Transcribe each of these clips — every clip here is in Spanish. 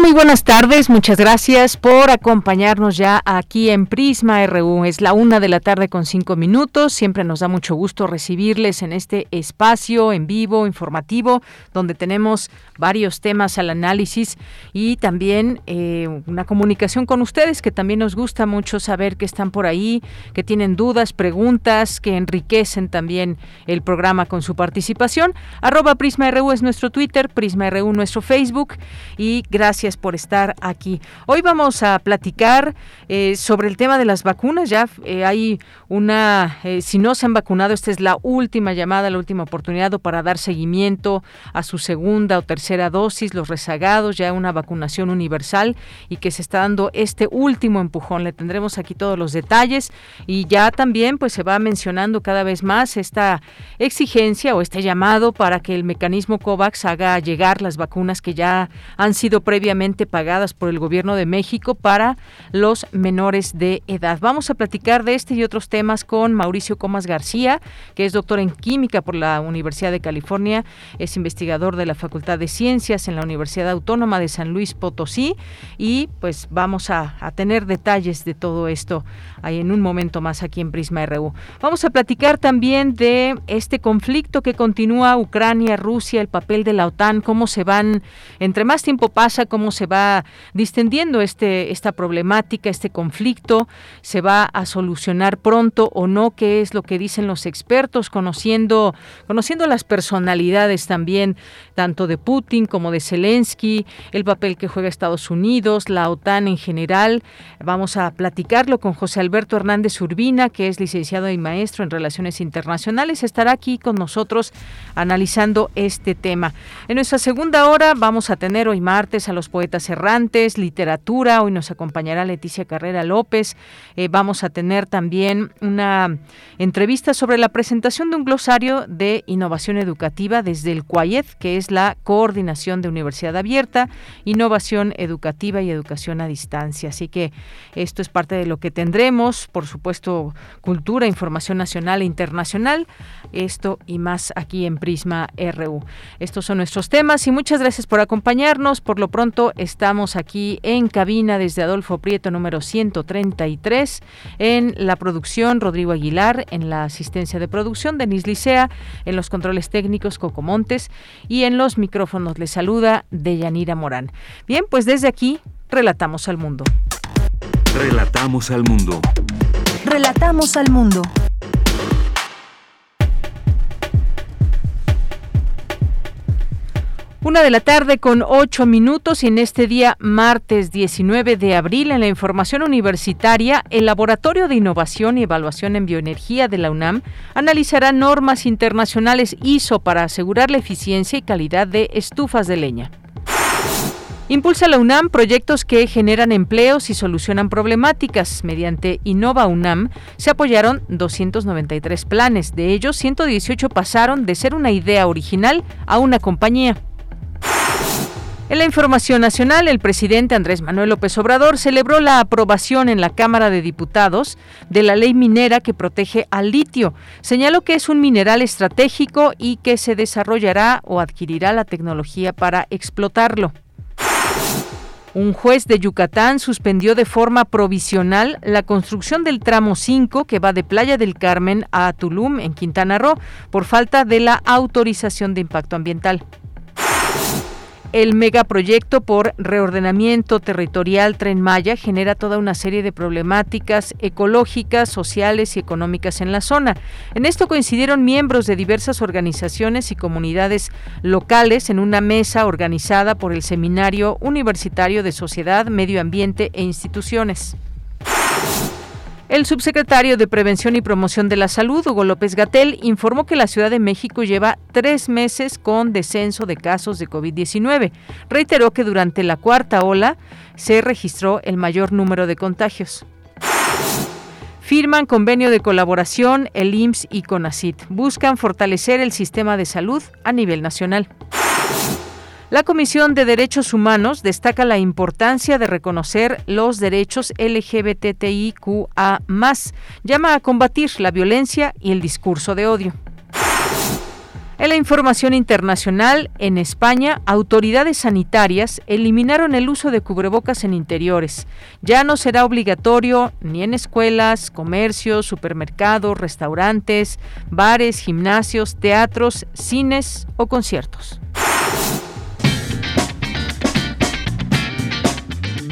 Muy buenas tardes. Muchas gracias por acompañarnos ya aquí en Prisma RU. Es la una de la tarde con cinco minutos. Siempre nos da mucho gusto recibirles en este espacio en vivo, informativo, donde tenemos varios temas al análisis y también eh, una comunicación con ustedes que también nos gusta mucho saber que están por ahí, que tienen dudas, preguntas, que enriquecen también el programa con su participación. Arroba Prisma RU es nuestro Twitter, Prisma RU nuestro Facebook y gracias gracias por estar aquí. Hoy vamos a platicar eh, sobre el tema de las vacunas. Ya eh, hay una, eh, si no se han vacunado, esta es la última llamada, la última oportunidad para dar seguimiento a su segunda o tercera dosis, los rezagados, ya una vacunación universal y que se está dando este último empujón. Le tendremos aquí todos los detalles y ya también pues se va mencionando cada vez más esta exigencia o este llamado para que el mecanismo COVAX haga llegar las vacunas que ya han sido previamente pagadas por el Gobierno de México para los menores de edad. Vamos a platicar de este y otros temas con Mauricio Comas García, que es doctor en química por la Universidad de California, es investigador de la Facultad de Ciencias en la Universidad Autónoma de San Luis Potosí y pues vamos a, tener detalles de todo esto en un momento más aquí en Prisma RU. Vamos a platicar también de este conflicto que continúa Ucrania, Rusia, el papel de la OTAN, cómo se van, entre más tiempo pasa, cómo se va distendiendo este, esta problemática, este conflicto, se va a solucionar pronto o no, qué es lo que dicen los expertos, conociendo, conociendo las personalidades también, tanto de Putin como de Zelensky, el papel que juega Estados Unidos, la OTAN en general. Vamos a platicarlo con José Alberto Hernández Urbina, que es licenciado y maestro en Relaciones Internacionales. Estará aquí con nosotros analizando este tema. En nuestra segunda hora vamos a tener hoy martes a los poetas errantes, literatura. Hoy nos acompañará Leticia Carrera López. Eh, vamos a tener también una entrevista sobre la presentación de un glosario de innovación educativa desde el CUAYED, que es la Coordinación de Universidad Abierta, Innovación Educativa y Educación a Distancia. Así que esto es parte de lo que tendremos. Por supuesto, cultura, información nacional e internacional. Esto y más aquí en Prisma RU. Estos son nuestros temas y muchas gracias por acompañarnos. Por lo pronto estamos aquí en cabina desde Adolfo Prieto número 133 en la producción Rodrigo Aguilar, en la asistencia de producción Denis Licea, en los controles técnicos Coco Montes y en los micrófonos le saluda Deyanira Morán. Bien, pues desde aquí relatamos al mundo. Relatamos al mundo. Relatamos al mundo. Una de la tarde con ocho minutos y en este día martes 19 de abril en la información universitaria, el Laboratorio de Innovación y Evaluación en Bioenergía de la UNAM analizará normas internacionales ISO para asegurar la eficiencia y calidad de estufas de leña. Impulsa la UNAM proyectos que generan empleos y solucionan problemáticas. Mediante Innova UNAM se apoyaron 293 planes. De ellos, 118 pasaron de ser una idea original a una compañía. En la información nacional, el presidente Andrés Manuel López Obrador celebró la aprobación en la Cámara de Diputados de la ley minera que protege al litio. Señaló que es un mineral estratégico y que se desarrollará o adquirirá la tecnología para explotarlo. Un juez de Yucatán suspendió de forma provisional la construcción del tramo 5 que va de Playa del Carmen a Tulum, en Quintana Roo, por falta de la autorización de impacto ambiental. El megaproyecto por reordenamiento territorial Tren Maya genera toda una serie de problemáticas ecológicas, sociales y económicas en la zona. En esto coincidieron miembros de diversas organizaciones y comunidades locales en una mesa organizada por el Seminario Universitario de Sociedad, Medio Ambiente e Instituciones. El subsecretario de Prevención y Promoción de la Salud, Hugo López Gatel, informó que la Ciudad de México lleva tres meses con descenso de casos de COVID-19. Reiteró que durante la cuarta ola se registró el mayor número de contagios. Firman convenio de colaboración el IMSS y CONACIT. Buscan fortalecer el sistema de salud a nivel nacional. La Comisión de Derechos Humanos destaca la importancia de reconocer los derechos LGBTIQA, llama a combatir la violencia y el discurso de odio. En la información internacional, en España, autoridades sanitarias eliminaron el uso de cubrebocas en interiores. Ya no será obligatorio ni en escuelas, comercios, supermercados, restaurantes, bares, gimnasios, teatros, cines o conciertos.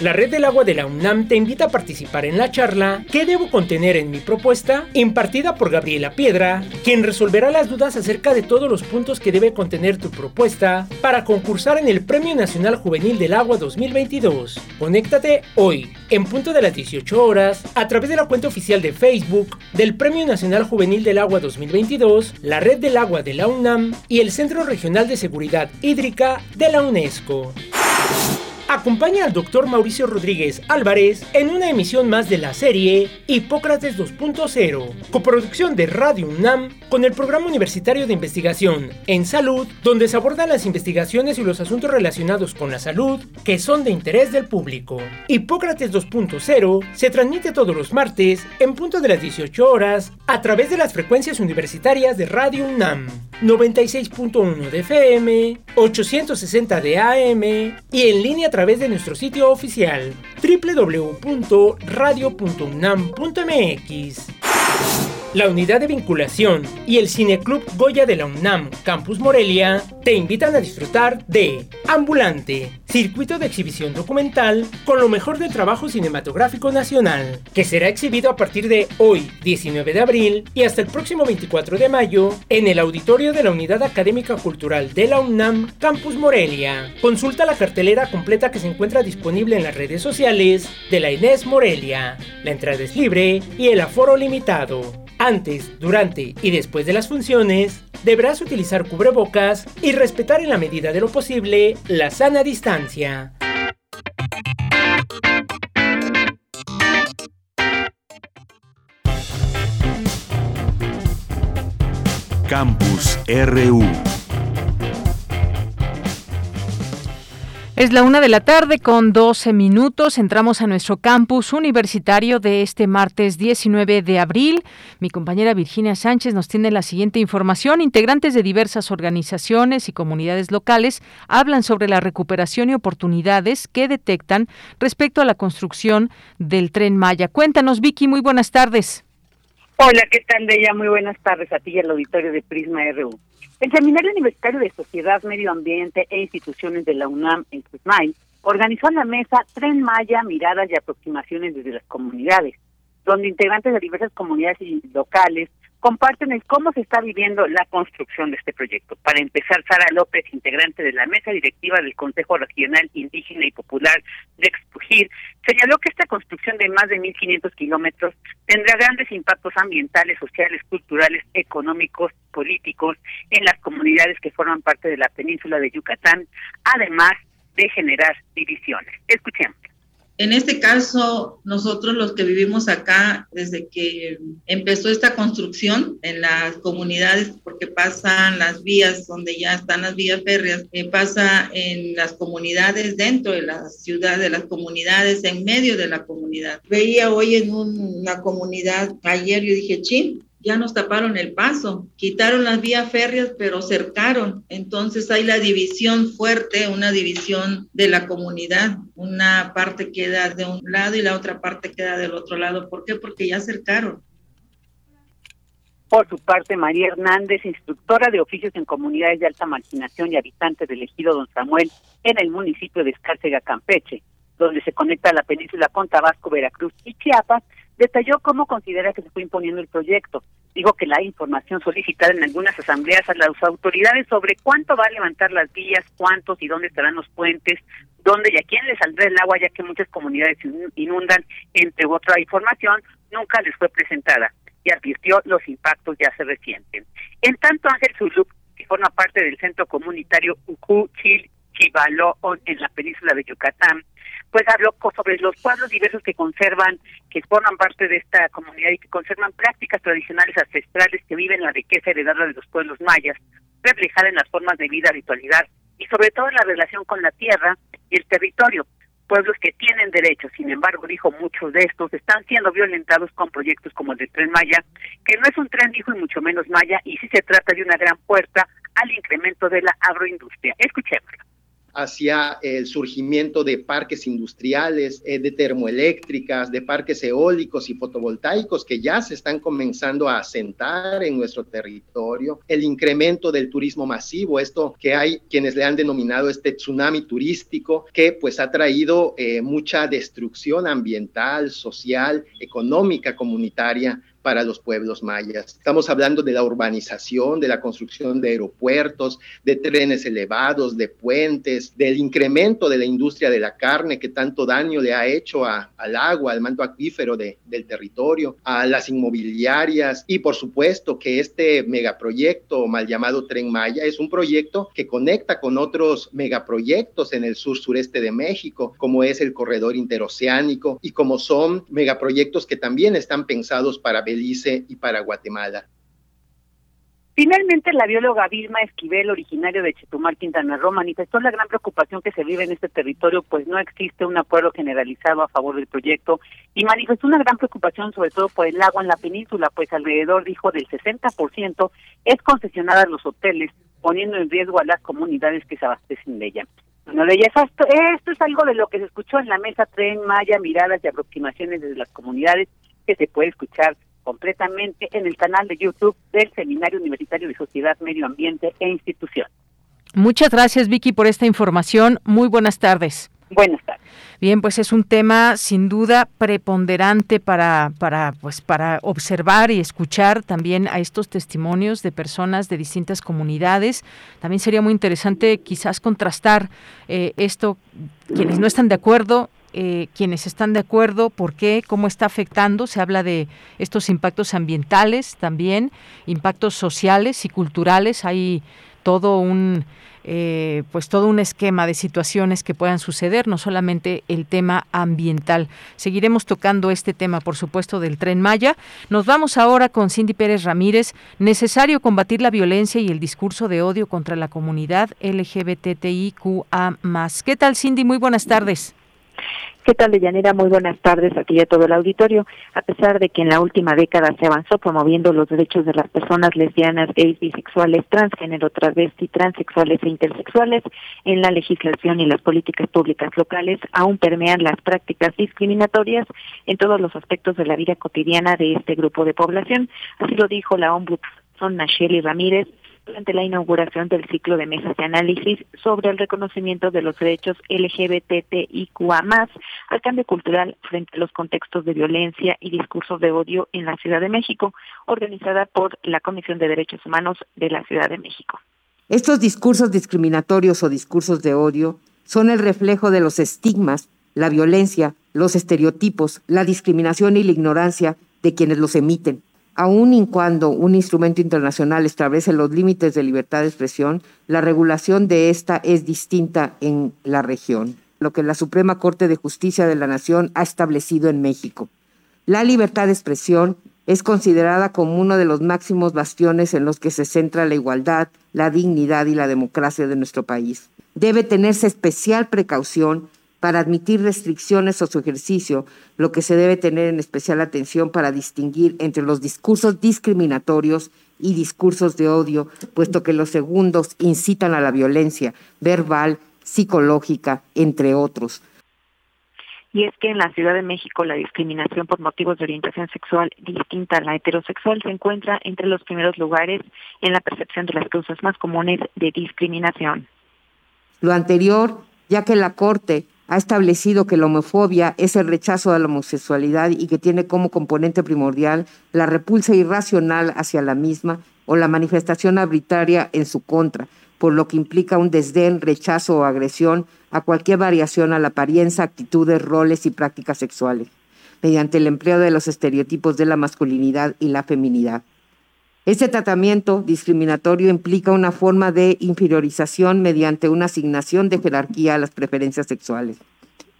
La Red del Agua de la UNAM te invita a participar en la charla ¿Qué debo contener en mi propuesta? impartida por Gabriela Piedra, quien resolverá las dudas acerca de todos los puntos que debe contener tu propuesta para concursar en el Premio Nacional Juvenil del Agua 2022. Conéctate hoy, en punto de las 18 horas, a través de la cuenta oficial de Facebook del Premio Nacional Juvenil del Agua 2022, la Red del Agua de la UNAM y el Centro Regional de Seguridad Hídrica de la UNESCO. Acompaña al doctor Mauricio Rodríguez Álvarez en una emisión más de la serie Hipócrates 2.0, coproducción de Radio UNAM con el Programa Universitario de Investigación en Salud, donde se abordan las investigaciones y los asuntos relacionados con la salud que son de interés del público. Hipócrates 2.0 se transmite todos los martes en punto de las 18 horas a través de las frecuencias universitarias de Radio UNAM, 96.1 de FM, 860 de AM y en línea través de nuestro sitio oficial www.radio.unam.mx. La unidad de vinculación y el Cineclub Goya de la UNAM Campus Morelia te invitan a disfrutar de Ambulante, circuito de exhibición documental con lo mejor del trabajo cinematográfico nacional, que será exhibido a partir de hoy, 19 de abril, y hasta el próximo 24 de mayo en el auditorio de la Unidad Académica Cultural de la UNAM Campus Morelia. Consulta la cartelera completa que se encuentra disponible en las redes sociales de la Inés Morelia. La entrada es libre y el aforo limitado. Antes, durante y después de las funciones, deberás utilizar cubrebocas y respetar en la medida de lo posible la sana distancia. Campus RU Es la una de la tarde con 12 minutos. Entramos a nuestro campus universitario de este martes 19 de abril. Mi compañera Virginia Sánchez nos tiene la siguiente información. Integrantes de diversas organizaciones y comunidades locales hablan sobre la recuperación y oportunidades que detectan respecto a la construcción del tren Maya. Cuéntanos, Vicky, muy buenas tardes. Hola, ¿qué tal, Deya? Muy buenas tardes a ti y al auditorio de Prisma RU. El Seminario Universitario de Sociedad, Medio Ambiente e Instituciones de la UNAM en CUSMAI organizó la mesa Tren Maya, Miradas y Aproximaciones desde las Comunidades, donde integrantes de diversas comunidades locales comparten cómo se está viviendo la construcción de este proyecto. Para empezar, Sara López, integrante de la mesa directiva del Consejo Regional Indígena y Popular de Expugir, señaló que esta construcción de más de 1.500 kilómetros tendrá grandes impactos ambientales, sociales, culturales, económicos, políticos en las comunidades que forman parte de la península de Yucatán, además de generar divisiones. Escuchemos. En este caso, nosotros los que vivimos acá, desde que empezó esta construcción en las comunidades, porque pasan las vías donde ya están las vías férreas, eh, pasa en las comunidades, dentro de la ciudad, de las comunidades, en medio de la comunidad. Veía hoy en una comunidad, ayer yo dije, chin, ya nos taparon el paso, quitaron las vías férreas, pero cercaron. Entonces hay la división fuerte, una división de la comunidad. Una parte queda de un lado y la otra parte queda del otro lado. ¿Por qué? Porque ya cercaron. Por su parte, María Hernández, instructora de oficios en comunidades de alta marginación y habitante del ejido Don Samuel en el municipio de Escárcega, Campeche, donde se conecta la península con Tabasco, Veracruz y Chiapas, detalló cómo considera que se fue imponiendo el proyecto. Digo que la información solicitada en algunas asambleas a las autoridades sobre cuánto va a levantar las vías, cuántos y dónde estarán los puentes, dónde y a quién le saldrá el agua, ya que muchas comunidades inundan, entre otra información, nunca les fue presentada y advirtió los impactos ya se resienten. En tanto, Ángel Zuluk, que forma parte del centro comunitario Ucu Chil en la península de Yucatán, pues habló sobre los pueblos diversos que conservan, que forman parte de esta comunidad y que conservan prácticas tradicionales ancestrales que viven la riqueza heredada de los pueblos mayas, reflejada en las formas de vida, ritualidad y sobre todo en la relación con la tierra y el territorio pueblos que tienen derechos. Sin embargo, dijo, muchos de estos están siendo violentados con proyectos como el del Tren Maya, que no es un tren, dijo, y mucho menos Maya, y sí se trata de una gran puerta al incremento de la agroindustria. Escuchémoslo hacia el surgimiento de parques industriales, eh, de termoeléctricas, de parques eólicos y fotovoltaicos que ya se están comenzando a asentar en nuestro territorio, el incremento del turismo masivo, esto que hay quienes le han denominado este tsunami turístico, que pues ha traído eh, mucha destrucción ambiental, social, económica, comunitaria para los pueblos mayas. Estamos hablando de la urbanización, de la construcción de aeropuertos, de trenes elevados, de puentes, del incremento de la industria de la carne que tanto daño le ha hecho al agua, al manto acuífero de, del territorio, a las inmobiliarias y por supuesto que este megaproyecto mal llamado Tren Maya es un proyecto que conecta con otros megaproyectos en el sur sureste de México, como es el corredor interoceánico y como son megaproyectos que también están pensados para Belice y para Guatemala. Finalmente, la bióloga Vilma Esquivel, originario de Chetumal, Quintana Roo, manifestó la gran preocupación que se vive en este territorio, pues no existe un acuerdo generalizado a favor del proyecto, y manifestó una gran preocupación sobre todo por el agua en la península, pues alrededor, dijo, del 60% es concesionada a los hoteles, poniendo en riesgo a las comunidades que se abastecen de ella. Bueno, de ella, esto, esto es algo de lo que se escuchó en la mesa Tren Maya, miradas y aproximaciones desde las comunidades, que se puede escuchar completamente en el canal de YouTube del Seminario Universitario de Sociedad, Medio Ambiente e Institución. Muchas gracias Vicky por esta información. Muy buenas tardes. Buenas tardes. Bien, pues es un tema sin duda preponderante para, para, pues para observar y escuchar también a estos testimonios de personas de distintas comunidades. También sería muy interesante quizás contrastar eh, esto, quienes no están de acuerdo, eh, quienes están de acuerdo, por qué, cómo está afectando. Se habla de estos impactos ambientales también, impactos sociales y culturales. Hay todo un eh, pues todo un esquema de situaciones que puedan suceder, no solamente el tema ambiental. Seguiremos tocando este tema, por supuesto, del tren Maya. Nos vamos ahora con Cindy Pérez Ramírez. Necesario combatir la violencia y el discurso de odio contra la comunidad LGBTIQA. ¿Qué tal, Cindy? Muy buenas tardes. ¿Qué tal, Deyanira? Muy buenas tardes aquí a todo el auditorio. A pesar de que en la última década se avanzó promoviendo los derechos de las personas lesbianas, gays, bisexuales, transgénero, travesti, transexuales e intersexuales, en la legislación y las políticas públicas locales aún permean las prácticas discriminatorias en todos los aspectos de la vida cotidiana de este grupo de población. Así lo dijo la ombudsman Nacheli Ramírez durante la inauguración del ciclo de mesas de análisis sobre el reconocimiento de los derechos LGBTIQA+, al cambio cultural frente a los contextos de violencia y discursos de odio en la Ciudad de México, organizada por la Comisión de Derechos Humanos de la Ciudad de México. Estos discursos discriminatorios o discursos de odio son el reflejo de los estigmas, la violencia, los estereotipos, la discriminación y la ignorancia de quienes los emiten Aun y cuando un instrumento internacional establece los límites de libertad de expresión, la regulación de esta es distinta en la región, lo que la Suprema Corte de Justicia de la Nación ha establecido en México. La libertad de expresión es considerada como uno de los máximos bastiones en los que se centra la igualdad, la dignidad y la democracia de nuestro país. Debe tenerse especial precaución para admitir restricciones a su ejercicio, lo que se debe tener en especial atención para distinguir entre los discursos discriminatorios y discursos de odio, puesto que los segundos incitan a la violencia verbal, psicológica, entre otros. y es que en la Ciudad de México la discriminación por motivos de orientación sexual distinta a la heterosexual se encuentra entre los primeros lugares en la percepción de las causas más comunes de discriminación. Lo anterior, ya que la Corte ha establecido que la homofobia es el rechazo a la homosexualidad y que tiene como componente primordial la repulsa irracional hacia la misma o la manifestación arbitraria en su contra, por lo que implica un desdén, rechazo o agresión a cualquier variación a la apariencia, actitudes, roles y prácticas sexuales, mediante el empleo de los estereotipos de la masculinidad y la feminidad. Este tratamiento discriminatorio implica una forma de inferiorización mediante una asignación de jerarquía a las preferencias sexuales.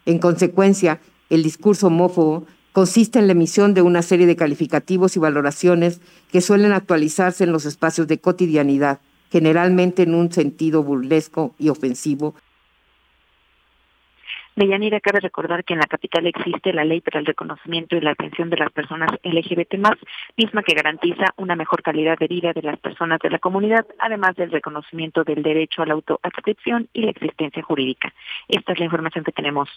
En consecuencia, el discurso homófobo consiste en la emisión de una serie de calificativos y valoraciones que suelen actualizarse en los espacios de cotidianidad, generalmente en un sentido burlesco y ofensivo, Deyanira, cabe recordar que en la capital existe la ley para el reconocimiento y la atención de las personas LGBT+, misma que garantiza una mejor calidad de vida de las personas de la comunidad, además del reconocimiento del derecho a la autoadscripción y la existencia jurídica. Esta es la información que tenemos.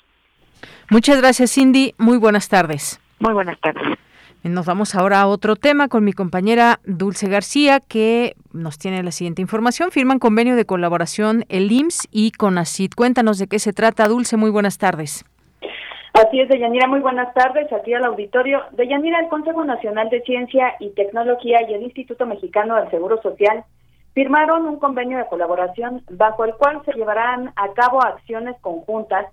Muchas gracias, Cindy. Muy buenas tardes. Muy buenas tardes. Nos vamos ahora a otro tema con mi compañera Dulce García, que nos tiene la siguiente información. Firman convenio de colaboración el IMSS y CONACID. Cuéntanos de qué se trata, Dulce. Muy buenas tardes. Así es, Deyanira, muy buenas tardes. Aquí al auditorio. Deyanira, el Consejo Nacional de Ciencia y Tecnología y el Instituto Mexicano del Seguro Social firmaron un convenio de colaboración bajo el cual se llevarán a cabo acciones conjuntas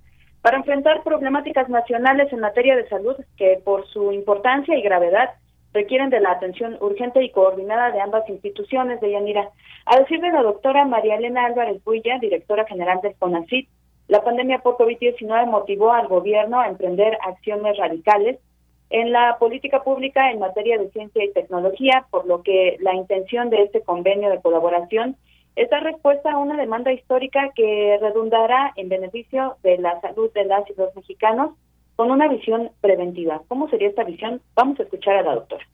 para enfrentar problemáticas nacionales en materia de salud que por su importancia y gravedad requieren de la atención urgente y coordinada de ambas instituciones de Yanira. A decir de la doctora María Elena Álvarez Builla, directora general del CONACIT, la pandemia por COVID-19 motivó al gobierno a emprender acciones radicales en la política pública en materia de ciencia y tecnología, por lo que la intención de este convenio de colaboración esta respuesta a una demanda histórica que redundará en beneficio de la salud de las y los mexicanos con una visión preventiva. ¿Cómo sería esta visión? Vamos a escuchar a la doctora.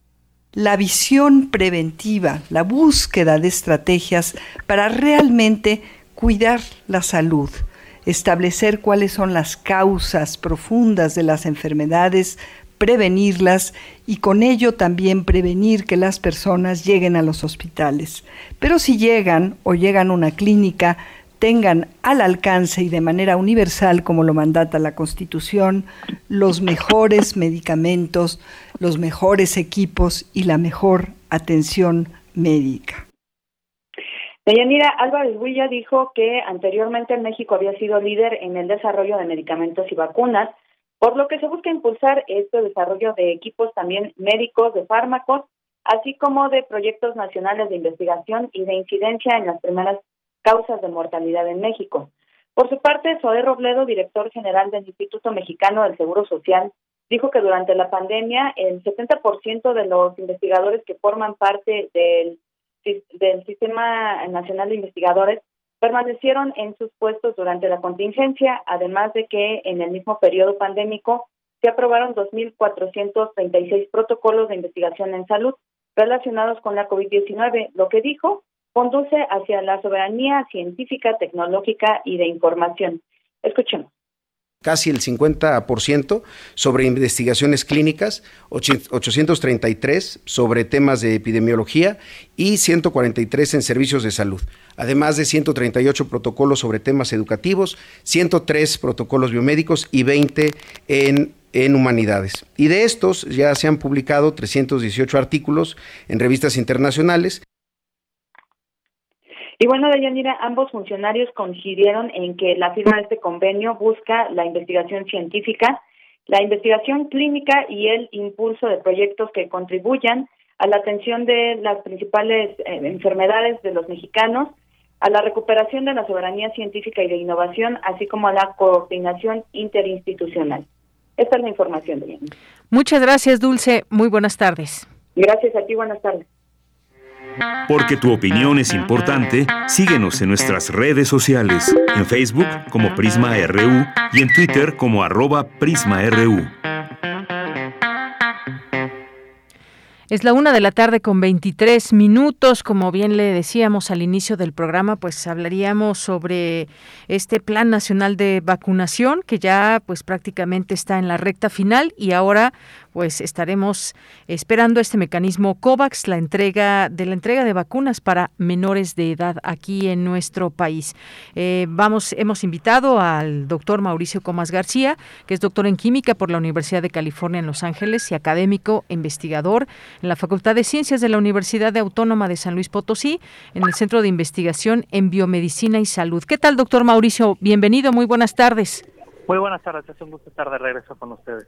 La visión preventiva, la búsqueda de estrategias para realmente cuidar la salud, establecer cuáles son las causas profundas de las enfermedades prevenirlas y con ello también prevenir que las personas lleguen a los hospitales. Pero si llegan o llegan a una clínica, tengan al alcance y de manera universal, como lo mandata la Constitución, los mejores medicamentos, los mejores equipos y la mejor atención médica. Deyanira Álvarez Huilla dijo que anteriormente México había sido líder en el desarrollo de medicamentos y vacunas, por lo que se busca impulsar este desarrollo de equipos también médicos, de fármacos, así como de proyectos nacionales de investigación y de incidencia en las primeras causas de mortalidad en México. Por su parte, Zoé Robledo, director general del Instituto Mexicano del Seguro Social, dijo que durante la pandemia el 70% de los investigadores que forman parte del, del Sistema Nacional de Investigadores permanecieron en sus puestos durante la contingencia, además de que en el mismo periodo pandémico se aprobaron 2.436 protocolos de investigación en salud relacionados con la COVID-19, lo que dijo conduce hacia la soberanía científica, tecnológica y de información. Escuchemos casi el 50% sobre investigaciones clínicas, 833 sobre temas de epidemiología y 143 en servicios de salud, además de 138 protocolos sobre temas educativos, 103 protocolos biomédicos y 20 en en humanidades. Y de estos ya se han publicado 318 artículos en revistas internacionales y bueno, Deyanira, ambos funcionarios coincidieron en que la firma de este convenio busca la investigación científica, la investigación clínica y el impulso de proyectos que contribuyan a la atención de las principales eh, enfermedades de los mexicanos, a la recuperación de la soberanía científica y de innovación, así como a la coordinación interinstitucional. Esta es la información, Deyanira. Muchas gracias, Dulce. Muy buenas tardes. Gracias a ti, buenas tardes. Porque tu opinión es importante, síguenos en nuestras redes sociales, en Facebook como Prisma RU y en Twitter como arroba PrismaRU. Es la una de la tarde con 23 minutos. Como bien le decíamos al inicio del programa, pues hablaríamos sobre este Plan Nacional de Vacunación que ya pues prácticamente está en la recta final y ahora pues estaremos esperando este mecanismo COVAX, la entrega de la entrega de vacunas para menores de edad aquí en nuestro país. Eh, vamos, hemos invitado al doctor Mauricio Comas García, que es doctor en química por la Universidad de California en Los Ángeles y académico investigador en la Facultad de Ciencias de la Universidad Autónoma de San Luis Potosí, en el Centro de Investigación en Biomedicina y Salud. ¿Qué tal, doctor Mauricio? Bienvenido, muy buenas tardes. Muy buenas tardes, es un gusto estar de regreso con ustedes.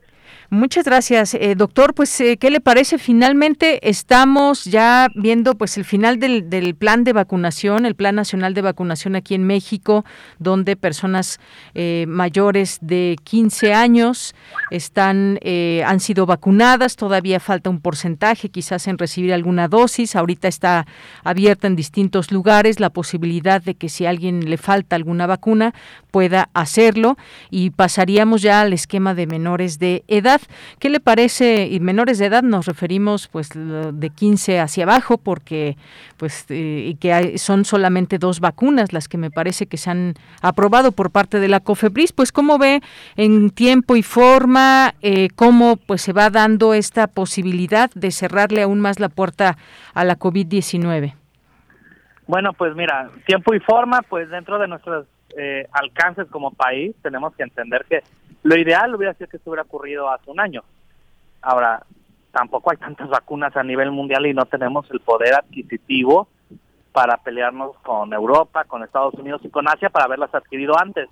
Muchas gracias, eh, doctor. Pues, eh, ¿qué le parece? Finalmente estamos ya viendo, pues, el final del, plan de vacunación, el Plan Nacional de Vacunación aquí en México, donde personas eh, mayores de 15 años están, han sido vacunadas. Todavía falta un porcentaje, quizás en recibir alguna dosis. Ahorita está abierta en distintos lugares la posibilidad de que si a alguien le falta alguna vacuna pueda hacerlo y pasaríamos ya al esquema de menores de edad. ¿Qué le parece? Y menores de edad nos referimos pues de 15 hacia abajo porque pues eh, que son solamente dos vacunas las que me parece que se han aprobado por parte de la COFEPRIS, pues cómo ve en tiempo y forma eh, cómo pues se va dando esta posibilidad de cerrarle aún más la puerta a la COVID-19. Bueno, pues mira, tiempo y forma, pues dentro de nuestras eh, alcances como país, tenemos que entender que lo ideal hubiera sido que esto hubiera ocurrido hace un año. Ahora, tampoco hay tantas vacunas a nivel mundial y no tenemos el poder adquisitivo para pelearnos con Europa, con Estados Unidos y con Asia para haberlas adquirido antes.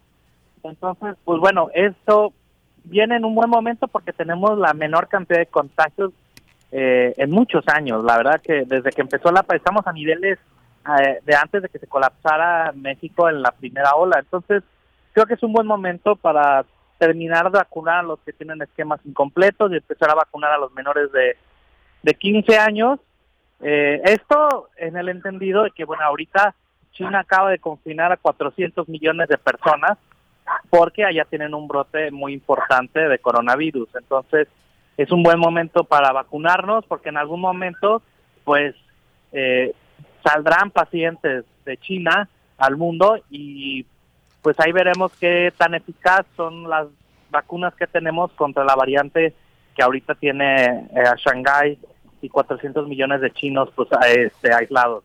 Entonces, pues bueno, esto viene en un buen momento porque tenemos la menor cantidad de contagios eh, en muchos años. La verdad que desde que empezó la estamos a niveles eh, de antes de que se colapsara México en la primera ola. Entonces, creo que es un buen momento para terminar de vacunar a los que tienen esquemas incompletos y empezar a vacunar a los menores de, de 15 años. Eh, esto en el entendido de que, bueno, ahorita China acaba de confinar a 400 millones de personas porque allá tienen un brote muy importante de coronavirus. Entonces, es un buen momento para vacunarnos porque en algún momento, pues, eh, saldrán pacientes de China al mundo y pues ahí veremos qué tan eficaz son las vacunas que tenemos contra la variante que ahorita tiene eh, a Shanghái y 400 millones de chinos pues este, aislados.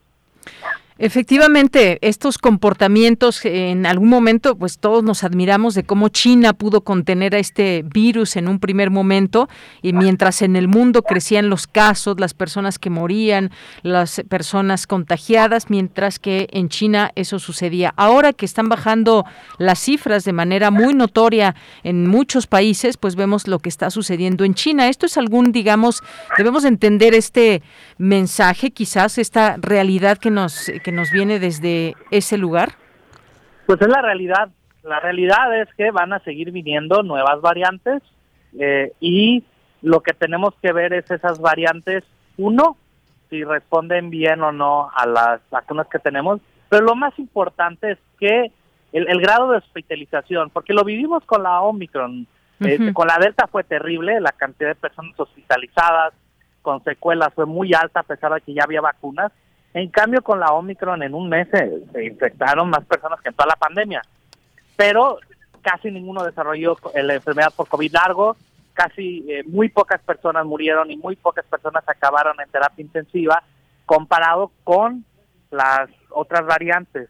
Efectivamente, estos comportamientos en algún momento, pues todos nos admiramos de cómo China pudo contener a este virus en un primer momento y mientras en el mundo crecían los casos, las personas que morían, las personas contagiadas, mientras que en China eso sucedía. Ahora que están bajando las cifras de manera muy notoria en muchos países, pues vemos lo que está sucediendo en China. Esto es algún, digamos, debemos entender este mensaje, quizás esta realidad que nos que nos viene desde ese lugar? Pues es la realidad. La realidad es que van a seguir viniendo nuevas variantes eh, y lo que tenemos que ver es esas variantes, uno, si responden bien o no a las vacunas que tenemos, pero lo más importante es que el, grado de hospitalización, porque lo vivimos con la Omicron, este, con la Delta fue terrible, la cantidad de personas hospitalizadas con secuelas fue muy alta a pesar de que ya había vacunas, en cambio, con la Omicron en un mes se, infectaron más personas que en toda la pandemia. Pero casi ninguno desarrolló la enfermedad por COVID largo, casi eh, muy pocas personas murieron y muy pocas personas acabaron en terapia intensiva comparado con las otras variantes.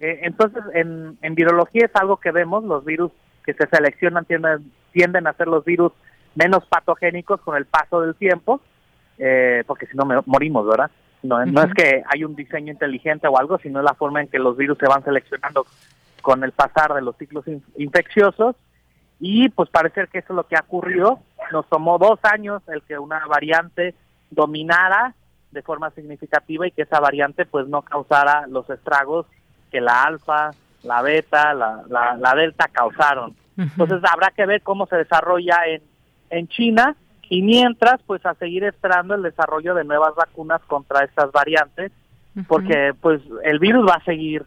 Eh, entonces, en, en virología es algo que vemos, los virus que se seleccionan tienden, tienden a ser los virus menos patogénicos con el paso del tiempo, eh, porque si no morimos, ¿verdad? No, no es que hay un diseño inteligente o algo, sino la forma en que los virus se van seleccionando con el pasar de los ciclos infecciosos. Y pues parece que eso es lo que ha ocurrido. Nos tomó dos años el que una variante dominara de forma significativa y que esa variante pues no causara los estragos que la alfa, la beta, la, la, delta causaron. Entonces habrá que ver cómo se desarrolla en, en China y mientras, pues a seguir esperando el desarrollo de nuevas vacunas contra estas variantes, porque pues el virus va a seguir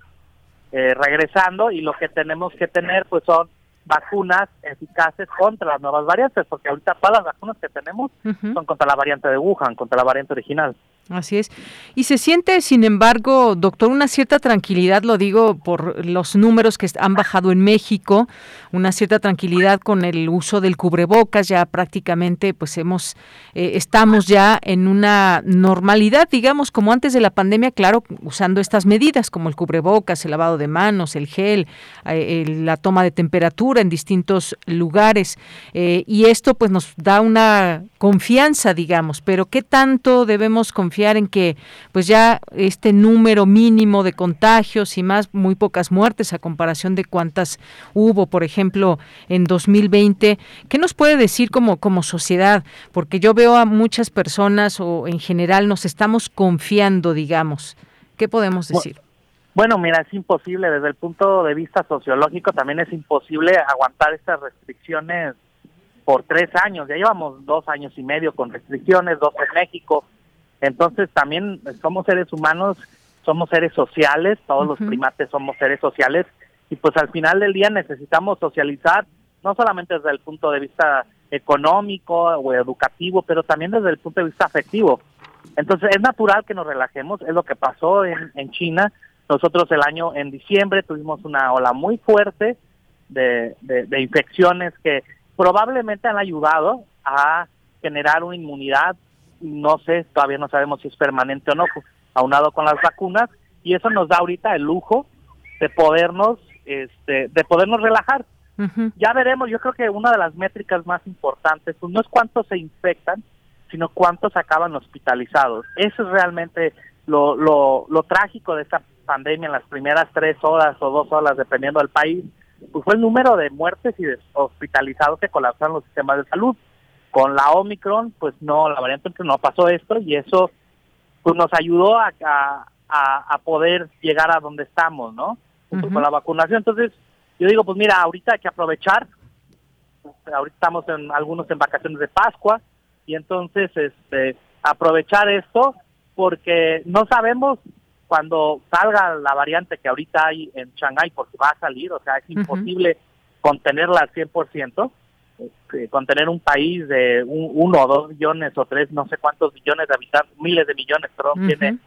eh, regresando y lo que tenemos que tener pues son vacunas eficaces contra las nuevas variantes, porque ahorita todas las vacunas que tenemos son contra la variante de Wuhan, contra la variante original. Así es. Y se siente, sin embargo, doctor, una cierta tranquilidad, lo digo por los números que han bajado en México, una cierta tranquilidad con el uso del cubrebocas, ya prácticamente pues hemos, eh, estamos ya en una normalidad, digamos, como antes de la pandemia, claro, usando estas medidas como el cubrebocas, el lavado de manos, el gel, eh, la toma de temperatura en distintos lugares. Eh, y esto pues nos da una confianza, digamos, pero ¿qué tanto debemos confiar? En que pues ya este número mínimo de contagios y más muy pocas muertes a comparación de cuántas hubo, por ejemplo, en 2020. ¿Qué nos puede decir como como sociedad? Porque yo veo a muchas personas o en general nos estamos confiando, digamos. ¿Qué podemos decir? Bueno, mira, es imposible desde el punto de vista sociológico, también es imposible aguantar estas restricciones por tres años. Ya llevamos dos años y medio con restricciones, dos en México, entonces también somos seres humanos, somos seres sociales, todos los primates somos seres sociales y pues al final del día necesitamos socializar, no solamente desde el punto de vista económico o educativo, pero también desde el punto de vista afectivo. Entonces es natural que nos relajemos, es lo que pasó en, en China. Nosotros el año en diciembre tuvimos una ola muy fuerte de, de infecciones que probablemente han ayudado a generar una inmunidad no sé, todavía no sabemos si es permanente o no, aunado con las vacunas, y eso nos da ahorita el lujo de podernos, este, de podernos relajar. Ya veremos, yo creo que una de las métricas más importantes, pues no es cuántos se infectan, sino cuántos acaban hospitalizados. Eso es realmente lo, lo, lo trágico de esta pandemia en las primeras tres horas o dos horas, dependiendo del país, pues fue el número de muertes y de hospitalizados que colapsaron los sistemas de salud. Con la Omicron, pues no, la variante no pasó esto y eso pues nos ayudó a, a, poder llegar a donde estamos, ¿no? Con la vacunación. Entonces, yo digo, pues mira, ahorita hay que aprovechar. Ahorita estamos en algunos en vacaciones de Pascua y entonces este aprovechar esto porque no sabemos cuando salga la variante que ahorita hay en Shanghái, porque va a salir, o sea, es imposible contenerla al 100%, este, contener un país de uno o dos millones o tres, no sé cuántos millones de habitantes, miles de millones, perdón, tiene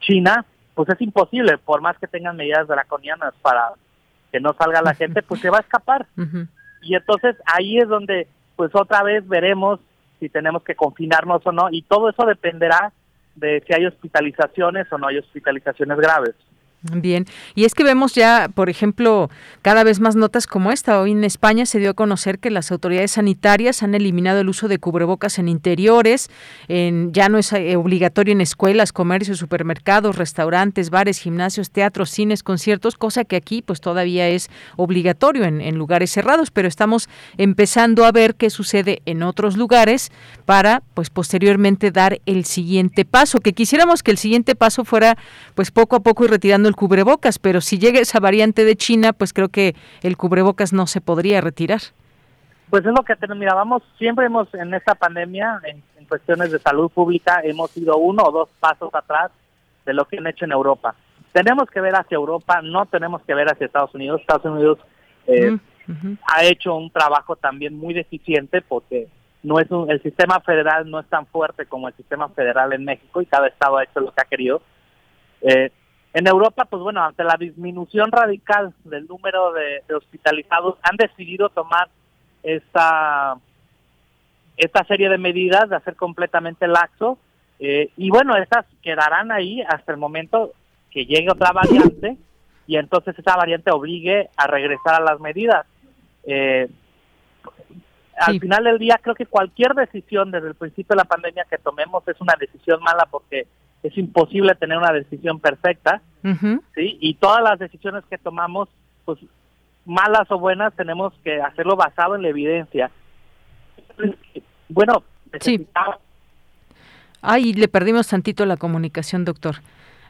China, pues es imposible, por más que tengan medidas draconianas para que no salga la gente, pues se va a escapar. Y entonces ahí es donde, pues otra vez veremos si tenemos que confinarnos o no, y todo eso dependerá de si hay hospitalizaciones o no hay hospitalizaciones graves. Bien, y es que vemos ya, por ejemplo, cada vez más notas como esta. Hoy en España se dio a conocer que las autoridades sanitarias han eliminado el uso de cubrebocas en interiores, en, ya no es eh, obligatorio en escuelas, comercios, supermercados, restaurantes, bares, gimnasios, teatros, cines, conciertos, cosa que aquí pues todavía es obligatorio en, lugares cerrados, pero estamos empezando a ver qué sucede en otros lugares para pues posteriormente dar el siguiente paso, que quisiéramos que el siguiente paso fuera pues poco a poco ir retirando el cubrebocas, pero si llega esa variante de China, pues creo que el cubrebocas no se podría retirar. Pues es lo que tenemos, mira, vamos, siempre hemos en esta pandemia, en, cuestiones de salud pública, hemos ido uno o dos pasos atrás de lo que han hecho en Europa. Tenemos que ver hacia Europa, no tenemos que ver hacia Estados Unidos. Estados Unidos eh, ha hecho un trabajo también muy deficiente porque no es el sistema federal no es tan fuerte como el sistema federal en México y cada estado ha hecho lo que ha querido. Eh, en Europa, pues bueno, ante la disminución radical del número de, hospitalizados, han decidido tomar esta, esta serie de medidas, de hacer completamente laxo, eh, y bueno, estas quedarán ahí hasta el momento que llegue otra variante y entonces esa variante obligue a regresar a las medidas. Eh, al final del día creo que cualquier decisión desde el principio de la pandemia que tomemos es una decisión mala porque es imposible tener una decisión perfecta, ¿sí? Y todas las decisiones que tomamos, pues malas o buenas, tenemos que hacerlo basado en la evidencia. Bueno, sí. Ay, le perdimos tantito la comunicación, doctor.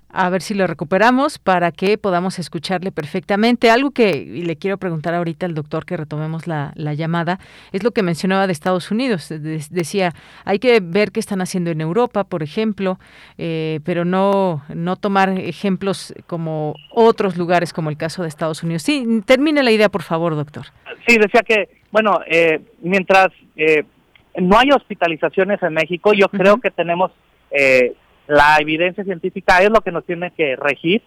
A ver si lo recuperamos para que podamos escucharle perfectamente. Algo que y le quiero preguntar ahorita al doctor que retomemos la, llamada es lo que mencionaba de Estados Unidos. decía, hay que ver qué están haciendo en Europa, por ejemplo, eh, pero no, no tomar ejemplos como otros lugares como el caso de Estados Unidos. Sí, termine la idea, por favor, doctor. Sí, decía que, bueno, eh, mientras eh, no hay hospitalizaciones en México, yo creo que tenemos... Eh, la evidencia científica es lo que nos tiene que regir,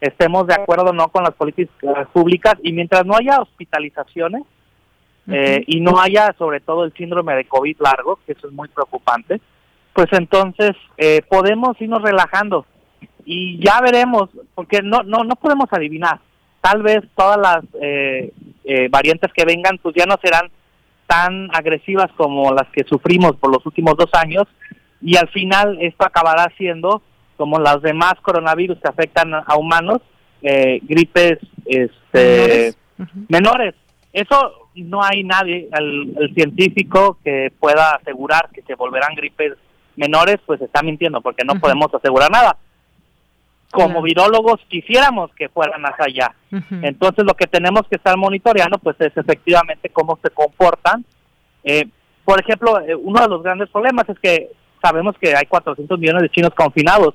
estemos de acuerdo o no con las políticas públicas y mientras no haya hospitalizaciones eh, y no haya sobre todo el síndrome de COVID largo, que eso es muy preocupante, pues entonces eh, podemos irnos relajando y ya veremos, porque no, no, no podemos adivinar. Tal vez todas las eh, variantes que vengan pues ya no serán tan agresivas como las que sufrimos por los últimos dos años y al final esto acabará siendo como las demás coronavirus que afectan a humanos, eh, gripes este, menores. Eso no hay nadie, el, científico que pueda asegurar que se volverán gripes menores, pues está mintiendo porque no podemos asegurar nada. Como virólogos quisiéramos que fueran más allá. Entonces lo que tenemos que estar monitoreando pues es efectivamente cómo se comportan. Eh, por ejemplo, eh, uno de los grandes problemas es que sabemos que hay 400 millones de chinos confinados,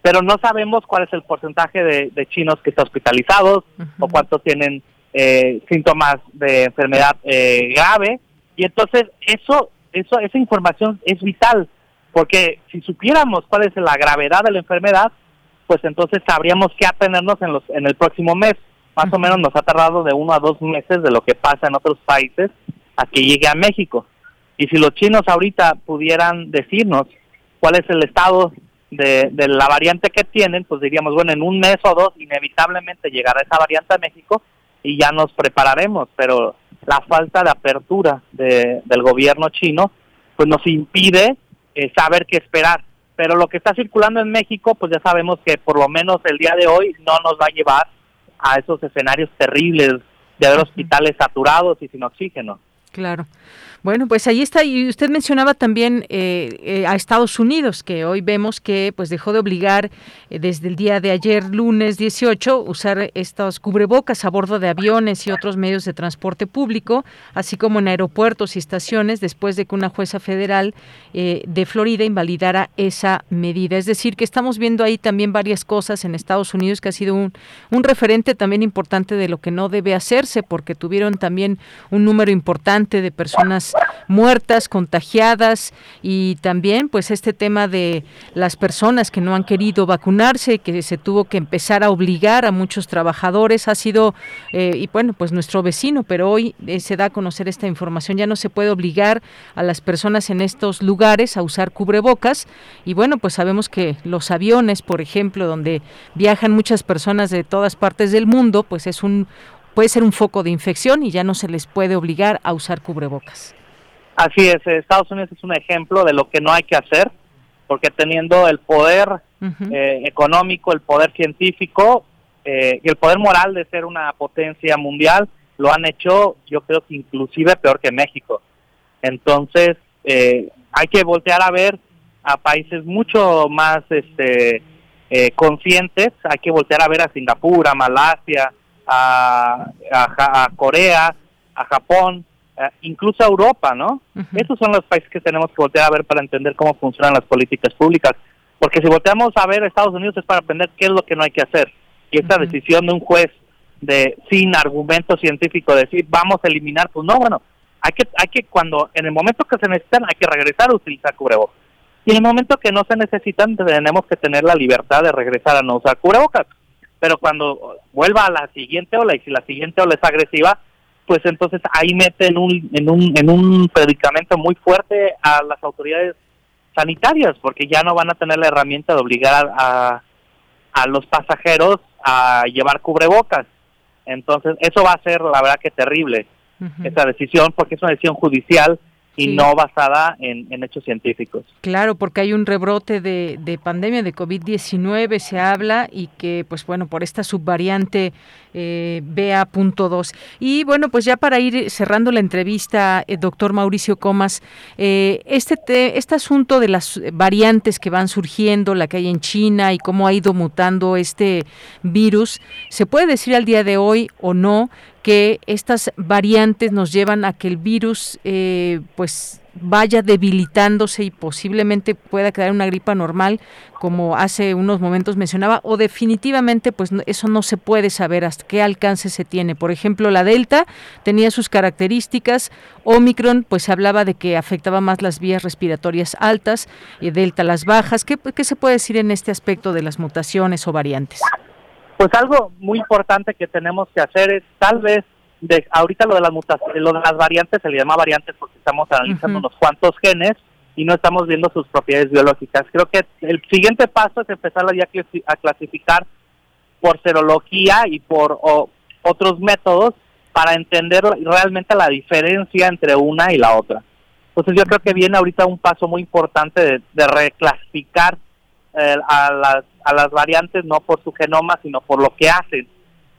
pero no sabemos cuál es el porcentaje de, chinos que están hospitalizados o cuántos tienen eh, síntomas de enfermedad eh, grave. Y entonces eso, eso, esa información es vital, porque si supiéramos cuál es la gravedad de la enfermedad, pues entonces sabríamos qué atenernos en, los, en el próximo mes. Más o menos nos ha tardado de uno a dos meses de lo que pasa en otros países a que llegue a México. Y si los chinos ahorita pudieran decirnos cuál es el estado de, la variante que tienen, pues diríamos, bueno, en un mes o dos inevitablemente llegará esa variante a México y ya nos prepararemos, pero la falta de apertura del gobierno chino pues nos impide eh, saber qué esperar. Pero lo que está circulando en México, pues ya sabemos que por lo menos el día de hoy no nos va a llevar a esos escenarios terribles de haber hospitales saturados y sin oxígeno. Claro. Bueno, pues ahí está. Y usted mencionaba también eh, eh, a Estados Unidos, que hoy vemos que pues dejó de obligar eh, desde el día de ayer, lunes 18, usar estos cubrebocas a bordo de aviones y otros medios de transporte público, así como en aeropuertos y estaciones, después de que una jueza federal de Florida invalidara esa medida. Es decir, que estamos viendo ahí también varias cosas en Estados Unidos que ha sido un, un referente también importante de lo que no debe hacerse, porque tuvieron también un número importante de personas muertas, contagiadas y también pues este tema de las personas que no han querido vacunarse, que se tuvo que empezar a obligar a muchos trabajadores, ha sido, eh, y bueno, pues nuestro vecino, pero hoy eh, se da a conocer esta información, ya no se puede obligar a las personas en estos lugares a usar cubrebocas y bueno, pues sabemos que los aviones, por ejemplo, donde viajan muchas personas de todas partes del mundo, pues es un puede ser un foco de infección y ya no se les puede obligar a usar cubrebocas. Así es, Estados Unidos es un ejemplo de lo que no hay que hacer, porque teniendo el poder eh, económico, el poder científico eh, y el poder moral de ser una potencia mundial, lo han hecho yo creo que inclusive peor que México. Entonces, eh, hay que voltear a ver a países mucho más este, conscientes, hay que voltear a ver a Singapur, a Malasia, a, a Corea, a Japón, eh, incluso a Europa, ¿no? Esos son los países que tenemos que voltear a ver para entender cómo funcionan las políticas públicas. Porque si volteamos a ver a Estados Unidos es para aprender qué es lo que no hay que hacer. Y esta decisión de un juez de sin argumento científico decir vamos a eliminar, pues no, bueno, hay que, hay que cuando, en el momento que se necesitan, hay que regresar a utilizar cubrebocas. Y en el momento que no se necesitan, tenemos que tener la libertad de regresar a no usar cubrebocas. Pero cuando vuelva a la siguiente ola y si la siguiente ola es agresiva, pues entonces ahí mete en un, en un, en un predicamento muy fuerte a las autoridades sanitarias, porque ya no van a tener la herramienta de obligar a, a los pasajeros a llevar cubrebocas. Entonces, eso va a ser, la verdad, que terrible, esa decisión, porque es una decisión judicial y no basada en, hechos científicos. Claro, porque hay un rebrote de, de pandemia de COVID-19, se habla, y que, pues bueno, por esta subvariante eh, BA.2. Y bueno, pues ya para ir cerrando la entrevista, eh, doctor Mauricio Comas, eh, este, este asunto de las variantes que van surgiendo, la que hay en China y cómo ha ido mutando este virus, ¿se puede decir al día de hoy o no que estas variantes nos llevan a que el virus eh, pues vaya debilitándose y posiblemente pueda quedar una gripa normal como hace unos momentos mencionaba o definitivamente pues eso no se puede saber hasta qué alcance se tiene. Por ejemplo la delta tenía sus características omicron pues se hablaba de que afectaba más las vías respiratorias altas y delta las bajas qué, qué se puede decir en este aspecto de las mutaciones o variantes pues algo muy importante que tenemos que hacer es tal vez de ahorita lo de las mutaciones, lo de las variantes se le llama variantes porque estamos analizando unos cuantos genes y no estamos viendo sus propiedades biológicas. Creo que el siguiente paso es empezar ya a clasificar por serología y por otros métodos para entender realmente la diferencia entre una y la otra. Entonces yo creo que viene ahorita un paso muy importante de reclasificar eh, a, las, a las variantes no por su genoma, sino por lo que hacen,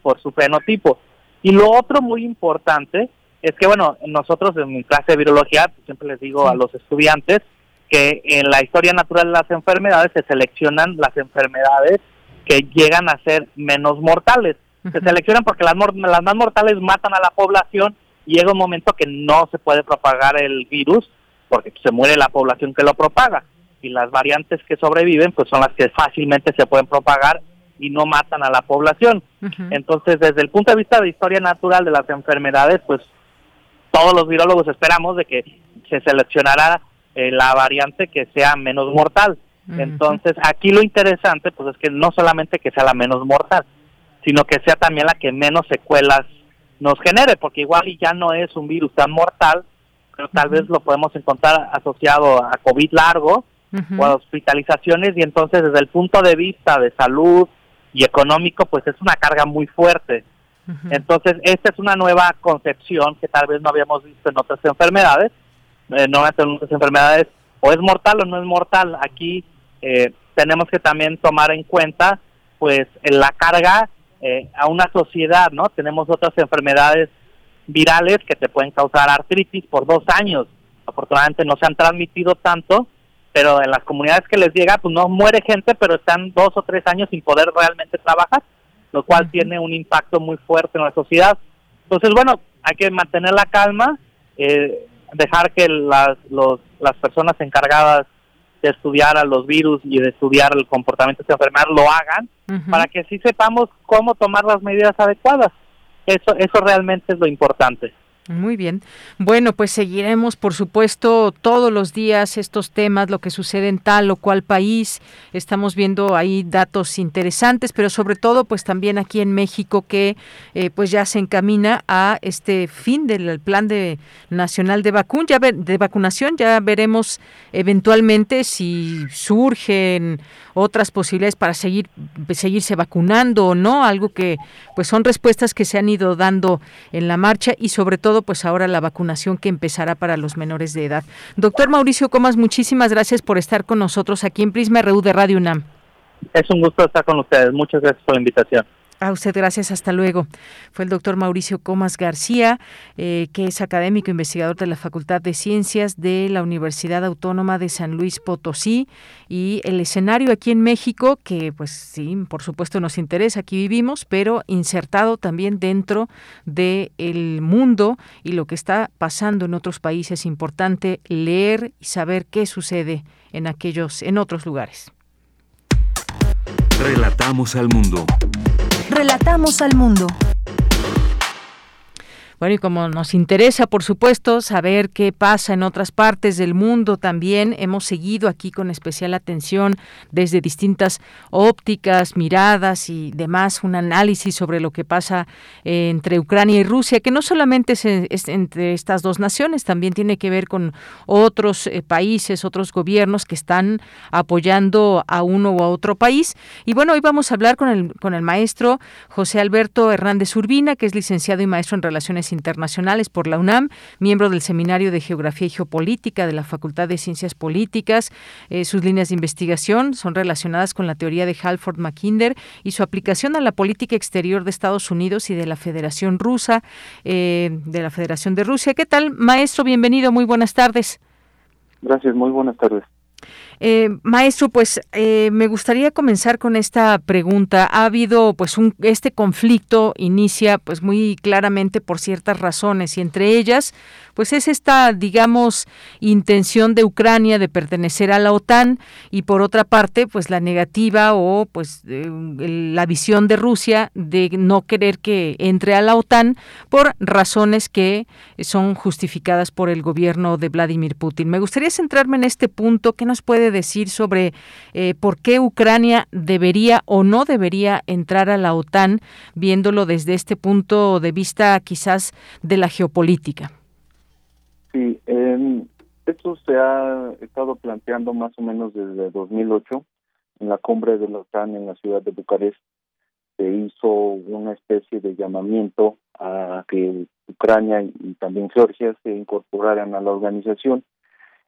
por su fenotipo. Y lo otro muy importante es que, bueno, nosotros en mi clase de virología, siempre les digo a los estudiantes que en la historia natural de las enfermedades se seleccionan las enfermedades que llegan a ser menos mortales. Se seleccionan porque las, las más mortales matan a la población y llega un momento que no se puede propagar el virus porque se muere la población que lo propaga y las variantes que sobreviven pues son las que fácilmente se pueden propagar y no matan a la población. Entonces, desde el punto de vista de historia natural de las enfermedades, pues todos los virólogos esperamos de que se seleccionara eh, la variante que sea menos mortal. Entonces, aquí lo interesante pues es que no solamente que sea la menos mortal, sino que sea también la que menos secuelas nos genere, porque igual ya no es un virus tan mortal, pero tal vez lo podemos encontrar asociado a COVID largo, o a hospitalizaciones y entonces desde el punto de vista de salud y económico pues es una carga muy fuerte. Entonces esta es una nueva concepción que tal vez no habíamos visto en otras enfermedades, eh, no en otras enfermedades o es mortal o no es mortal. Aquí eh, tenemos que también tomar en cuenta pues la carga eh, a una sociedad, ¿no? Tenemos otras enfermedades virales que te pueden causar artritis por dos años. Afortunadamente no se han transmitido tanto, pero en las comunidades que les llega, pues no muere gente, pero están dos o tres años sin poder realmente trabajar, lo cual tiene un impacto muy fuerte en la sociedad. Entonces, bueno, hay que mantener la calma, eh, dejar que las, los, las personas encargadas de estudiar a los virus y de estudiar el comportamiento de esta enfermedad lo hagan, para que sí sepamos cómo tomar las medidas adecuadas. Eso, eso realmente es lo importante. Muy bien. Bueno, pues seguiremos, por supuesto, todos los días estos temas, lo que sucede en tal o cual país. Estamos viendo ahí datos interesantes, pero sobre todo, pues también aquí en México que eh, pues ya se encamina a este fin del plan de nacional de, vacun ya de vacunación. Ya veremos eventualmente si surgen otras posibilidades para seguir seguirse vacunando o no, algo que pues son respuestas que se han ido dando en la marcha y sobre todo pues ahora la vacunación que empezará para los menores de edad. Doctor Mauricio Comas, muchísimas gracias por estar con nosotros aquí en Prisma RU de Radio UNAM. Es un gusto estar con ustedes. Muchas gracias por la invitación. A usted gracias, hasta luego. Fue el doctor Mauricio Comas García, eh, que es académico investigador de la Facultad de Ciencias de la Universidad Autónoma de San Luis Potosí y el escenario aquí en México, que pues sí, por supuesto nos interesa, aquí vivimos, pero insertado también dentro del el mundo y lo que está pasando en otros países. Importante leer y saber qué sucede en aquellos, en otros lugares. Relatamos al mundo. Relatamos al mundo. Bueno, y como nos interesa, por supuesto, saber qué pasa en otras partes del mundo también, hemos seguido aquí con especial atención desde distintas ópticas, miradas y demás, un análisis sobre lo que pasa entre Ucrania y Rusia, que no solamente es, entre estas dos naciones, también tiene que ver con otros eh, países, otros gobiernos que están apoyando a uno u a otro país. Y bueno, hoy vamos a hablar con el, con el maestro José Alberto Hernández Urbina, que es licenciado y maestro en Relaciones Internacionales por la UNAM, miembro del Seminario de Geografía y Geopolítica de la Facultad de Ciencias Políticas. Eh, sus líneas de investigación son relacionadas con la teoría de Halford Mackinder y su aplicación a la política exterior de Estados Unidos y de la Federación Rusa, eh, de la Federación de Rusia. ¿Qué tal, maestro? Bienvenido, muy buenas tardes. Gracias, muy buenas tardes. Eh, maestro, pues eh, me gustaría comenzar con esta pregunta. Ha habido, pues, un, este conflicto inicia, pues, muy claramente por ciertas razones y entre ellas, pues es esta, digamos, intención de Ucrania de pertenecer a la OTAN y por otra parte, pues la negativa o pues la visión de Rusia de no querer que entre a la OTAN por razones que son justificadas por el gobierno de Vladimir Putin. Me gustaría centrarme en este punto. ¿Qué nos puede decir sobre eh, por qué Ucrania debería o no debería entrar a la OTAN, viéndolo desde este punto de vista quizás de la geopolítica? Sí, eh, esto se ha estado planteando más o menos desde 2008 en la cumbre de la OTAN en la ciudad de Bucarest. Se hizo una especie de llamamiento a que Ucrania y también Georgia se incorporaran a la organización.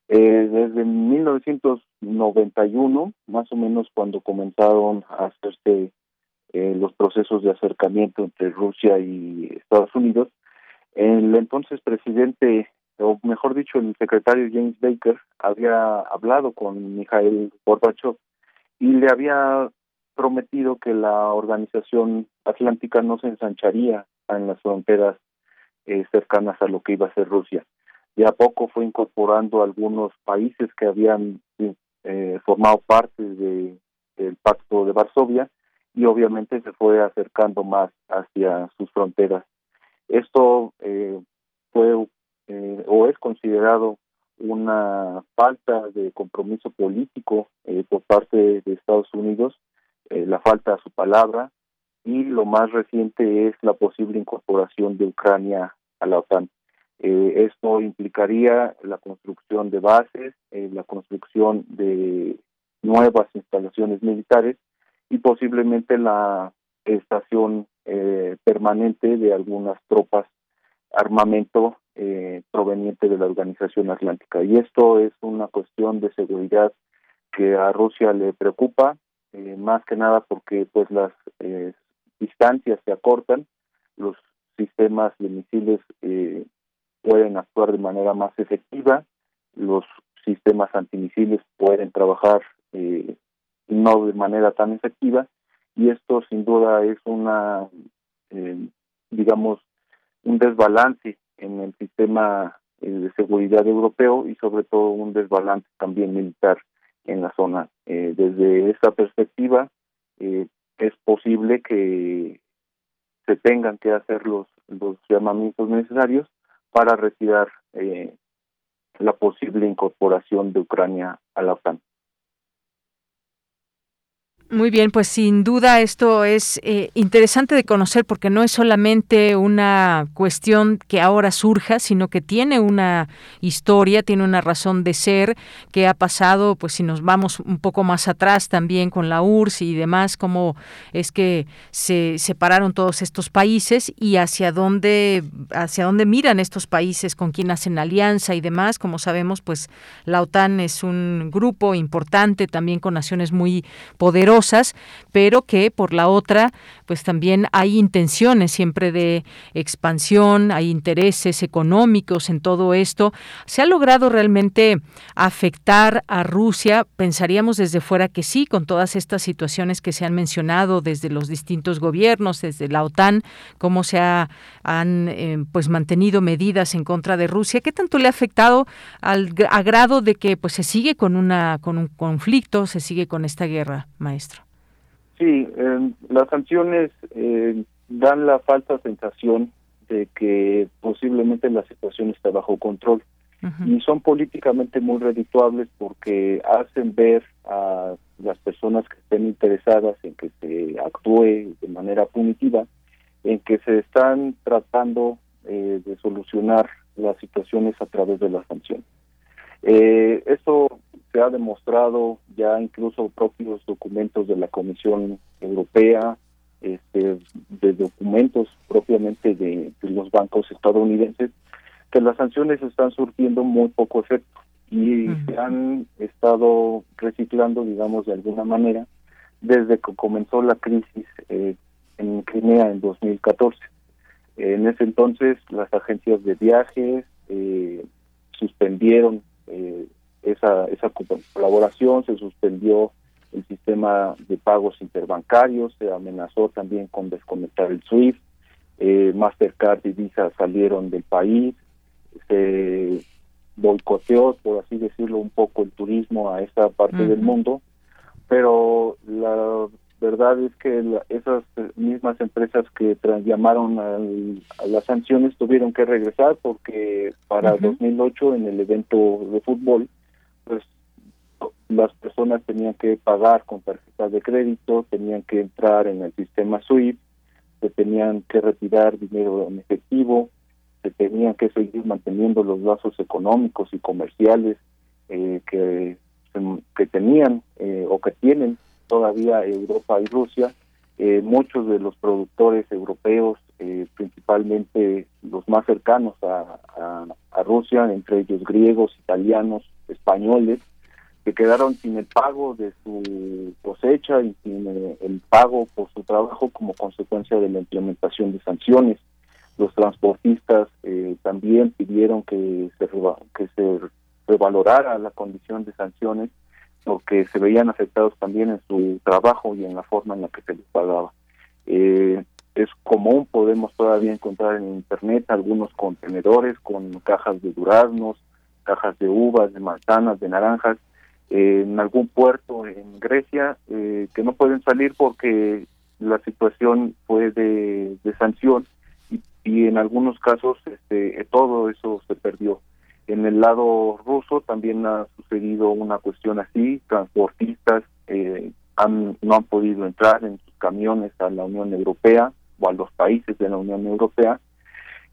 Eh, desde 1991, más o menos cuando comenzaron a hacerse eh, los procesos de acercamiento entre Rusia y Estados Unidos, el entonces presidente o mejor dicho, el secretario James Baker había hablado con Mikhail Gorbachev y le había prometido que la organización atlántica no se ensancharía en las fronteras eh, cercanas a lo que iba a ser Rusia. De a poco fue incorporando algunos países que habían eh, formado parte de, del Pacto de Varsovia y obviamente se fue acercando más hacia sus fronteras. Esto eh, fue eh, o es considerado una falta de compromiso político eh, por parte de Estados Unidos, eh, la falta de su palabra y lo más reciente es la posible incorporación de Ucrania a la OTAN. Esto implicaría la construcción de bases, la construcción de nuevas instalaciones militares y posiblemente la estación permanente de algunas tropas armamento eh, proveniente de la Organización Atlántica. Y esto es una cuestión de seguridad que a Rusia le preocupa, eh, más que nada porque pues las eh, distancias se acortan, los sistemas de misiles pueden actuar de manera más efectiva, los sistemas antimisiles pueden trabajar no de manera tan efectiva y esto sin duda es una digamos un desbalance en el sistema eh, de seguridad europeo y sobre todo un desbalance también militar en la zona. Eh, desde esta perspectiva eh, es posible que se tengan que hacer los, los llamamientos necesarios para retirar la posible incorporación de Ucrania a la OTAN. Muy bien, pues sin duda esto es eh, interesante de conocer porque no es solamente una cuestión que ahora surja, sino que tiene una historia, tiene una razón de ser que ha pasado, pues si nos vamos un poco más atrás también con la URSS y demás, cómo es que se separaron todos estos países y hacia dónde hacia dónde miran estos países, con quién hacen alianza y demás. Como sabemos, pues la OTAN es un grupo importante también con naciones muy poderosas pero que por la otra, pues también hay intenciones siempre de expansión, hay intereses económicos en todo esto. ¿Se ha logrado realmente afectar a Rusia? Pensaríamos desde fuera que sí, con todas estas situaciones que se han mencionado desde los distintos gobiernos, desde la OTAN, cómo se ha, han eh, pues mantenido medidas en contra de Rusia. ¿Qué tanto le ha afectado al a grado de que pues se sigue con una con un conflicto, se sigue con esta guerra, maestro? Sí, las sanciones eh, dan la falsa sensación de que posiblemente la situación está bajo control y son políticamente muy redituables porque hacen ver a las personas que estén interesadas en que se actúe de manera punitiva, en que se están tratando eh, de solucionar las situaciones a través de las sanciones. Eh, esto se ha demostrado ya incluso propios documentos de la Comisión Europea, este, de documentos propiamente de, los bancos estadounidenses, que las sanciones están surtiendo muy poco efecto y se han estado reciclando, digamos, de alguna manera, desde que comenzó la crisis eh, en Crimea en 2014. En ese entonces, las agencias de viajes eh, suspendieron eh, esa, esa colaboración, se suspendió el sistema de pagos interbancarios, se amenazó también con desconectar el SWIFT, eh, Mastercard y Visa salieron del país, se boicoteó, por así decirlo, un poco el turismo a esa parte del mundo, pero la verdad es que esas mismas empresas que llamaron a las sanciones tuvieron que regresar porque para 2008 en el evento de fútbol, pues las personas tenían que pagar con tarjetas de crédito, tenían que entrar en el sistema SWIFT, se tenían que retirar dinero en efectivo, se tenían que seguir manteniendo los lazos económicos y comerciales eh, que, que tenían eh, o que tienen todavía Europa y Rusia. Eh, muchos de los productores europeos, principalmente los más cercanos a, a Rusia, entre ellos griegos, italianos, españoles, que quedaron sin el pago de su cosecha y sin eh, el pago por su trabajo como consecuencia de la implementación de sanciones. Los transportistas eh, también pidieron que se, que se revalorara la condición de sanciones porque se veían afectados también en su trabajo y en la forma en la que se les pagaba. Eh, es común, podemos todavía encontrar en Internet algunos contenedores con cajas de duraznos, cajas de uvas, de manzanas, de naranjas, en algún puerto en Grecia eh, que no pueden salir porque la situación fue de, sanción y, en algunos casos este, todo eso se perdió. En el lado ruso también ha sucedido una cuestión así, transportistas eh, han, no han podido entrar en sus camiones a la Unión Europea o a los países de la Unión Europea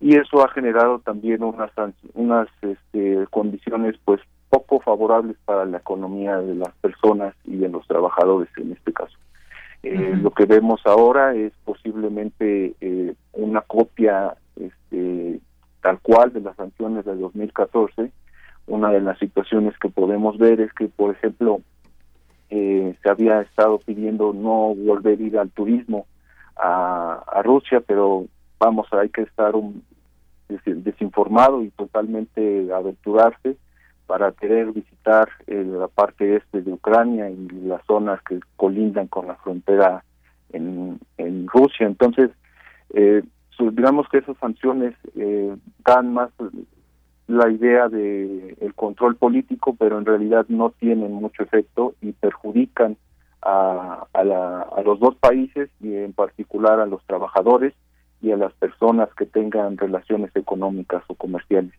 y eso ha generado también unas unas este, condiciones pues poco favorables para la economía de las personas y de los trabajadores en este caso. Eh, lo que vemos ahora es posiblemente eh, una copia este, tal cual de las sanciones de 2014. Una de las situaciones que podemos ver es que, por ejemplo, eh, se había estado pidiendo no volver a ir al turismo a, a Rusia, pero vamos, hay que estar un, desinformado y totalmente aventurarse para querer visitar eh, la parte este de Ucrania y las zonas que colindan con la frontera en, Rusia. Entonces, eh, digamos que esas sanciones eh, dan más la idea de el control político, pero en realidad no tienen mucho efecto y perjudican a, a, la, a los dos países y en particular a los trabajadores y a las personas que tengan relaciones económicas o comerciales.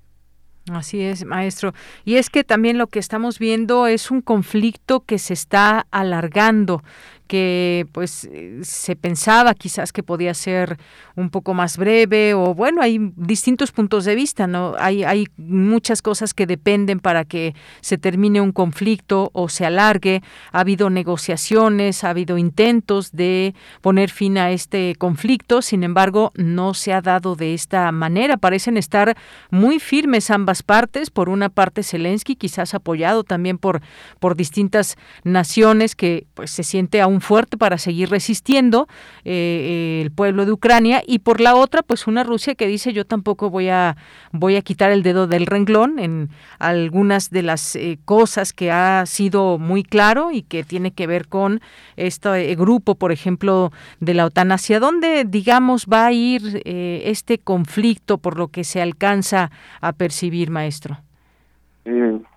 Así es, maestro. Y es que también lo que estamos viendo es un conflicto que se está alargando que pues eh, se pensaba quizás que podía ser un poco más breve o bueno, hay distintos puntos de vista, ¿no? Hay, hay muchas cosas que dependen para que se termine un conflicto o se alargue. Ha habido negociaciones, ha habido intentos de poner fin a este conflicto, sin embargo, no se ha dado de esta manera. Parecen estar muy firmes ambas partes. Por una parte, Zelensky, quizás apoyado también por, por distintas naciones que pues se siente aún fuerte para seguir resistiendo eh, eh, el pueblo de Ucrania y por la otra pues una Rusia que dice yo tampoco voy a voy a quitar el dedo del renglón en algunas de las eh, cosas que ha sido muy claro y que tiene que ver con este grupo por ejemplo de la OTAN hacia dónde digamos va a ir este conflicto por lo que se alcanza a percibir maestro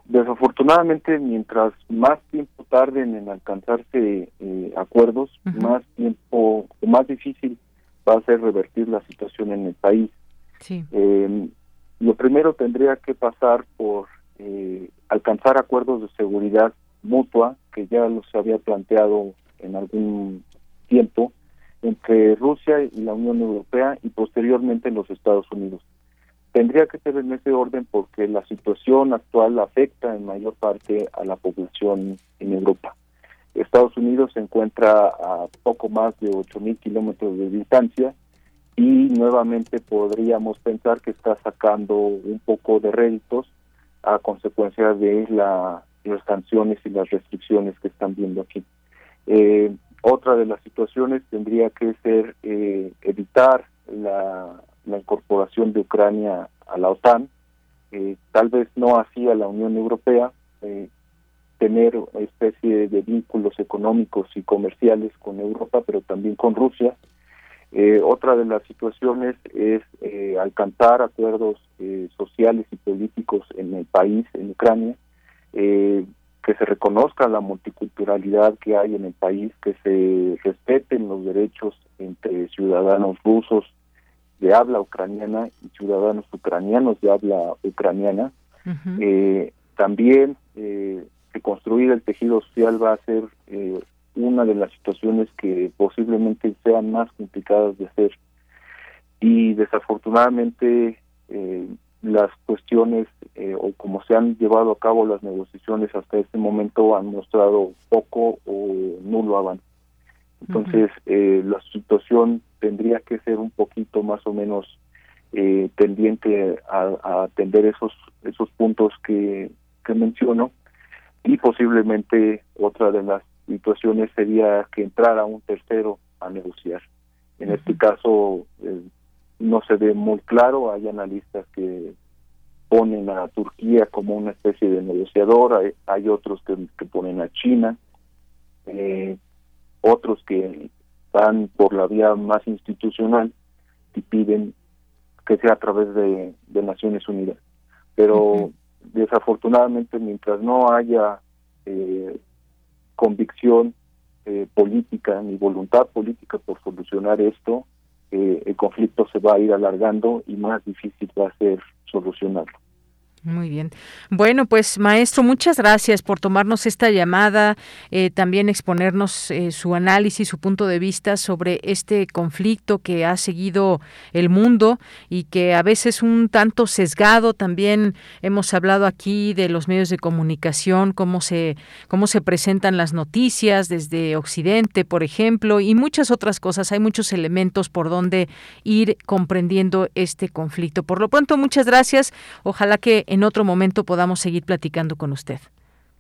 Desafortunadamente, mientras más tiempo tarden en alcanzarse eh, acuerdos, más tiempo, más difícil va a ser revertir la situación en el país. Em, lo primero tendría que pasar por eh, alcanzar acuerdos de seguridad mutua, que ya los había planteado en algún tiempo, entre Rusia y la Unión Europea y posteriormente los Estados Unidos. Tendría que ser en ese orden porque la situación actual afecta en mayor parte a la población en Europa. Estados Unidos se encuentra a poco más de 8.000 kilómetros de distancia y nuevamente podríamos pensar que está sacando un poco de réditos a consecuencia de la, las sanciones y las restricciones que están viendo aquí. Eh, otra de las situaciones tendría que ser eh, evitar la, incorporación de Ucrania a la OTAN, eh, tal vez no así a la Unión Europea, tener una especie de vínculos económicos y comerciales con Europa, pero también con Rusia. otra de las situaciones es alcanzar acuerdos sociales y políticos en el país, en Ucrania, eh, que se reconozca la multiculturalidad que hay en el país, que se respeten los derechos entre ciudadanos rusos de habla ucraniana y ciudadanos ucranianos de habla ucraniana. eh, también eh, construir el tejido social va a ser eh, una de las situaciones que posiblemente sean más complicadas de hacer. Y desafortunadamente eh, las cuestiones eh, o como se han llevado a cabo las negociaciones hasta este momento han mostrado poco o nulo avance. Entonces, eh, la situación tendría que ser un poquito más o menos eh, tendiente a, atender esos esos puntos que, que menciono. Y posiblemente otra de las situaciones sería que entrara un tercero a negociar. En este caso, no se ve muy claro, hay analistas que ponen a Turquía como una especie de negociador, hay, otros que, ponen a China, eh, otros que van por la vía más institucional y piden que sea a través de, Naciones Unidas. Pero desafortunadamente mientras no haya eh, convicción eh, política ni voluntad política por solucionar esto, eh, el conflicto se va a ir alargando y más difícil va a ser solucionarlo. Muy bien. Bueno, pues maestro, muchas gracias por tomarnos esta llamada, eh, también exponernos eh, su análisis, su punto de vista sobre este conflicto que ha seguido el mundo y que a veces un tanto sesgado. También hemos hablado aquí de los medios de comunicación, cómo se cómo se presentan las noticias desde Occidente, por ejemplo, y muchas otras cosas. Hay muchos elementos por donde ir comprendiendo este conflicto. Por lo pronto, muchas gracias. Ojalá que otro momento podamos seguir platicando con usted.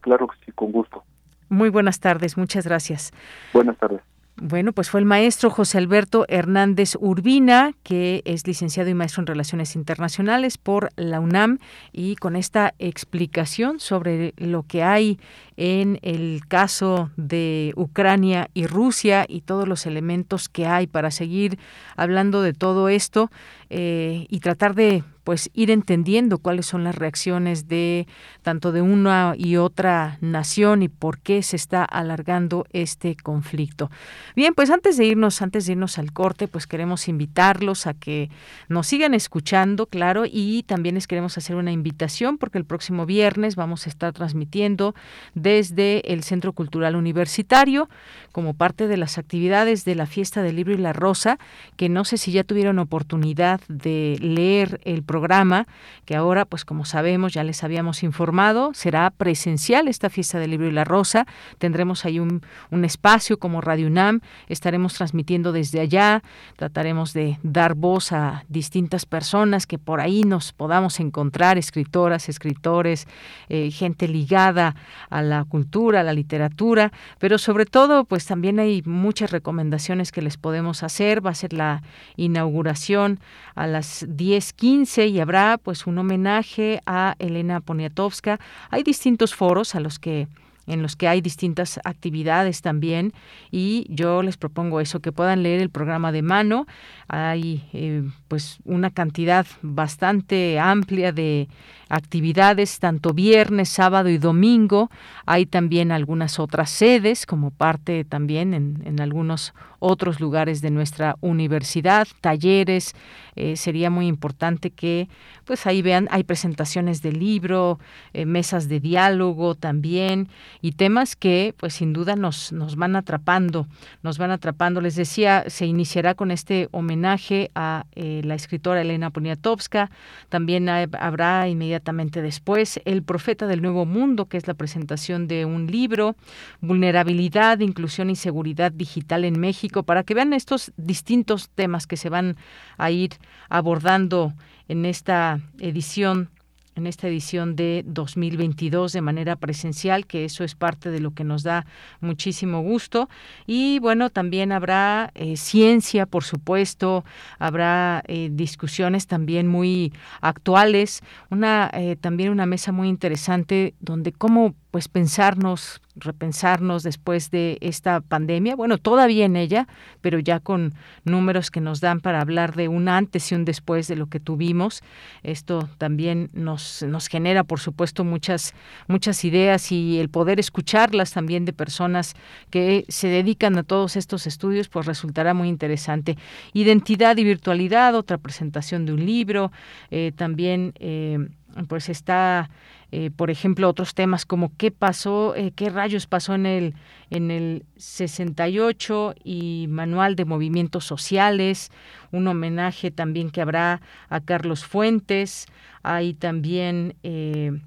Claro que sí, con gusto. Muy buenas tardes, muchas gracias. Buenas tardes. Bueno, pues fue el maestro José Alberto Hernández Urbina, que es licenciado y maestro en Relaciones Internacionales por la UNAM, y con esta explicación sobre lo que hay en el caso de Ucrania y Rusia y todos los elementos que hay para seguir hablando de todo esto eh, y tratar de pues ir entendiendo cuáles son las reacciones de tanto de una y otra nación y por qué se está alargando este conflicto. Bien, pues antes de irnos, antes de irnos al corte, pues queremos invitarlos a que nos sigan escuchando, claro, y también les queremos hacer una invitación porque el próximo viernes vamos a estar transmitiendo desde el Centro Cultural Universitario como parte de las actividades de la Fiesta del Libro y la Rosa, que no sé si ya tuvieron oportunidad de leer el programa que ahora, pues como sabemos, ya les habíamos informado, será presencial esta fiesta del libro y la rosa. Tendremos ahí un, un espacio como Radio UNAM, estaremos transmitiendo desde allá, trataremos de dar voz a distintas personas que por ahí nos podamos encontrar, escritoras, escritores, eh, gente ligada a la cultura, a la literatura, pero sobre todo, pues también hay muchas recomendaciones que les podemos hacer. Va a ser la inauguración a las 10.15 y habrá pues un homenaje a Elena Poniatowska. Hay distintos foros a los que en los que hay distintas actividades también y yo les propongo eso que puedan leer el programa de mano hay eh, pues una cantidad bastante amplia de actividades tanto viernes, sábado y domingo. Hay también algunas otras sedes como parte también en, en algunos otros lugares de nuestra universidad, talleres. Eh, sería muy importante que pues ahí vean, hay presentaciones de libro, eh, mesas de diálogo también y temas que pues sin duda nos, nos van atrapando, nos van atrapando. Les decía, se iniciará con este homenaje a eh, eh, la escritora Elena Poniatowska. También habrá inmediatamente después El Profeta del Nuevo Mundo, que es la presentación de un libro, Vulnerabilidad, Inclusión y Seguridad Digital en México, para que vean estos distintos temas que se van a ir abordando en esta edición en esta edición de 2022 de manera presencial, que eso es parte de lo que nos da muchísimo gusto. Y bueno, también habrá eh, ciencia, por supuesto, habrá eh, discusiones también muy actuales, una eh, también una mesa muy interesante donde cómo pues pensarnos, repensarnos después de esta pandemia, bueno, todavía en ella, pero ya con números que nos dan para hablar de un antes y un después de lo que tuvimos. Esto también nos, nos genera, por supuesto, muchas, muchas ideas y el poder escucharlas también de personas que se dedican a todos estos estudios, pues resultará muy interesante. Identidad y virtualidad, otra presentación de un libro, eh, también eh, pues está eh, por ejemplo, otros temas como qué pasó, eh, qué rayos pasó en el, en el 68 y Manual de Movimientos Sociales, un homenaje también que habrá a Carlos Fuentes, hay también, eh,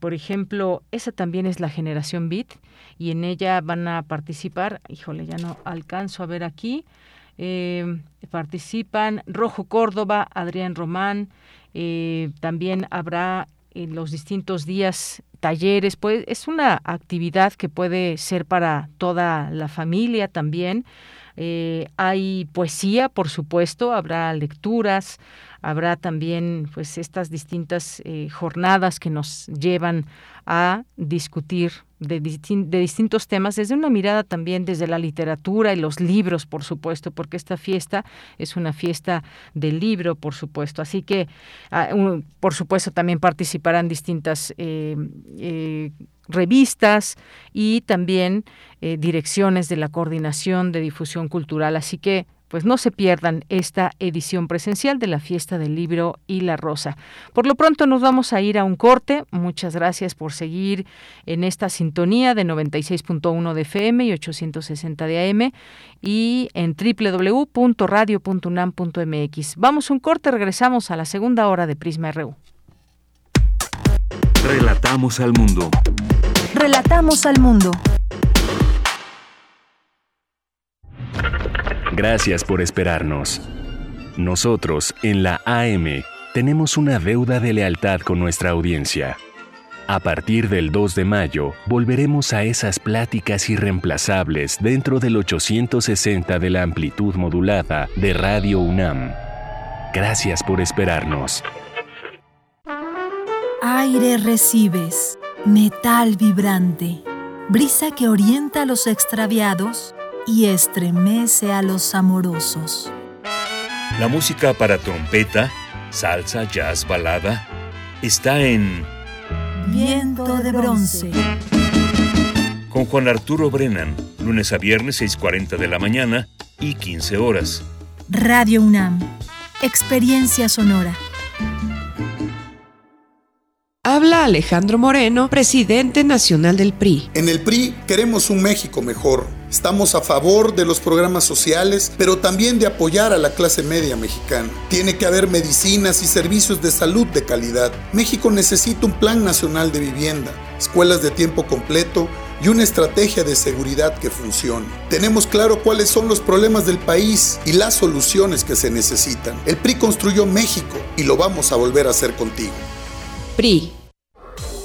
por ejemplo, esa también es la generación Beat y en ella van a participar, híjole, ya no alcanzo a ver aquí, participan Rojo Córdoba, Adrián Román, también habrá en los distintos días talleres, pues es una actividad que puede ser para toda la familia también. Eh, hay poesía, por supuesto, habrá lecturas, habrá también pues estas distintas eh, jornadas que nos llevan a discutir de, distintos temas desde una mirada también desde la literatura y los libros, por supuesto, porque esta fiesta es una fiesta del libro, por supuesto. Así que, ah, por supuesto, también participarán distintas eh, eh, revistas y también direcciones de la coordinación de difusión cultural. Así que pues no se pierdan esta edición presencial de la Fiesta del Libro y la Rosa. Por lo pronto nos vamos a ir a un corte. Muchas gracias por seguir en esta sintonía de 96.1 de FM y 860 de AM y en www.radio.unam.mx. Vamos a un corte, regresamos a la segunda hora de Prisma RU. Relatamos al mundo. Relatamos al mundo. Gracias por esperarnos. Nosotros, en la AM, tenemos una deuda de lealtad con nuestra audiencia. A partir del 2 de mayo, volveremos a esas pláticas irreemplazables dentro del 860 de la amplitud modulada de Radio UNAM. Gracias por esperarnos. Aire recibes, metal vibrante, brisa que orienta a los extraviados y estremece a los amorosos. La música para trompeta, salsa, jazz, balada, está en Viento de bronce. Con Juan Arturo Brennan, lunes a viernes 6.40 de la mañana y 15 horas. Radio UNAM, experiencia sonora. Habla Alejandro Moreno, presidente nacional del PRI. En el PRI queremos un México mejor. Estamos a favor de los programas sociales, pero también de apoyar a la clase media mexicana. Tiene que haber medicinas y servicios de salud de calidad. México necesita un plan nacional de vivienda, escuelas de tiempo completo y una estrategia de seguridad que funcione. Tenemos claro cuáles son los problemas del país y las soluciones que se necesitan. El PRI construyó México y lo vamos a volver a hacer contigo. PRI.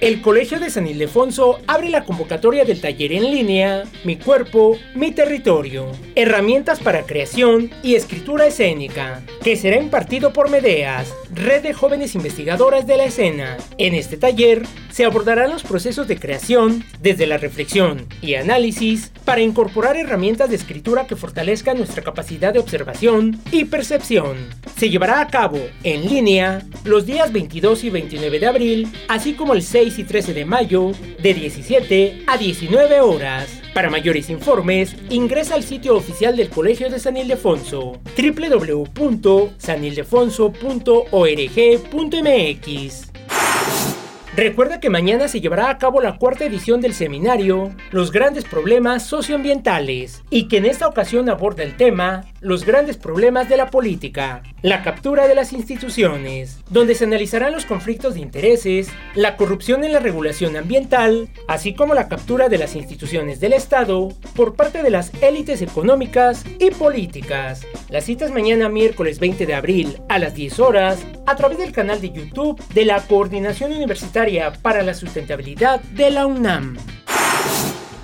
El Colegio de San Ildefonso abre la convocatoria del taller en línea Mi cuerpo, mi territorio. Herramientas para creación y escritura escénica, que será impartido por Medeas, Red de Jóvenes Investigadoras de la Escena. En este taller se abordarán los procesos de creación desde la reflexión y análisis para incorporar herramientas de escritura que fortalezcan nuestra capacidad de observación y percepción. Se llevará a cabo en línea los días 22 y 29 de abril, así como el 6 y 13 de mayo, de 17 a 19 horas. Para mayores informes, ingresa al sitio oficial del Colegio de San Ildefonso, www.sanildefonso.org.mx. Recuerda que mañana se llevará a cabo la cuarta edición del seminario Los grandes problemas socioambientales y que en esta ocasión aborda el tema Los grandes problemas de la política, la captura de las instituciones, donde se analizarán los conflictos de intereses, la corrupción en la regulación ambiental, así como la captura de las instituciones del Estado por parte de las élites económicas y políticas. La cita es mañana miércoles 20 de abril a las 10 horas a través del canal de YouTube de la Coordinación Universitaria para la Sustentabilidad de la UNAM.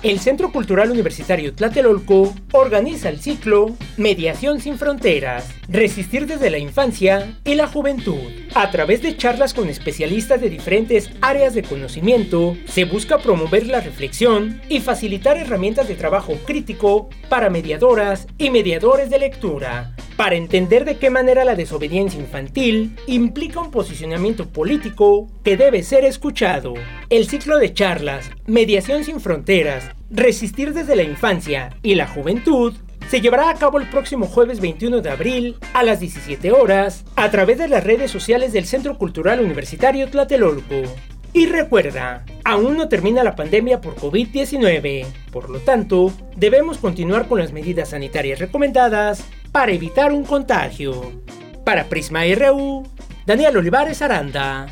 El Centro Cultural Universitario Tlatelolco organiza el ciclo Mediación sin Fronteras, Resistir desde la Infancia y la Juventud. A través de charlas con especialistas de diferentes áreas de conocimiento, se busca promover la reflexión y facilitar herramientas de trabajo crítico para mediadoras y mediadores de lectura, para entender de qué manera la desobediencia infantil implica un posicionamiento político que debe ser escuchado. El ciclo de charlas Mediación sin Fronteras, Resistir desde la Infancia y la Juventud se llevará a cabo el próximo jueves 21 de abril a las 17 horas a través de las redes sociales del Centro Cultural Universitario Tlatelolco. Y recuerda, aún no termina la pandemia por COVID-19, por lo tanto, debemos continuar con las medidas sanitarias recomendadas para evitar un contagio. Para Prisma RU, Daniel Olivares Aranda.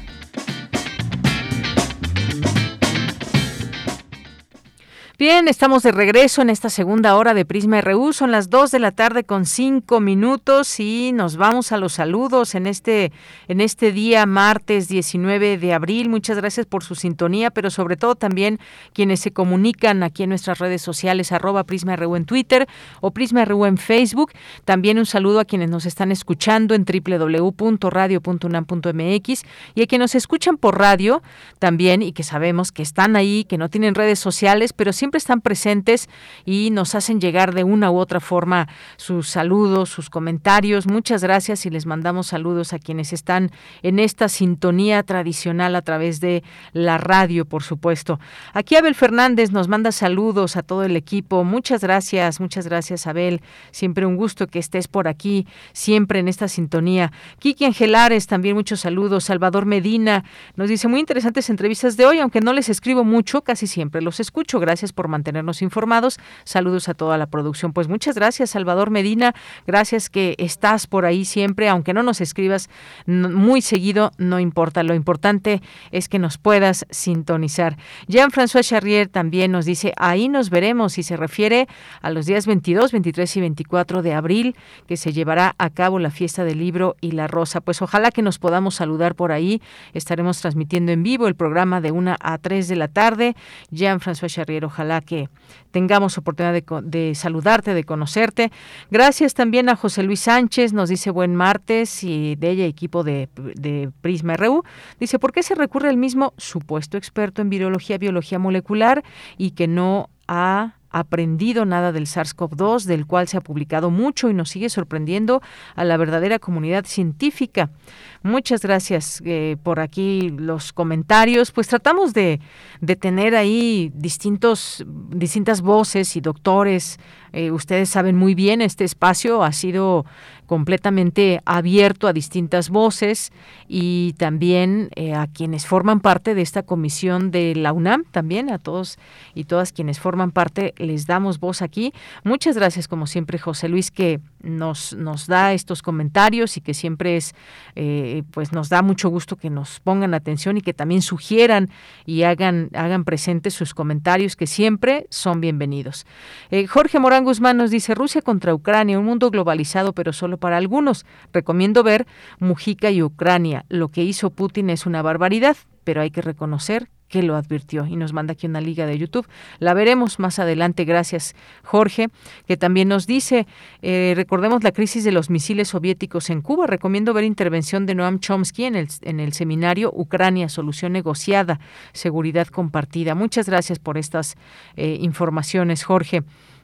Bien, estamos de regreso en esta segunda hora de Prisma RU. Son las 2 de la tarde con 5 minutos y nos vamos a los saludos en este, en este día martes 19 de abril. Muchas gracias por su sintonía, pero sobre todo también quienes se comunican aquí en nuestras redes sociales, arroba Prisma RU en Twitter o Prisma RU en Facebook. También un saludo a quienes nos están escuchando en www.radio.unam.mx y a quienes nos escuchan por radio también y que sabemos que están ahí, que no tienen redes sociales, pero siempre están presentes y nos hacen llegar de una u otra forma sus saludos, sus comentarios. Muchas gracias y les mandamos saludos a quienes están en esta sintonía tradicional a través de la radio, por supuesto. Aquí Abel Fernández nos manda saludos a todo el equipo. Muchas gracias, muchas gracias Abel. Siempre un gusto que estés por aquí, siempre en esta sintonía. Kiki Angelares, también muchos saludos. Salvador Medina nos dice muy interesantes entrevistas de hoy, aunque no les escribo mucho, casi siempre los escucho. Gracias por mantenernos informados. Saludos a toda la producción. Pues muchas gracias, Salvador Medina. Gracias que estás por ahí siempre, aunque no nos escribas muy seguido, no importa. Lo importante es que nos puedas sintonizar. Jean-François Charrier también nos dice, ahí nos veremos y se refiere a los días 22, 23 y 24 de abril que se llevará a cabo la fiesta del libro y la rosa. Pues ojalá que nos podamos saludar por ahí. Estaremos transmitiendo en vivo el programa de 1 a 3 de la tarde. Jean-François Charrier, ojalá ojalá que tengamos oportunidad de, saludarte, de conocerte. Gracias también a José Luis Sánchez, nos dice buen martes y de ella equipo de, de Prisma RU. Dice, ¿por qué se recurre al mismo supuesto experto en virología, biología molecular y que no a aprendido nada del SARS-CoV-2, del cual se ha publicado mucho y nos sigue sorprendiendo a la verdadera comunidad científica. Muchas gracias eh, por aquí los comentarios. Pues tratamos de, de tener ahí distintos, distintas voces y doctores. Eh, ustedes saben muy bien, este espacio ha sido completamente abierto a distintas voces y también eh, a quienes forman parte de esta comisión de la UNAM, también a todos y todas quienes forman parte, les damos voz aquí. Muchas gracias, como siempre, José Luis, que nos, nos da estos comentarios y que siempre es, eh, pues nos da mucho gusto que nos pongan atención y que también sugieran y hagan, hagan presentes sus comentarios, que siempre son bienvenidos. Eh, Jorge Morán Guzmán nos dice, Rusia contra Ucrania, un mundo globalizado, pero solo para algunos. Recomiendo ver Mujica y Ucrania. Lo que hizo Putin es una barbaridad, pero hay que reconocer que lo advirtió y nos manda aquí una liga de YouTube. La veremos más adelante. Gracias, Jorge, que también nos dice, eh, recordemos la crisis de los misiles soviéticos en Cuba. Recomiendo ver intervención de Noam Chomsky en el, en el seminario Ucrania, solución negociada, seguridad compartida. Muchas gracias por estas eh, informaciones, Jorge.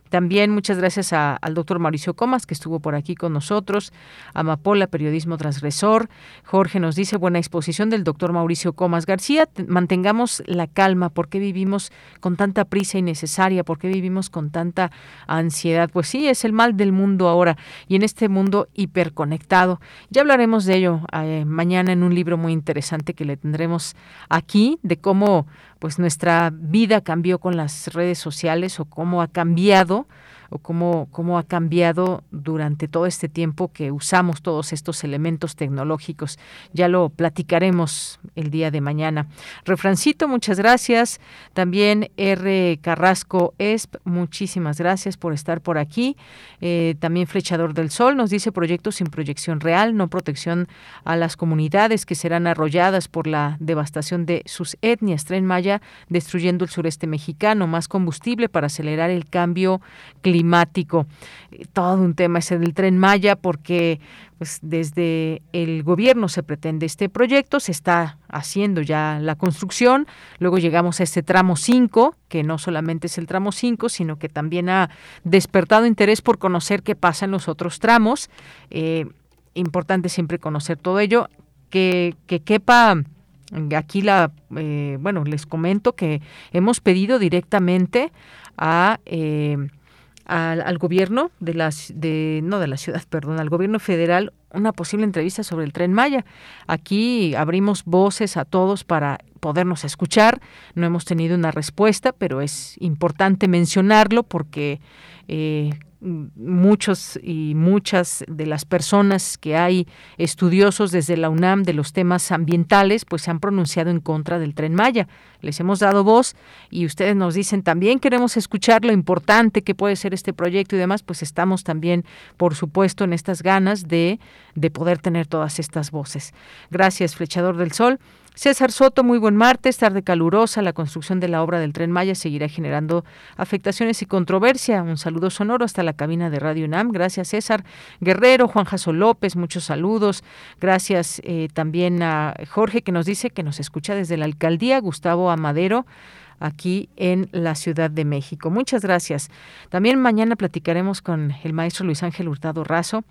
También muchas gracias al doctor Mauricio Comas, que estuvo por aquí con nosotros, Amapola, Periodismo Transgresor. Jorge nos dice, buena exposición del doctor Mauricio Comas García. Mantengamos la calma. ¿Por qué vivimos con tanta prisa innecesaria? ¿Por qué vivimos con tanta ansiedad? Pues sí, es el mal del mundo ahora y en este mundo hiperconectado. Ya hablaremos de ello eh, mañana en un libro muy interesante que le tendremos aquí, de cómo pues nuestra vida cambió con las redes sociales o cómo ha cambiado o cómo, cómo ha cambiado durante todo este tiempo que usamos todos estos elementos tecnológicos. Ya lo platicaremos el día de mañana. Refrancito, muchas gracias. También R. Carrasco Esp, muchísimas gracias por estar por aquí. Eh, también Flechador del Sol nos dice proyectos sin proyección real, no protección a las comunidades que serán arrolladas por la devastación de sus etnias. Tren Maya destruyendo el sureste mexicano, más combustible para acelerar el cambio climático climático. Todo un tema ese del tren Maya porque pues desde el gobierno se pretende este proyecto, se está haciendo ya la construcción, luego llegamos a este tramo 5, que no solamente es el tramo 5, sino que también ha despertado interés por conocer qué pasa en los otros tramos. Eh, importante siempre conocer todo ello, que, que quepa aquí la, eh, bueno, les comento que hemos pedido directamente a... Eh, al, gobierno de las de no de la ciudad, perdón, al gobierno federal una posible entrevista sobre el tren Maya. Aquí abrimos voces a todos para podernos escuchar. No hemos tenido una respuesta, pero es importante mencionarlo porque eh, muchos y muchas de las personas que hay estudiosos desde la UNAM de los temas ambientales pues se han pronunciado en contra del tren Maya. Les hemos dado voz y ustedes nos dicen también queremos escuchar lo importante que puede ser este proyecto y demás, pues estamos también por supuesto en estas ganas de, de poder tener todas estas voces. Gracias, Flechador del Sol. César Soto, muy buen martes, tarde calurosa. La construcción de la obra del tren Maya seguirá generando afectaciones y controversia. Un saludo sonoro hasta la cabina de Radio UNAM. Gracias, César Guerrero, Juan Jaso López, muchos saludos. Gracias eh, también a Jorge que nos dice que nos escucha desde la alcaldía, Gustavo Amadero aquí en la Ciudad de México. Muchas gracias. También mañana platicaremos con el maestro Luis Ángel Hurtado Razo.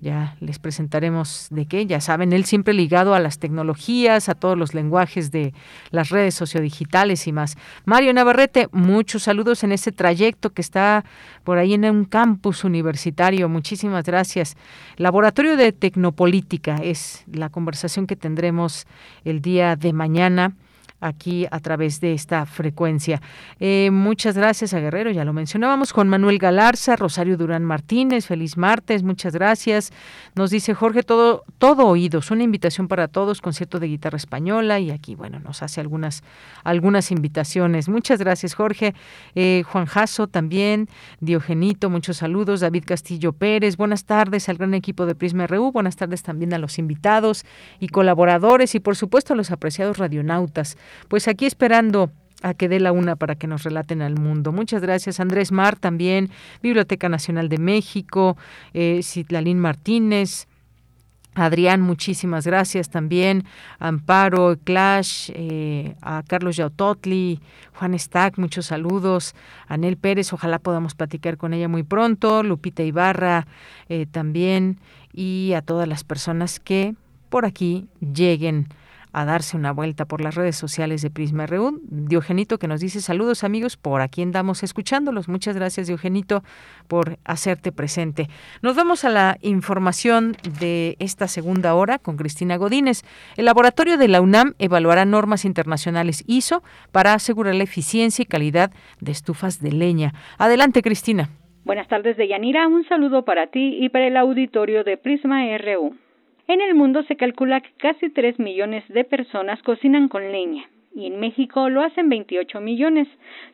Ya les presentaremos de qué. Ya saben, él siempre ligado a las tecnologías, a todos los lenguajes de las redes sociodigitales y más. Mario Navarrete, muchos saludos en ese trayecto que está por ahí en un campus universitario. Muchísimas gracias. Laboratorio de Tecnopolítica es la conversación que tendremos el día de mañana aquí a través de esta frecuencia. Eh, muchas gracias a Guerrero, ya lo mencionábamos, Juan Manuel Galarza, Rosario Durán Martínez, feliz martes, muchas gracias. Nos dice Jorge, todo, todo oídos, una invitación para todos, concierto de guitarra española y aquí, bueno, nos hace algunas, algunas invitaciones. Muchas gracias, Jorge. Eh, Juan Jasso también, Diogenito, muchos saludos, David Castillo Pérez, buenas tardes al gran equipo de Prisma RU, buenas tardes también a los invitados y colaboradores y por supuesto a los apreciados radionautas. Pues aquí esperando a que dé la una para que nos relaten al mundo. Muchas gracias, Andrés Mar, también, Biblioteca Nacional de México, eh, Citlalín Martínez, Adrián, muchísimas gracias también. Amparo, Clash, eh, a Carlos Yautotli, Juan Stack, muchos saludos. Anel Pérez, ojalá podamos platicar con ella muy pronto. Lupita Ibarra eh, también. Y a todas las personas que por aquí lleguen a darse una vuelta por las redes sociales de Prisma RU. Diogenito que nos dice saludos amigos, por aquí andamos escuchándolos. Muchas gracias Diogenito por hacerte presente. Nos vamos a la información de esta segunda hora con Cristina Godínez. El laboratorio de la UNAM evaluará normas internacionales ISO para asegurar la eficiencia y calidad de estufas de leña. Adelante Cristina. Buenas tardes, Deyanira. Un saludo para ti y para el auditorio de Prisma RU. En el mundo se calcula que casi 3 millones de personas cocinan con leña y en México lo hacen 28 millones,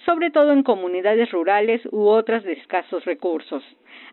sobre todo en comunidades rurales u otras de escasos recursos,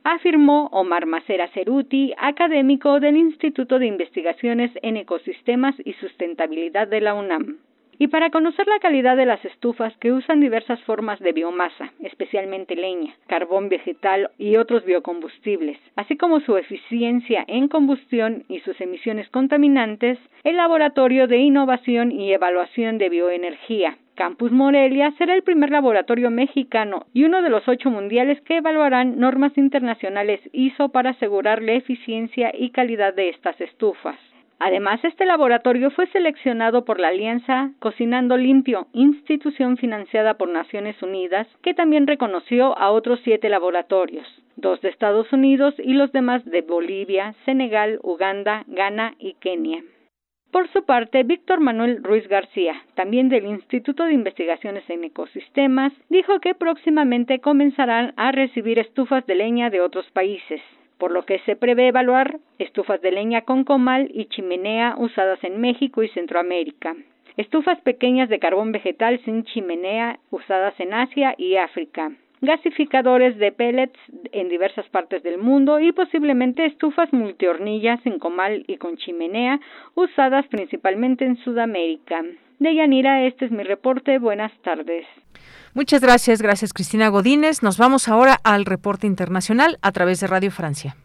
afirmó Omar Macera Ceruti, académico del Instituto de Investigaciones en Ecosistemas y Sustentabilidad de la UNAM y para conocer la calidad de las estufas que usan diversas formas de biomasa, especialmente leña, carbón vegetal y otros biocombustibles, así como su eficiencia en combustión y sus emisiones contaminantes, el Laboratorio de Innovación y Evaluación de Bioenergía, Campus Morelia será el primer laboratorio mexicano y uno de los ocho mundiales que evaluarán normas internacionales ISO para asegurar la eficiencia y calidad de estas estufas. Además, este laboratorio fue seleccionado por la Alianza Cocinando Limpio, institución financiada por Naciones Unidas, que también reconoció a otros siete laboratorios, dos de Estados Unidos y los demás de Bolivia, Senegal, Uganda, Ghana y Kenia. Por su parte, Víctor Manuel Ruiz García, también del Instituto de Investigaciones en Ecosistemas, dijo que próximamente comenzarán a recibir estufas de leña de otros países por lo que se prevé evaluar estufas de leña con comal y chimenea usadas en México y Centroamérica, estufas pequeñas de carbón vegetal sin chimenea usadas en Asia y África, gasificadores de pellets en diversas partes del mundo y posiblemente estufas multihornillas en comal y con chimenea usadas principalmente en Sudamérica. De Yanira, este es mi reporte. Buenas tardes. Muchas gracias, gracias Cristina Godínez. Nos vamos ahora al reporte internacional a través de Radio Francia.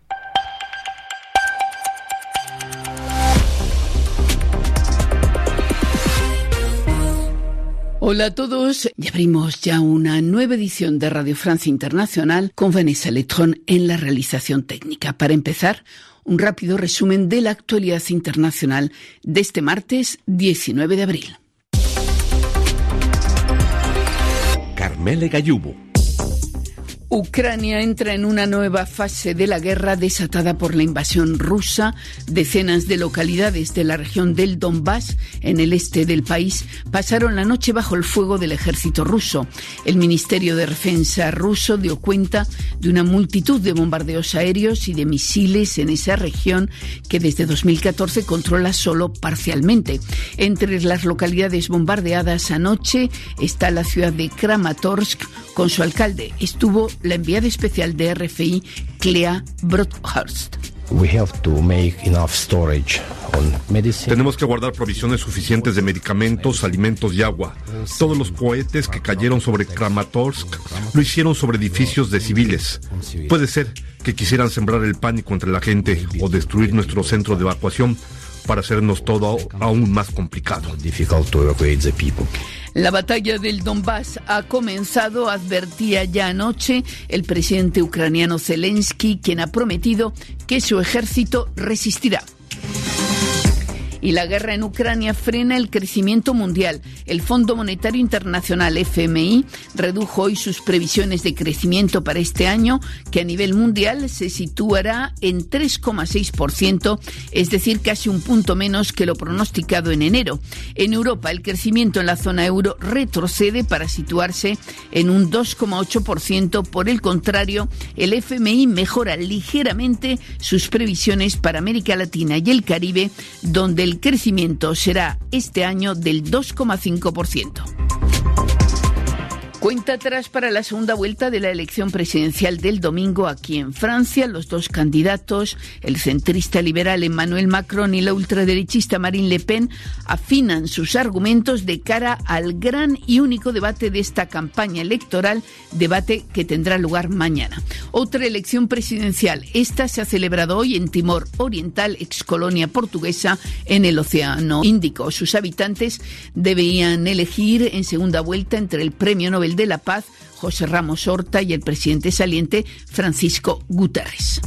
Hola a todos, y abrimos ya una nueva edición de Radio Francia Internacional con Vanessa Letrón en la realización técnica. Para empezar, un rápido resumen de la actualidad internacional de este martes 19 de abril. Carmele Gallubo. Ucrania entra en una nueva fase de la guerra desatada por la invasión rusa. Decenas de localidades de la región del Donbass, en el este del país, pasaron la noche bajo el fuego del ejército ruso. El Ministerio de Defensa ruso dio cuenta de una multitud de bombardeos aéreos y de misiles en esa región que desde 2014 controla solo parcialmente. Entre las localidades bombardeadas anoche está la ciudad de Kramatorsk con su alcalde. Estuvo la enviada especial de RFI, Clea Broadhurst. Tenemos que guardar provisiones suficientes de medicamentos, alimentos y agua. Todos los cohetes que cayeron sobre Kramatorsk lo hicieron sobre edificios de civiles. Puede ser que quisieran sembrar el pánico entre la gente o destruir nuestro centro de evacuación para hacernos todo aún más complicado. La batalla del Donbass ha comenzado, advertía ya anoche el presidente ucraniano Zelensky, quien ha prometido que su ejército resistirá y la guerra en Ucrania frena el crecimiento mundial. El Fondo Monetario Internacional FMI redujo hoy sus previsiones de crecimiento para este año, que a nivel mundial se situará en 3,6%, es decir, casi un punto menos que lo pronosticado en enero. En Europa, el crecimiento en la zona euro retrocede para situarse en un 2,8%. Por el contrario, el FMI mejora ligeramente sus previsiones para América Latina y el Caribe, donde el crecimiento será este año del 2,5%. Cuenta atrás para la segunda vuelta de la elección presidencial del domingo aquí en Francia. Los dos candidatos, el centrista liberal Emmanuel Macron y la ultraderechista Marine Le Pen, afinan sus argumentos de cara al gran y único debate de esta campaña electoral, debate que tendrá lugar mañana. Otra elección presidencial. Esta se ha celebrado hoy en Timor Oriental, ex colonia portuguesa, en el Océano Índico. Sus habitantes debían elegir en segunda vuelta entre el premio Nobel de la Paz, José Ramos Horta, y el presidente saliente, Francisco Guterres.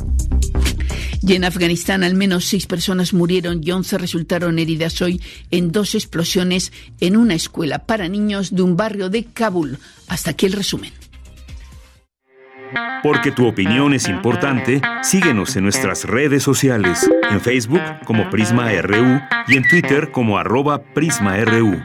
Y en Afganistán al menos seis personas murieron y once resultaron heridas hoy en dos explosiones en una escuela para niños de un barrio de Kabul. Hasta aquí el resumen. Porque tu opinión es importante, síguenos en nuestras redes sociales, en Facebook como Prisma RU y en Twitter como arroba PrismaRU.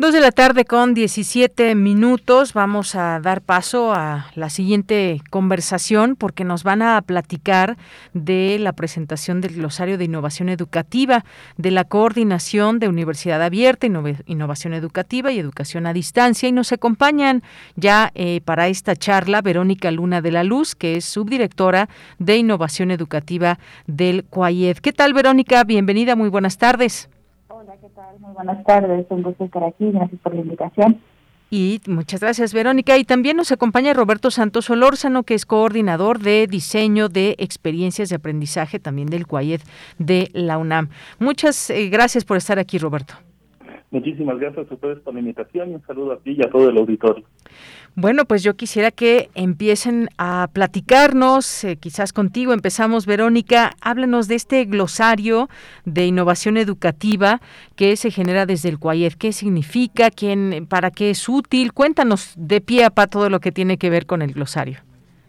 Dos de la tarde con 17 minutos. Vamos a dar paso a la siguiente conversación porque nos van a platicar de la presentación del glosario de innovación educativa, de la coordinación de Universidad Abierta, Innovación Educativa y Educación a Distancia. Y nos acompañan ya eh, para esta charla Verónica Luna de la Luz, que es subdirectora de Innovación Educativa del CUAIED. ¿Qué tal, Verónica? Bienvenida, muy buenas tardes. Muy buenas tardes, un gusto estar aquí, gracias por la invitación. Y muchas gracias, Verónica. Y también nos acompaña Roberto Santos Olórzano, que es coordinador de diseño de experiencias de aprendizaje también del CUAED de la UNAM. Muchas eh, gracias por estar aquí, Roberto. Muchísimas gracias a ustedes por la invitación y un saludo a ti y a todo el auditorio. Bueno, pues yo quisiera que empiecen a platicarnos, eh, quizás contigo empezamos, Verónica, háblanos de este glosario de innovación educativa que se genera desde el CUAIED. ¿Qué significa? ¿Quién, ¿Para qué es útil? Cuéntanos de pie a pa todo lo que tiene que ver con el glosario.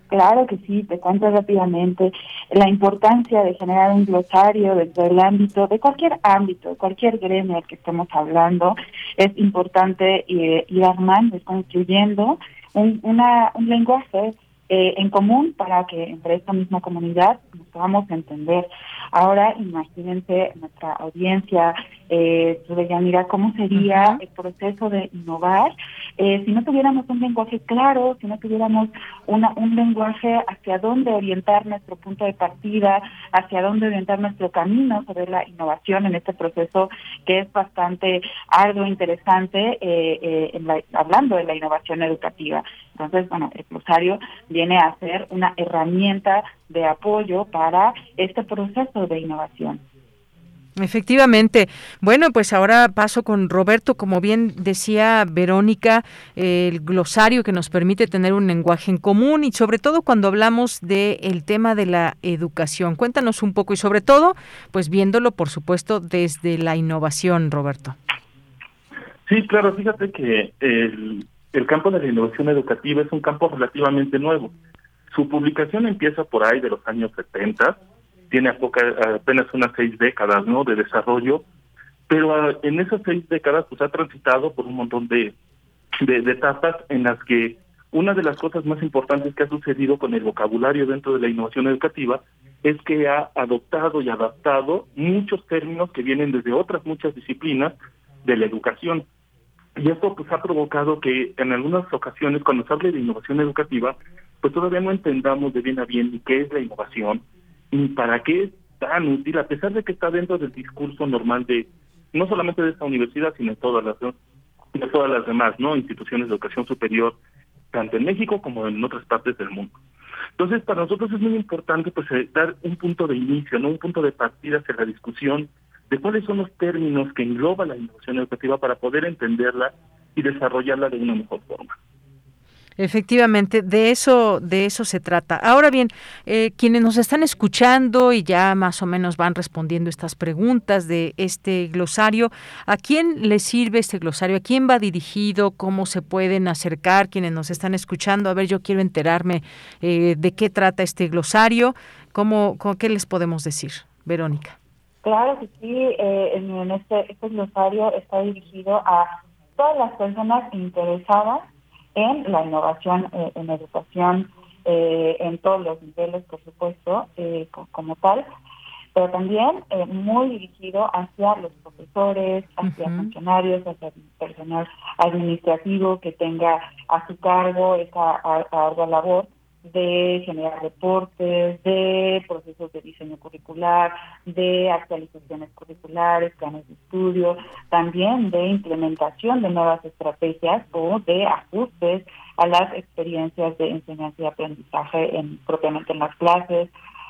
Claro que sí, te cuento rápidamente la importancia de generar un glosario dentro del ámbito, de cualquier ámbito, cualquier gremio al que estemos hablando. Es importante eh, ir armando, construyendo un lenguaje eh, en común para que entre esta misma comunidad nos podamos entender. Ahora imagínense nuestra audiencia, eh, mira cómo sería el proceso de innovar eh, si no tuviéramos un lenguaje claro, si no tuviéramos una, un lenguaje hacia dónde orientar nuestro punto de partida, hacia dónde orientar nuestro camino sobre la innovación en este proceso que es bastante arduo, interesante, eh, eh, hablando de la innovación educativa. Entonces, bueno, el glosario viene a ser una herramienta de apoyo para este proceso de innovación. Efectivamente. Bueno, pues ahora paso con Roberto, como bien decía Verónica, el glosario que nos permite tener un lenguaje en común y sobre todo cuando hablamos del tema de la educación. Cuéntanos un poco y sobre todo, pues viéndolo, por supuesto, desde la innovación, Roberto. Sí, claro, fíjate que el, el campo de la innovación educativa es un campo relativamente nuevo. Su publicación empieza por ahí de los años 70 tiene apenas unas seis décadas ¿no? de desarrollo, pero ah, en esas seis décadas pues ha transitado por un montón de, de, etapas en las que una de las cosas más importantes que ha sucedido con el vocabulario dentro de la innovación educativa es que ha adoptado y adaptado muchos términos que vienen desde otras muchas disciplinas de la educación. Y esto pues ha provocado que en algunas ocasiones cuando se hable de innovación educativa, pues todavía no entendamos de bien a bien qué es la innovación, ¿Y para qué es tan útil, a pesar de que está dentro del discurso normal de, no solamente de esta universidad, sino de todas las, de todas las demás no instituciones de educación superior, tanto en México como en otras partes del mundo? Entonces, para nosotros es muy importante pues eh, dar un punto de inicio, no un punto de partida hacia la discusión de cuáles son los términos que engloba la innovación educativa para poder entenderla y desarrollarla de una mejor forma. Efectivamente, de eso, de eso se trata. Ahora bien, eh, quienes nos están escuchando y ya más o menos van respondiendo estas preguntas de este glosario, ¿a quién le sirve este glosario? ¿A quién va dirigido? ¿Cómo se pueden acercar quienes nos están escuchando? A ver, yo quiero enterarme eh, de qué trata este glosario. ¿Cómo, ¿Qué les podemos decir, Verónica? Claro que sí, eh, en este, este glosario está dirigido a todas las personas interesadas en la innovación eh, en educación eh, en todos los niveles, por supuesto, eh, como tal. pero también eh, muy dirigido hacia los profesores, hacia funcionarios, hacia personal administrativo que tenga a su cargo esa ardua labor de generar reportes, de procesos de diseño curricular, de actualizaciones curriculares, planes de estudio, también de implementación de nuevas estrategias o de ajustes a las experiencias de enseñanza y aprendizaje en, propiamente en las clases,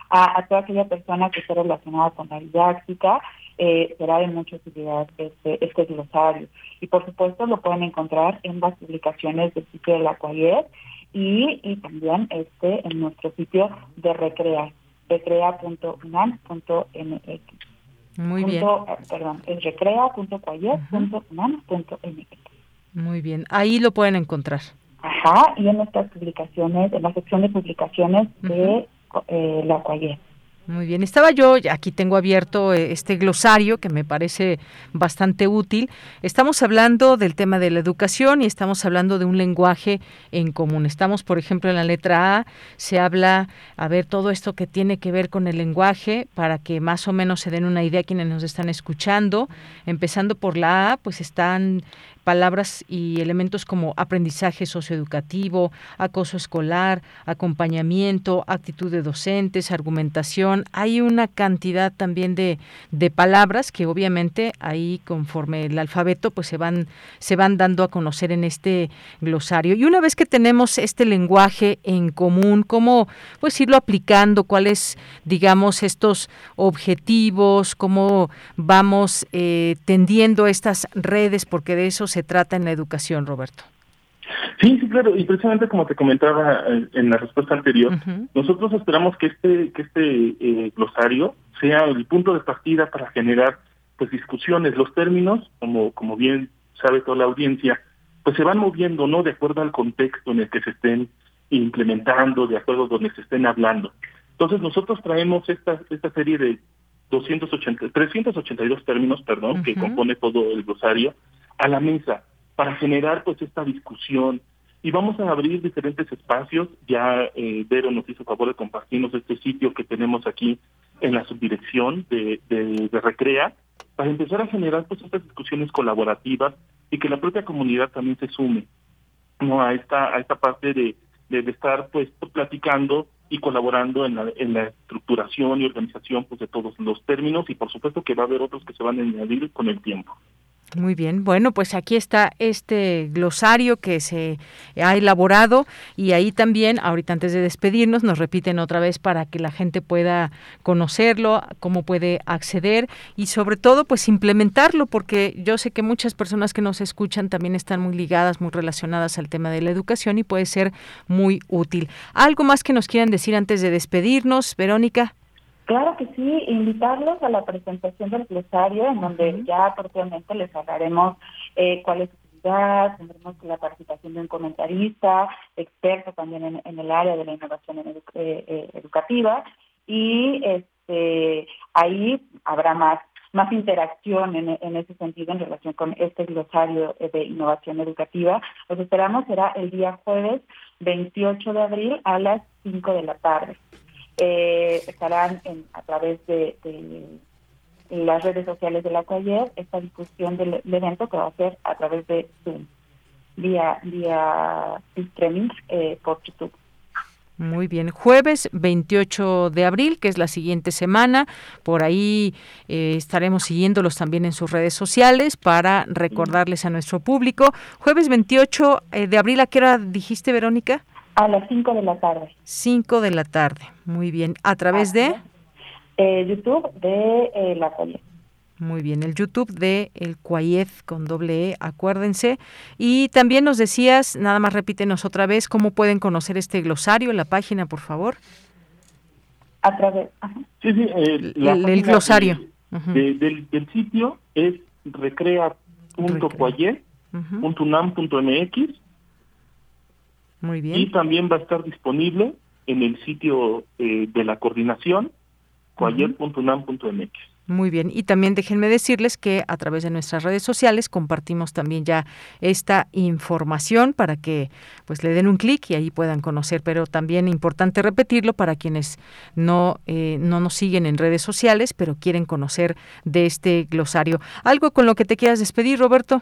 a, toda aquella persona que esté relacionada con la didáctica, eh, será de mucha utilidad este, este glosario. Y por supuesto lo pueden encontrar en las publicaciones del sitio de la y, y también este en nuestro sitio de recrea, recrea.unam.mx. Muy bien. Eh, perdón, es recrea.cuayer.unam.mx. Muy bien, ahí lo pueden encontrar. Ajá, y en nuestras publicaciones, en la sección de publicaciones de eh, la Cuayer. Muy bien, estaba yo, aquí tengo abierto eh, este glosario que me parece bastante útil. Estamos hablando del tema de la educación y estamos hablando de un lenguaje en común. Estamos, por ejemplo, en la letra A, se habla, a ver, todo esto que tiene que ver con el lenguaje para que más o menos se den una idea quienes nos están escuchando. Empezando por la A, pues están palabras y elementos como aprendizaje socioeducativo, acoso escolar, acompañamiento, actitud de docentes, argumentación. Hay una cantidad también de, de palabras que obviamente ahí conforme el alfabeto pues se van, se van dando a conocer en este glosario. Y una vez que tenemos este lenguaje en común, ¿cómo pues irlo aplicando? ¿Cuáles, digamos, estos objetivos? ¿Cómo vamos eh, tendiendo estas redes? Porque de eso se trata en la educación, Roberto. Sí, sí, claro, y precisamente como te comentaba eh, en la respuesta anterior, nosotros esperamos que este que este eh, glosario sea el punto de partida para generar pues discusiones, los términos, como como bien sabe toda la audiencia, pues se van moviendo, ¿no? De acuerdo al contexto en el que se estén implementando, de acuerdo a donde se estén hablando. Entonces nosotros traemos esta esta serie de 280, 382 términos, perdón, que compone todo el glosario, a la mesa para generar pues esta discusión y vamos a abrir diferentes espacios. Ya eh, Vero nos hizo favor de compartirnos este sitio que tenemos aquí en la subdirección de, de, Recrea para empezar a generar pues estas discusiones colaborativas y que la propia comunidad también se sume no a esta a esta parte de, de, estar pues platicando y colaborando en la, en la estructuración y organización pues de todos los términos y por supuesto que va a haber otros que se van a añadir con el tiempo. Muy bien, bueno, pues aquí está este glosario que se ha elaborado y ahí también, ahorita antes de despedirnos, nos repiten otra vez para que la gente pueda conocerlo, cómo puede acceder y sobre todo pues implementarlo porque yo sé que muchas personas que nos escuchan también están muy ligadas, muy relacionadas al tema de la educación y puede ser muy útil. ¿Algo más que nos quieran decir antes de despedirnos, Verónica? Claro que sí, invitarlos a la presentación del glosario, en donde ya propiamente les hablaremos eh, cuál es su utilidad, tendremos la participación de un comentarista, experto también en, el área de la innovación eh, eh, educativa, y este ahí habrá más más interacción en, en, ese sentido en relación con este glosario de innovación educativa. Los esperamos, será el día jueves 28 de abril a las 5 de la tarde eh, estarán en, a través de, las redes sociales de la Coyer esta discusión del, evento que va a ser a través de Zoom, vía, vía streaming eh, por YouTube. Muy bien, jueves 28 de abril, que es la siguiente semana. Por ahí eh, estaremos siguiéndolos también en sus redes sociales para recordarles a nuestro público. Jueves 28 eh, de abril, ¿a qué hora dijiste, Verónica? A las 5 de la tarde. 5 de la tarde, muy bien. ¿A través de? Eh, YouTube de eh, La Cuayet. Muy bien, el YouTube de El Cuayet con doble E, acuérdense. Y también nos decías, nada más repítenos otra vez, cómo pueden conocer este glosario en la página, por favor. A través. Sí, sí, el, el glosario. del, sitio es recrea.cuayet.unam.mx muy bien. Y también va a estar disponible en el sitio eh, de la coordinación, cuayer.unam.mx. Muy bien, y también déjenme decirles que a través de nuestras redes sociales compartimos también ya esta información para que pues le den un clic y ahí puedan conocer, pero también importante repetirlo para quienes no, eh, no nos siguen en redes sociales, pero quieren conocer de este glosario. ¿Algo con lo que te quieras despedir, Roberto?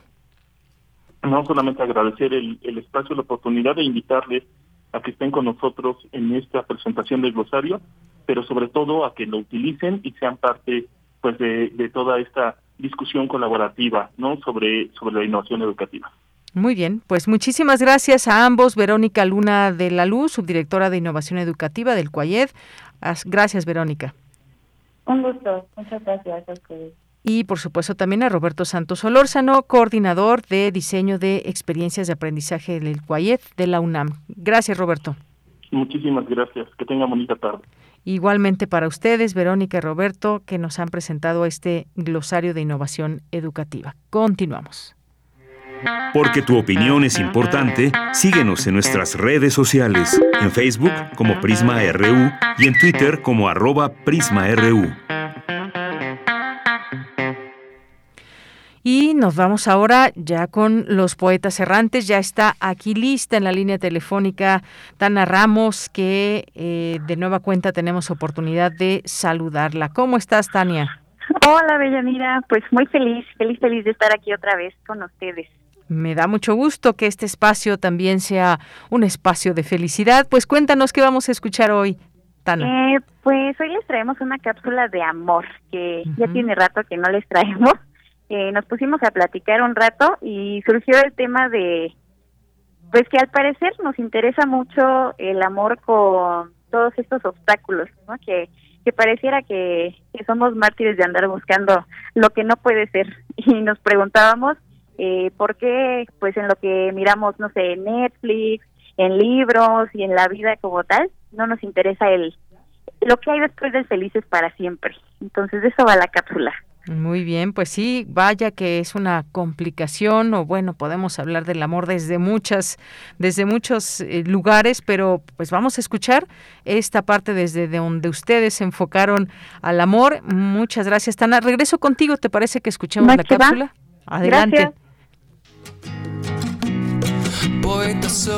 No, solamente agradecer el, el espacio, la oportunidad de invitarles a que estén con nosotros en esta presentación del glosario, pero sobre todo a que lo utilicen y sean parte pues de, toda esta discusión colaborativa no sobre sobre la innovación educativa muy bien, pues muchísimas gracias a ambos, Verónica Luna de la Luz, subdirectora de Innovación Educativa del CUAYED. Gracias, Verónica. Un gusto, muchas gracias Y por supuesto también a Roberto Santos Olórzano, coordinador de diseño de experiencias de aprendizaje del CUAYED de la UNAM. Gracias, Roberto. Muchísimas gracias. Que tenga bonita tarde. Igualmente para ustedes, Verónica y Roberto, que nos han presentado este glosario de innovación educativa. Continuamos. Porque tu opinión es importante, síguenos en nuestras redes sociales, en Facebook como Prisma RU y en Twitter como arroba PrismaRU. Y nos vamos ahora ya con los poetas errantes. Ya está aquí lista en la línea telefónica Tana Ramos, que eh, de nueva cuenta tenemos oportunidad de saludarla. ¿Cómo estás, Tania? Hola, Bellanira. Pues muy feliz, feliz, feliz de estar aquí otra vez con ustedes. Me da mucho gusto que este espacio también sea un espacio de felicidad. Pues cuéntanos qué vamos a escuchar hoy. Tana. Eh, pues hoy les traemos una cápsula de amor, que ya tiene rato que no les traemos eh, nos pusimos a platicar un rato y surgió el tema de, pues que al parecer nos interesa mucho el amor con todos estos obstáculos, ¿no? Que, que pareciera que, somos mártires de andar buscando lo que no puede ser y nos preguntábamos eh, por qué, pues en lo que miramos, no sé, en Netflix, en libros y en la vida como tal, no nos interesa el lo que hay después del felices para siempre. Entonces de eso va la cápsula. Muy bien, pues sí, vaya que es una complicación o bueno, podemos hablar del amor desde muchas desde muchos eh, lugares, pero pues vamos a escuchar esta parte desde donde ustedes se enfocaron al amor. Muchas gracias, Tana. Regreso contigo, ¿te parece que escuchemos la cápsula? Adelante. Poeta soy,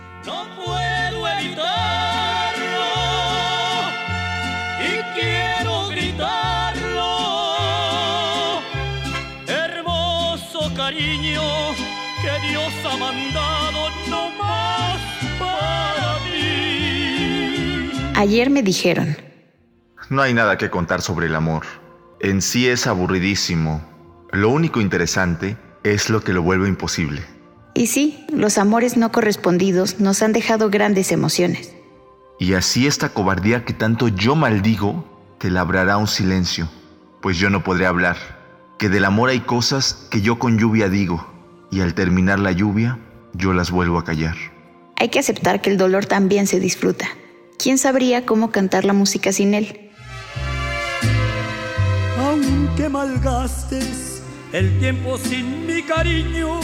Ayer me dijeron. No hay nada que contar sobre el amor. En sí es aburridísimo. Lo único interesante es lo que lo vuelve imposible. Y sí, los amores no correspondidos nos han dejado grandes emociones. Y así esta cobardía que tanto yo maldigo, te labrará un silencio, pues yo no podré hablar, que del amor hay cosas que yo con lluvia digo, y al terminar la lluvia, yo las vuelvo a callar. Hay que aceptar que el dolor también se disfruta. ¿Quién sabría cómo cantar la música sin él? Aunque malgastes el tiempo sin mi cariño,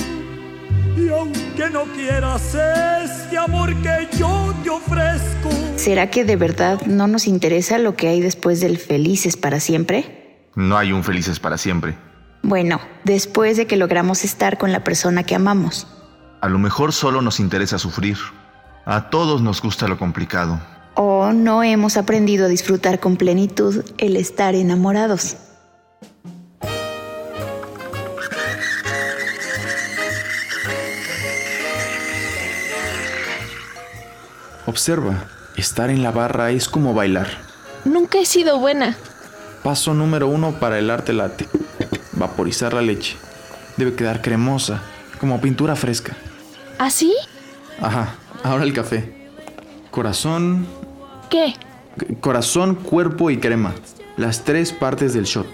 y aunque no quieras este amor que yo te ofrezco. ¿Será que de verdad no nos interesa lo que hay después del felices para siempre? No hay un felices para siempre. Bueno, después de que logramos estar con la persona que amamos. A lo mejor solo nos interesa sufrir. A todos nos gusta lo complicado o no hemos aprendido a disfrutar con plenitud el estar enamorados. Observa, estar en la barra es como bailar. Nunca he sido buena. Paso número uno para el arte late. Vaporizar la leche. Debe quedar cremosa, como pintura fresca. ¿Así? ¿Ah, Ajá, ahora el café. Corazón, ¿Qué? Corazón, cuerpo y crema. Las tres partes del shot.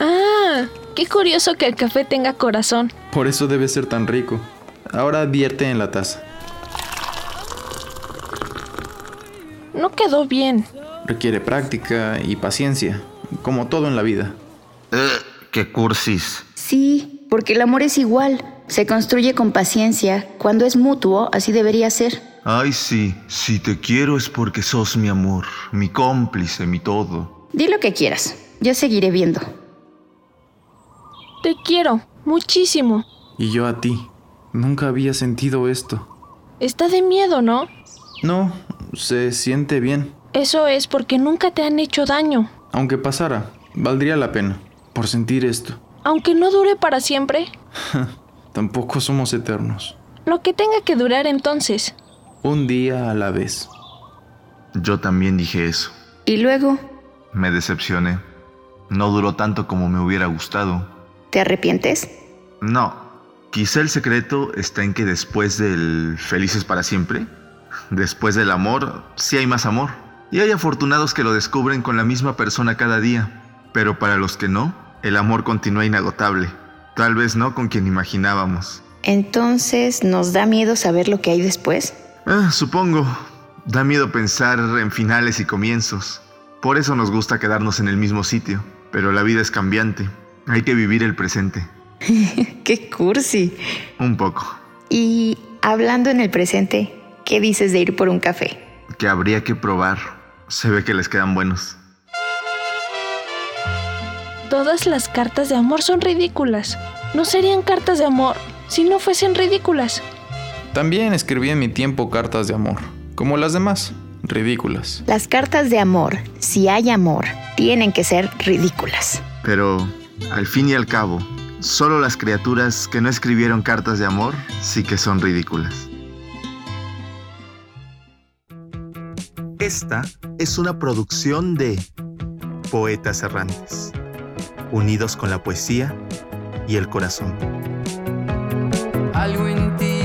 Ah, qué curioso que el café tenga corazón. Por eso debe ser tan rico. Ahora advierte en la taza. No quedó bien. Requiere práctica y paciencia, como todo en la vida. Eh, ¡Qué cursis! Sí, porque el amor es igual. Se construye con paciencia. Cuando es mutuo, así debería ser. Ay, sí. Si te quiero es porque sos mi amor, mi cómplice, mi todo. Di lo que quieras. Yo seguiré viendo. Te quiero, muchísimo. Y yo a ti. Nunca había sentido esto. Está de miedo, ¿no? No, se siente bien. Eso es porque nunca te han hecho daño. Aunque pasara, valdría la pena, por sentir esto. Aunque no dure para siempre. Tampoco somos eternos. Lo que tenga que durar entonces. Un día a la vez. Yo también dije eso. ¿Y luego? Me decepcioné. No duró tanto como me hubiera gustado. ¿Te arrepientes? No. Quizá el secreto está en que después del felices para siempre, después del amor, sí hay más amor. Y hay afortunados que lo descubren con la misma persona cada día. Pero para los que no, el amor continúa inagotable. Tal vez no con quien imaginábamos. Entonces, ¿nos da miedo saber lo que hay después? Ah, supongo. Da miedo pensar en finales y comienzos. Por eso nos gusta quedarnos en el mismo sitio. Pero la vida es cambiante. Hay que vivir el presente. ¡Qué cursi! Un poco. Y hablando en el presente, ¿qué dices de ir por un café? Que habría que probar. Se ve que les quedan buenos. Todas las cartas de amor son ridículas. No serían cartas de amor si no fuesen ridículas. También escribí en mi tiempo cartas de amor, como las demás, ridículas. Las cartas de amor, si hay amor, tienen que ser ridículas. Pero, al fin y al cabo, solo las criaturas que no escribieron cartas de amor sí que son ridículas. Esta es una producción de Poetas Errantes, unidos con la poesía y el corazón. Algo en ti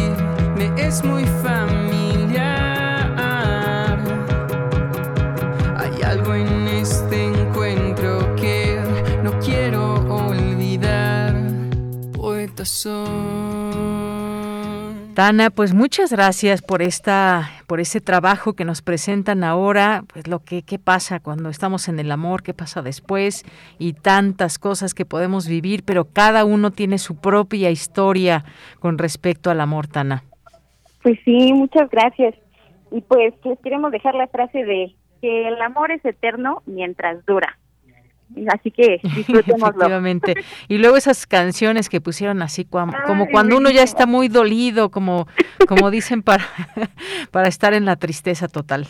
es muy familiar. Hay algo en este encuentro que no quiero olvidar. Poeta soy. Tana, pues muchas gracias por esta, por ese trabajo que nos presentan ahora, pues lo que qué pasa cuando estamos en el amor, qué pasa después y tantas cosas que podemos vivir, pero cada uno tiene su propia historia con respecto al amor, Tana. Pues sí, muchas gracias. Y pues les queremos dejar la frase de que el amor es eterno mientras dura. Así que disfrutémoslo. Efectivamente. Y luego esas canciones que pusieron así como, como cuando uno ya está muy dolido, como, como dicen para, para estar en la tristeza total.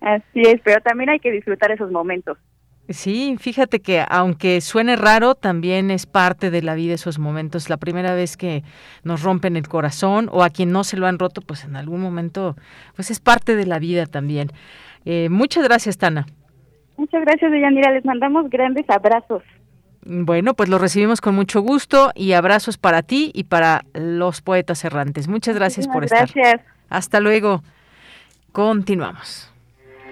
Así es, pero también hay que disfrutar esos momentos. Sí, fíjate que aunque suene raro, también es parte de la vida esos momentos. La primera vez que nos rompen el corazón o a quien no se lo han roto, pues en algún momento, pues es parte de la vida también. Eh, muchas gracias, Tana. Muchas gracias, Deyanira. Les mandamos grandes abrazos. Bueno, pues lo recibimos con mucho gusto y abrazos para ti y para los poetas errantes. Muchas gracias por estar. gracias. Hasta luego. Continuamos.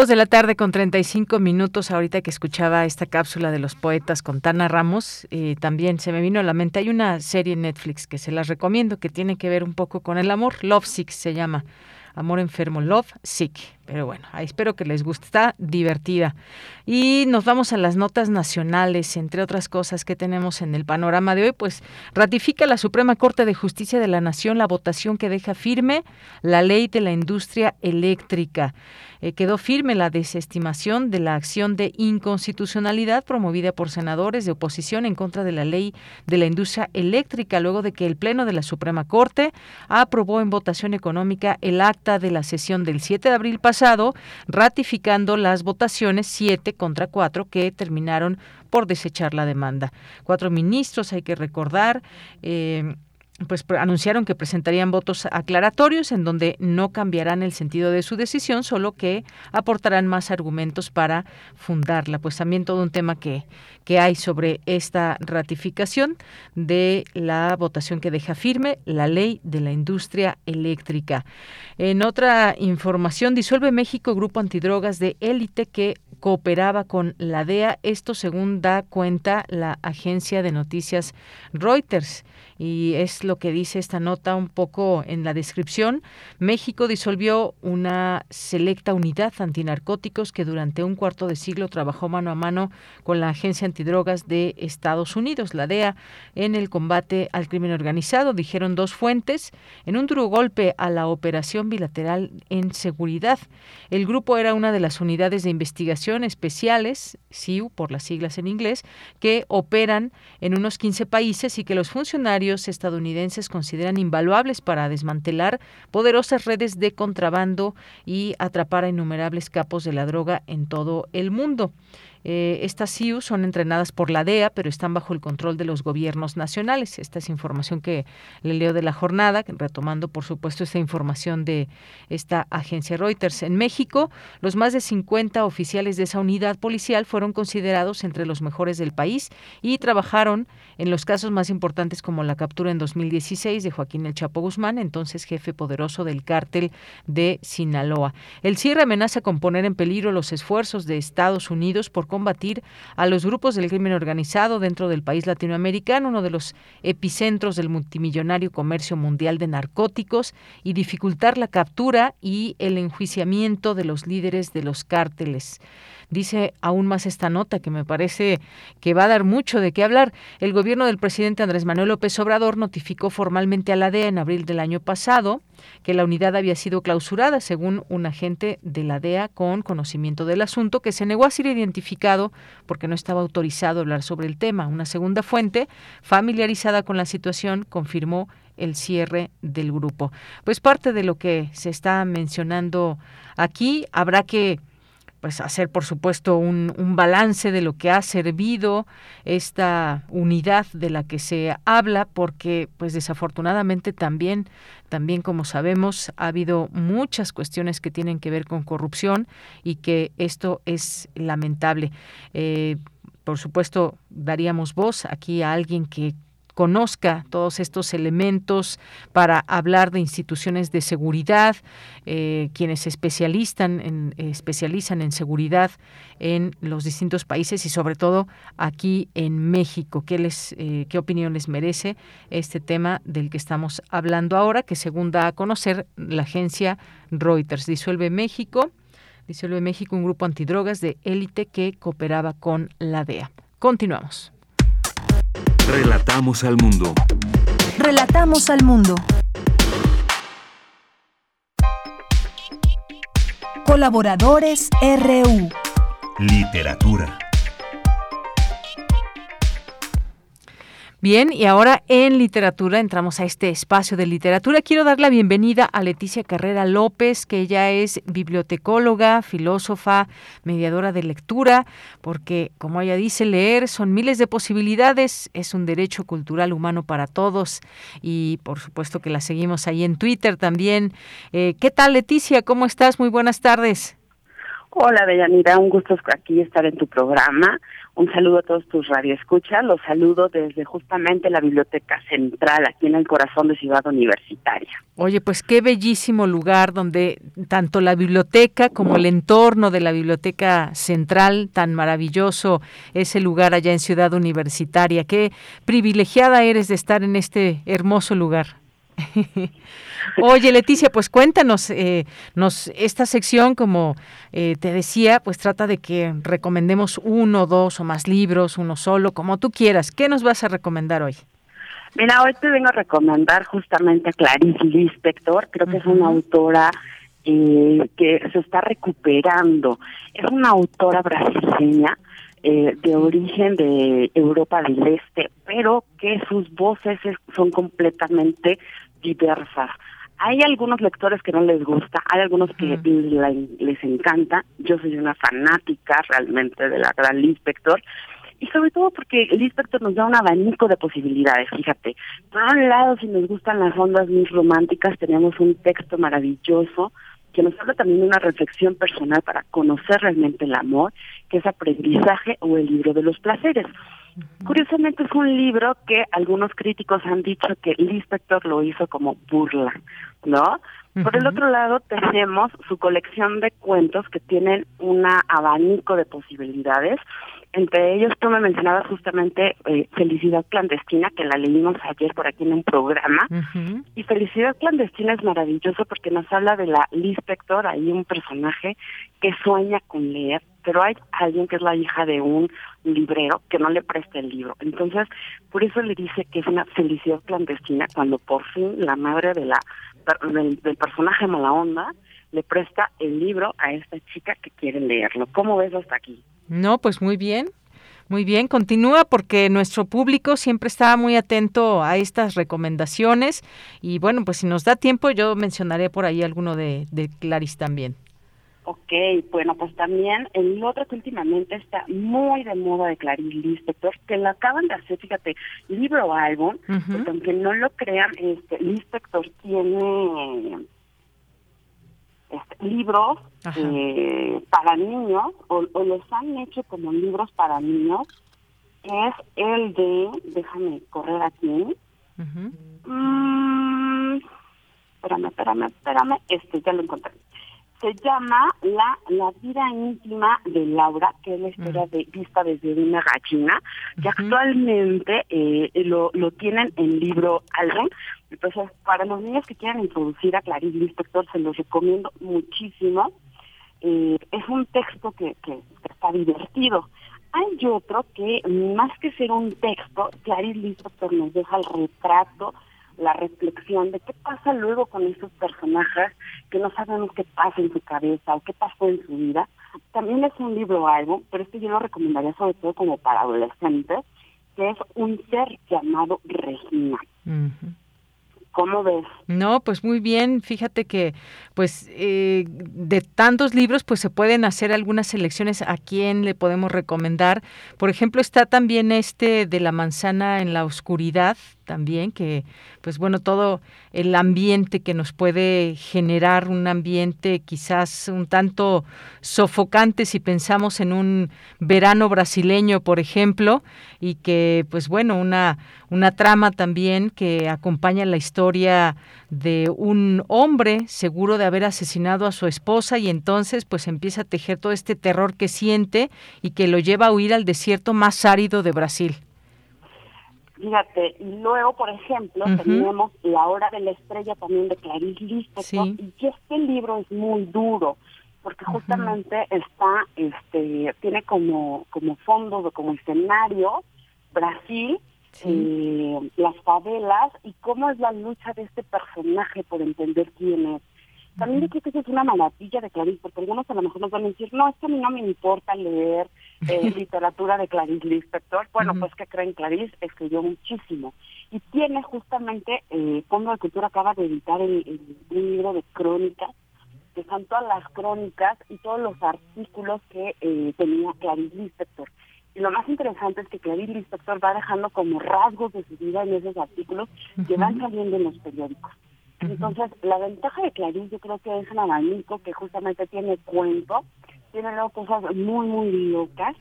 Dos de la tarde con 35 minutos, ahorita que escuchaba esta cápsula de los poetas con Tana Ramos, eh, también se me vino a la mente, hay una serie en Netflix que se las recomiendo, que tiene que ver un poco con el amor, Love Sick se llama, Amor Enfermo, Love Sick, pero bueno, espero que les guste, está divertida. Y nos vamos a las notas nacionales, entre otras cosas que tenemos en el panorama de hoy, pues ratifica la Suprema Corte de Justicia de la Nación la votación que deja firme la ley de la industria eléctrica. Eh, quedó firme la desestimación de la acción de inconstitucionalidad promovida por senadores de oposición en contra de la ley de la industria eléctrica, luego de que el Pleno de la Suprema Corte aprobó en votación económica el acta de la sesión del 7 de abril pasado, ratificando las votaciones 7 contra 4 que terminaron por desechar la demanda. Cuatro ministros, hay que recordar, eh, pues anunciaron que presentarían votos aclaratorios en donde no cambiarán el sentido de su decisión, solo que aportarán más argumentos para fundarla. Pues también todo un tema que, que hay sobre esta ratificación de la votación que deja firme la ley de la industria eléctrica. En otra información, disuelve México grupo antidrogas de élite que cooperaba con la DEA, esto según da cuenta la agencia de noticias Reuters y es lo que dice esta nota un poco en la descripción. México disolvió una selecta unidad antinarcóticos que durante un cuarto de siglo trabajó mano a mano con la Agencia Antidrogas de Estados Unidos, la DEA, en el combate al crimen organizado, dijeron dos fuentes, en un duro golpe a la operación bilateral en seguridad. El grupo era una de las unidades de investigación especiales, SIU por las siglas en inglés, que operan en unos 15 países y que los funcionarios estadounidenses consideran invaluables para desmantelar poderosas redes de contrabando y atrapar a innumerables capos de la droga en todo el mundo. Eh, estas SIU son entrenadas por la DEA, pero están bajo el control de los gobiernos nacionales. Esta es información que le leo de la jornada, retomando, por supuesto, esta información de esta agencia Reuters. En México, los más de 50 oficiales de esa unidad policial fueron considerados entre los mejores del país y trabajaron en los casos más importantes como la captura en 2016 de Joaquín El Chapo Guzmán, entonces jefe poderoso del cártel de Sinaloa. El cierre amenaza con poner en peligro los esfuerzos de Estados Unidos por combatir a los grupos del crimen organizado dentro del país latinoamericano, uno de los epicentros del multimillonario comercio mundial de narcóticos, y dificultar la captura y el enjuiciamiento de los líderes de los cárteles. Dice aún más esta nota que me parece que va a dar mucho de qué hablar. El gobierno del presidente Andrés Manuel López Obrador notificó formalmente a la DEA en abril del año pasado que la unidad había sido clausurada, según un agente de la DEA con conocimiento del asunto, que se negó a ser identificado porque no estaba autorizado a hablar sobre el tema. Una segunda fuente, familiarizada con la situación, confirmó el cierre del grupo. Pues parte de lo que se está mencionando aquí, habrá que pues hacer por supuesto un, un, balance de lo que ha servido esta unidad de la que se habla porque pues desafortunadamente también también como sabemos ha habido muchas cuestiones que tienen que ver con corrupción y que esto es lamentable. Eh, por supuesto daríamos voz aquí a alguien que conozca todos estos elementos para hablar de instituciones de seguridad, eh, quienes se especializan en, seguridad en los distintos países y sobre todo aquí en México. ¿Qué, les, eh, ¿Qué opinión les merece este tema del que estamos hablando ahora, que según da a conocer la agencia Reuters? Disuelve México. Disuelve México un grupo antidrogas de élite que cooperaba con la DEA. Continuamos. Relatamos al mundo. Relatamos al mundo. Colaboradores RU. Literatura. Bien, y ahora en literatura entramos a este espacio de literatura. Quiero dar la bienvenida a Leticia Carrera López, que ella es bibliotecóloga, filósofa, mediadora de lectura, porque como ella dice, leer son miles de posibilidades, es un derecho cultural humano para todos y por supuesto que la seguimos ahí en Twitter también. Eh, ¿Qué tal Leticia? ¿Cómo estás? Muy buenas tardes. Hola, Deyanira, un gusto aquí estar en tu programa. Un saludo a todos tus radioescuchas. Los saludo desde justamente la Biblioteca Central, aquí en el corazón de Ciudad Universitaria. Oye, pues qué bellísimo lugar donde tanto la biblioteca como el entorno de la Biblioteca Central, tan maravilloso ese lugar allá en Ciudad Universitaria. Qué privilegiada eres de estar en este hermoso lugar. Oye, Leticia, pues cuéntanos, eh, nos, esta sección, como eh, te decía, pues trata de que recomendemos uno, dos o más libros, uno solo, como tú quieras. ¿Qué nos vas a recomendar hoy? Mira, hoy te vengo a recomendar justamente a Clarice Lispector, creo que es una autora eh, que se está recuperando. Es una autora brasileña eh, de origen de Europa del Este, pero que sus voces son completamente diversas. Hay algunos lectores que no les gusta, hay algunos que les encanta. Yo soy una fanática realmente de la gran inspector y sobre todo porque el inspector nos da un abanico de posibilidades, fíjate. Por un lado, si nos gustan las ondas muy románticas, tenemos un texto maravilloso que nos habla también de una reflexión personal para conocer realmente el amor, que es aprendizaje o el libro de los placeres. Curiosamente es un libro que algunos críticos han dicho que el inspector lo hizo como burla, ¿no? Por el otro lado tenemos su colección de cuentos que tienen un abanico de posibilidades entre ellos tú me mencionabas justamente eh, Felicidad Clandestina, que la leímos ayer por aquí en un programa. Y Felicidad Clandestina es maravilloso porque nos habla de la Liz Pector, ahí un personaje que sueña con leer, pero hay alguien que es la hija de un librero que no le presta el libro. Entonces, por eso le dice que es una felicidad clandestina cuando por fin la madre de la del, del personaje mala onda le presta el libro a esta chica que quiere leerlo. ¿Cómo ves hasta aquí? No, pues muy bien. Muy bien, continúa porque nuestro público siempre está muy atento a estas recomendaciones y bueno, pues si nos da tiempo yo mencionaré por ahí alguno de, de Clarice también. Ok, bueno, pues también el otro que últimamente está muy de moda de Clarice Lispector, que lo acaban de hacer, fíjate, libro o álbum, porque aunque no lo crean, este Lispector tiene este, libros eh, para niños o, los han hecho como libros para niños es el de déjame correr aquí. Mm, espérame espérame espérame este ya lo encontré se llama la, la vida íntima de Laura, que es la historia de vista desde una gallina, que actualmente eh, lo, lo tienen en libro álbum. Entonces, para los niños que quieran introducir a Clarice Inspector, se los recomiendo muchísimo. Eh, es un texto que, que, está divertido. Hay otro que, más que ser un texto, Clarice Lispector nos deja el retrato la reflexión de qué pasa luego con esos personajes que no sabemos qué pasa en su cabeza o qué pasó en su vida. También es un libro algo, pero este yo lo recomendaría sobre todo como para adolescentes, que es un ser llamado Regina. ¿Cómo ves? No, pues muy bien. Fíjate que, pues, eh, de tantos libros, pues se pueden hacer algunas selecciones a quién le podemos recomendar. Por ejemplo, está también este de la manzana en la oscuridad, también, que pues bueno, todo el ambiente que nos puede generar, un ambiente quizás un tanto sofocante si pensamos en un verano brasileño, por ejemplo, y que pues bueno, una, una trama también que acompaña la historia de un hombre seguro de haber asesinado a su esposa y entonces pues empieza a tejer todo este terror que siente y que lo lleva a huir al desierto más árido de Brasil. Fíjate, y luego, por ejemplo, tenemos La Hora de la Estrella también de Clarice Lispector, y este libro es muy duro, porque justamente está, este, tiene como, como fondo, como escenario, Brasil, eh, las favelas, y cómo es la lucha de este personaje por entender quién es. También yo creo que eso es una maravilla de Clarice, porque algunos a lo mejor nos van a decir, no, es que a mí no me importa leer eh, literatura de Clarice Lispector. Bueno, pues que creen, Clarice escribió muchísimo. Y tiene justamente, eh, Fondo de Cultura acaba de editar el, libro de crónicas, que son todas las crónicas y todos los artículos que eh, tenía Clarice Lispector. Y lo más interesante es que Clarice Lispector va dejando como rasgos de su vida en esos artículos que van saliendo en los periódicos. Entonces, la ventaja de Clarice yo creo que es un abanico que justamente tiene cuento, tiene luego cosas muy, muy locas.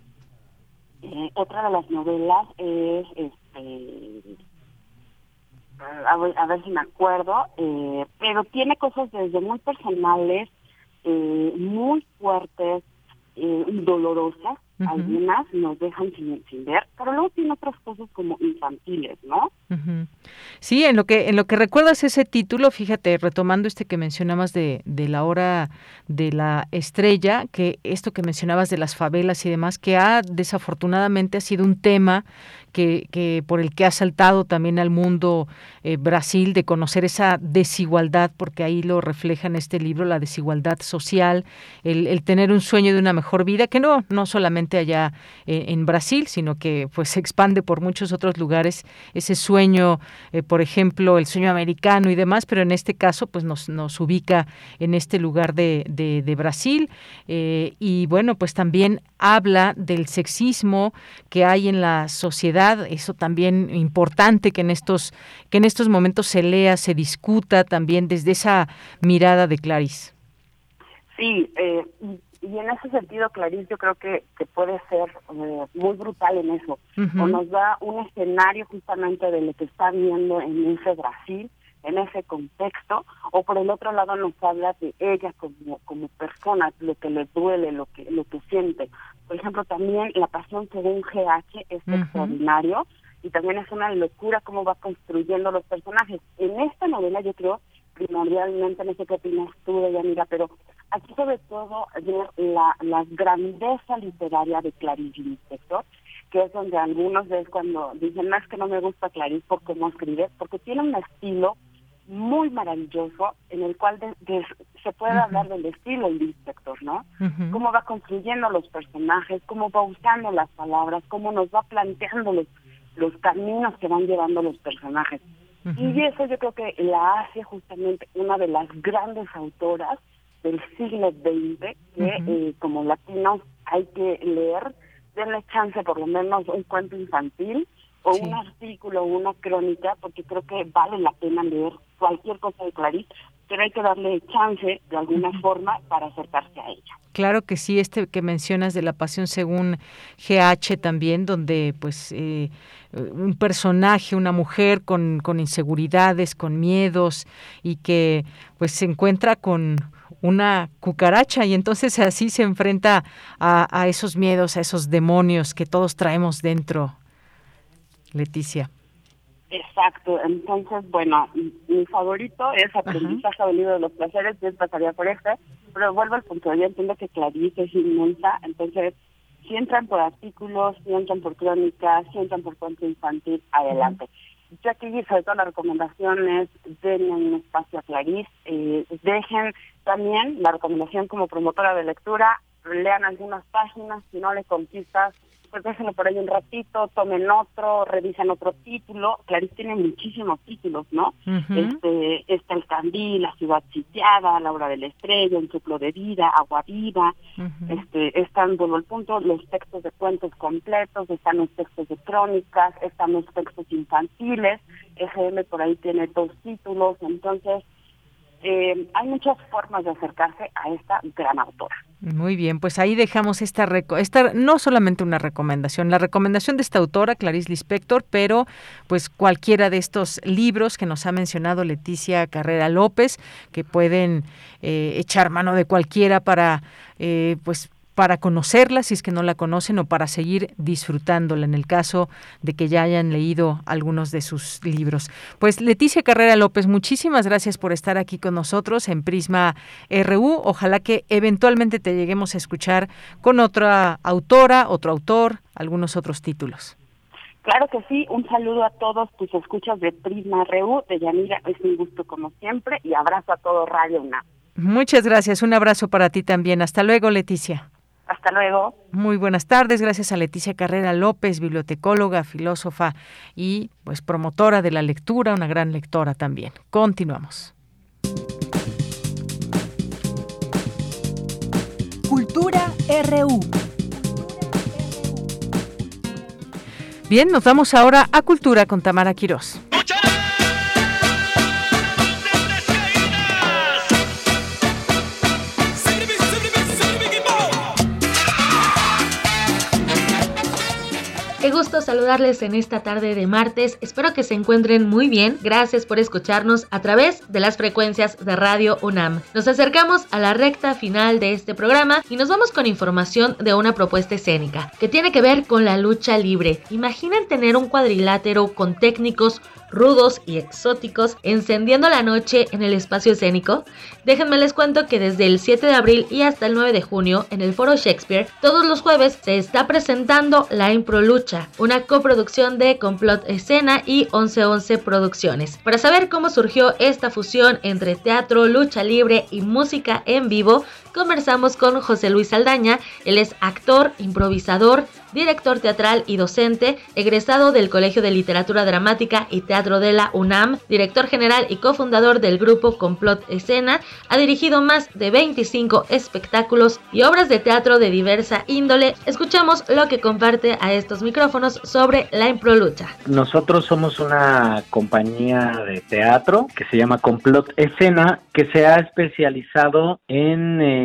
Eh, otra de las novelas es, este, a ver, si me acuerdo, eh, pero tiene cosas desde muy personales, eh, muy fuertes, dolorosas, algunas nos dejan sin, sin, ver, pero luego tiene otras cosas como infantiles, ¿no? Sí, en lo que en lo que recuerdas ese título, fíjate, retomando este que mencionabas de, de la hora de la estrella, que esto que mencionabas de las favelas y demás, que ha desafortunadamente ha sido un tema que, por el que ha saltado también al mundo eh, Brasil de conocer esa desigualdad, porque ahí lo refleja en este libro, la desigualdad social, el, el tener un sueño de una mejor vida, que no, no solamente allá eh, en Brasil, sino que pues se expande por muchos otros lugares. Ese sueño eh, por ejemplo, el sueño americano y demás, pero en este caso pues nos, nos ubica en este lugar de, de, Brasil. Y bueno, pues también habla del sexismo que hay en la sociedad, eso también importante que en estos, que en estos momentos se lea, se discuta también desde esa mirada de Clarice. Sí, eh, y en ese sentido, Clarice, yo creo que, que puede ser eh, muy brutal en eso. O nos da un escenario justamente de lo que está viendo en ese Brasil, en ese contexto, o por el otro lado nos habla de ella como, como persona, lo que le duele, lo que, lo que siente. Por ejemplo, también la pasión según GH es extraordinario y también es una locura cómo va construyendo los personajes. En esta novela yo creo primordialmente, no sé qué opinas tú, Yanira, pero aquí sobre todo la, la grandeza literaria de Clarice Lispector, que es donde algunos ves cuando dicen, más que no me gusta Clarice por cómo escribe, porque tiene un estilo muy maravilloso en el cual se puede hablar del estilo del inspector, ¿no? Cómo va construyendo los personajes, cómo va usando las palabras, cómo nos va planteando los, los caminos que van llevando los personajes. Y eso yo creo que la hace justamente una de las grandes autoras del siglo XX que eh, como latinos hay que leer, denle chance por lo menos un cuento infantil o un artículo o una crónica, porque creo que vale la pena leer cualquier cosa de Clarice, pero hay que darle chance de alguna forma para acercarse a ella. Claro que sí, este que mencionas de la pasión según GH también, donde pues eh, un personaje, una mujer con, con inseguridades, con miedos y que pues se encuentra con una cucaracha y entonces así se enfrenta a, a esos miedos, a esos demonios que todos traemos dentro. Leticia. Exacto, entonces, bueno, mi favorito es Aprendizaje del libro de los placeres, yo pasaría por este, pero vuelvo al punto, yo entiendo que Clarice es inmensa, entonces, si entran por artículos, si entran por crónicas, si entran por cuento infantil, adelante. Yo aquí, sobre todo, la recomendación es den un espacio a Clarice, eh, dejen también la recomendación como promotora de lectura, lean algunas páginas, si no le conquistas, pues déjenlo por ahí un ratito, tomen otro, revisen otro título. Clarice tiene muchísimos títulos, ¿no? Este está El Candil, La Ciudad Sitiada, La Hora de la Estrella, Un Ciclo de Vida, Agua Viva. este Están, bueno, al punto, los textos de cuentos completos, están los textos de crónicas, están los textos infantiles. SM por ahí tiene dos títulos, entonces eh, hay muchas formas de acercarse a esta gran autora. Muy bien, pues ahí dejamos esta, esta no solamente una recomendación, la recomendación de esta autora, Clarice Lispector, pero pues cualquiera de estos libros que nos ha mencionado Leticia Carrera López, que pueden eh, echar mano de cualquiera para eh, pues para conocerla, si es que no la conocen, o para seguir disfrutándola en el caso de que ya hayan leído algunos de sus libros. Pues Leticia Carrera López, muchísimas gracias por estar aquí con nosotros en Prisma RU. Ojalá que eventualmente te lleguemos a escuchar con otra autora, otro autor, algunos otros títulos. Claro que sí, un saludo a todos tus escuchas de Prisma RU, de Yanira, es un gusto como siempre y abrazo a todo Radio UNAM. Muchas gracias, un abrazo para ti también. Hasta luego, Leticia. Hasta luego. Muy buenas tardes. Gracias a Leticia Carrera López, bibliotecóloga, filósofa y pues promotora de la lectura, una gran lectora también. Continuamos. Cultura RU. Bien, nos vamos ahora a Cultura con Tamara Quirós. Saludarles en esta tarde de martes. Espero que se encuentren muy bien. Gracias por escucharnos a través de las frecuencias de Radio UNAM. Nos acercamos a la recta final de este programa y nos vamos con información de una propuesta escénica que tiene que ver con la lucha libre. Imaginen tener un cuadrilátero con técnicos rudos y exóticos encendiendo la noche en el espacio escénico? Déjenme les cuento que desde el 7 de abril y hasta el 9 de junio en el Foro Shakespeare, todos los jueves se está presentando La Impro Lucha, una coproducción de Complot Escena y 1111 Producciones. Para saber cómo surgió esta fusión entre teatro, lucha libre y música en vivo, conversamos con José Luis Aldaña. Él es actor, improvisador, director teatral y docente, egresado del Colegio de Literatura Dramática y Teatro de la UNAM, director general y cofundador del grupo Complot Escena, ha dirigido más de 25 espectáculos y obras de teatro de diversa índole. Escuchamos lo que comparte a estos micrófonos sobre la improlucha. Nosotros somos una compañía de teatro que se llama Complot Escena, que se ha especializado en eh,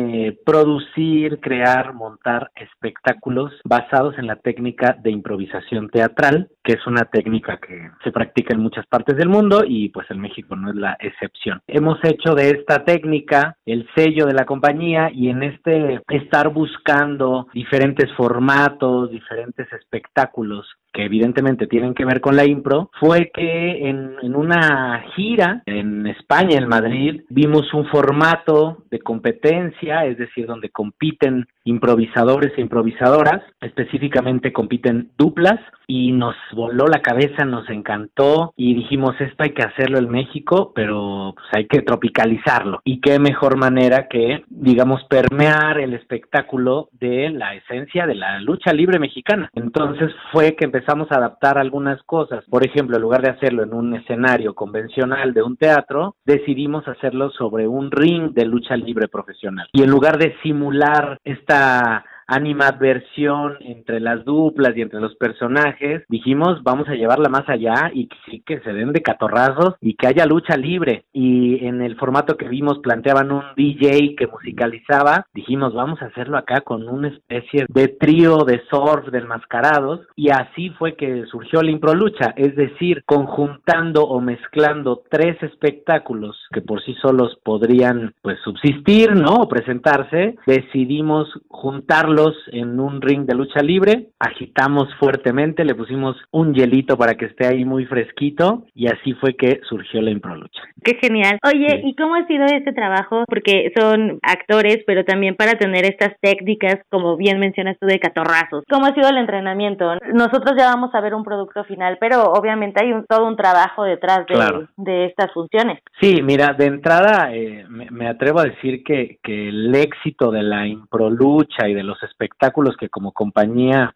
producir, crear, montar espectáculos basados en la técnica de improvisación teatral, que es una técnica que se practica en muchas partes del mundo y pues en México no es la excepción. Hemos hecho de esta técnica el sello de la compañía y en este estar buscando diferentes formatos, diferentes espectáculos que evidentemente tienen que ver con la impro, fue que en, una gira en España, en Madrid, vimos un formato de competencia, es decir, donde compiten improvisadores e improvisadoras, específicamente compiten duplas, y nos voló la cabeza, nos encantó y dijimos esto hay que hacerlo en México, pero pues hay que tropicalizarlo. Y qué mejor manera que, digamos, permear el espectáculo de la esencia de la lucha libre mexicana. Entonces fue que empezamos a adaptar algunas cosas. Por ejemplo, en lugar de hacerlo en un escenario convencional de un teatro, decidimos hacerlo sobre un ring de lucha libre profesional. Y en lugar de simular esta animadversión entre las duplas y entre los personajes, dijimos vamos a llevarla más allá y que sí que se den de catorrazos y que haya lucha libre. Y en el formato que vimos planteaban un DJ que musicalizaba, dijimos vamos a hacerlo acá con una especie de trío de surf desmascarados y así fue que surgió la impro lucha, es decir, conjuntando o mezclando tres espectáculos que por sí solos podrían pues subsistir, ¿no? o presentarse, decidimos juntarlos en un ring de lucha libre, agitamos fuertemente, le pusimos un hielito para que esté ahí muy fresquito y así fue que surgió la impro lucha. Qué genial. Oye, ¿y cómo ha sido este trabajo? Porque son actores, pero también para tener estas técnicas, como bien mencionas tú, de catorrazos. ¿Cómo ha sido el entrenamiento? Nosotros ya vamos a ver un producto final, pero obviamente hay un, todo un trabajo detrás de, de estas funciones. Sí, mira, de entrada eh, me, me, atrevo a decir que, que el éxito de la impro lucha y de los espectáculos que como compañía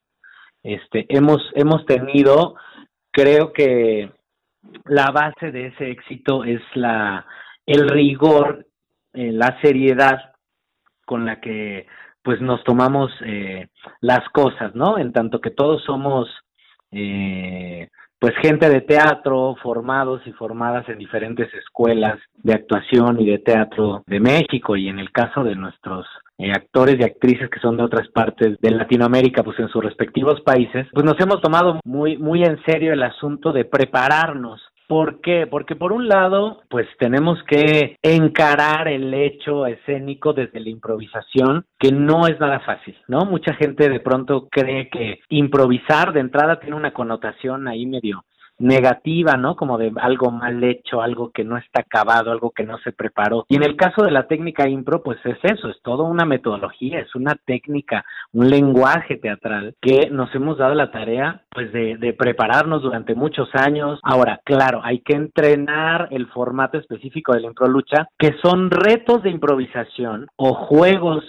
este, hemos, hemos tenido, creo que la base de ese éxito es la, el rigor, la seriedad con la que pues nos tomamos eh, las cosas, ¿no? En tanto que todos somos eh, pues gente de teatro, formados y formadas en diferentes escuelas de actuación y de teatro de México y en el caso de nuestros eh, actores y actrices que son de otras partes de Latinoamérica, pues en sus respectivos países, pues nos hemos tomado muy, muy en serio el asunto de prepararnos ¿Por qué? Porque por un lado, pues tenemos que encarar el hecho escénico desde la improvisación, que no es nada fácil, ¿no? Mucha gente de pronto cree que improvisar de entrada tiene una connotación ahí medio negativa, ¿no? Como de algo mal hecho, algo que no está acabado, algo que no se preparó. Y en el caso de la técnica impro, pues es eso, es todo una metodología, es una técnica, un lenguaje teatral que nos hemos dado la tarea, pues, de, de prepararnos durante muchos años. Ahora, claro, hay que entrenar el formato específico de la impro lucha, que son retos de improvisación o juegos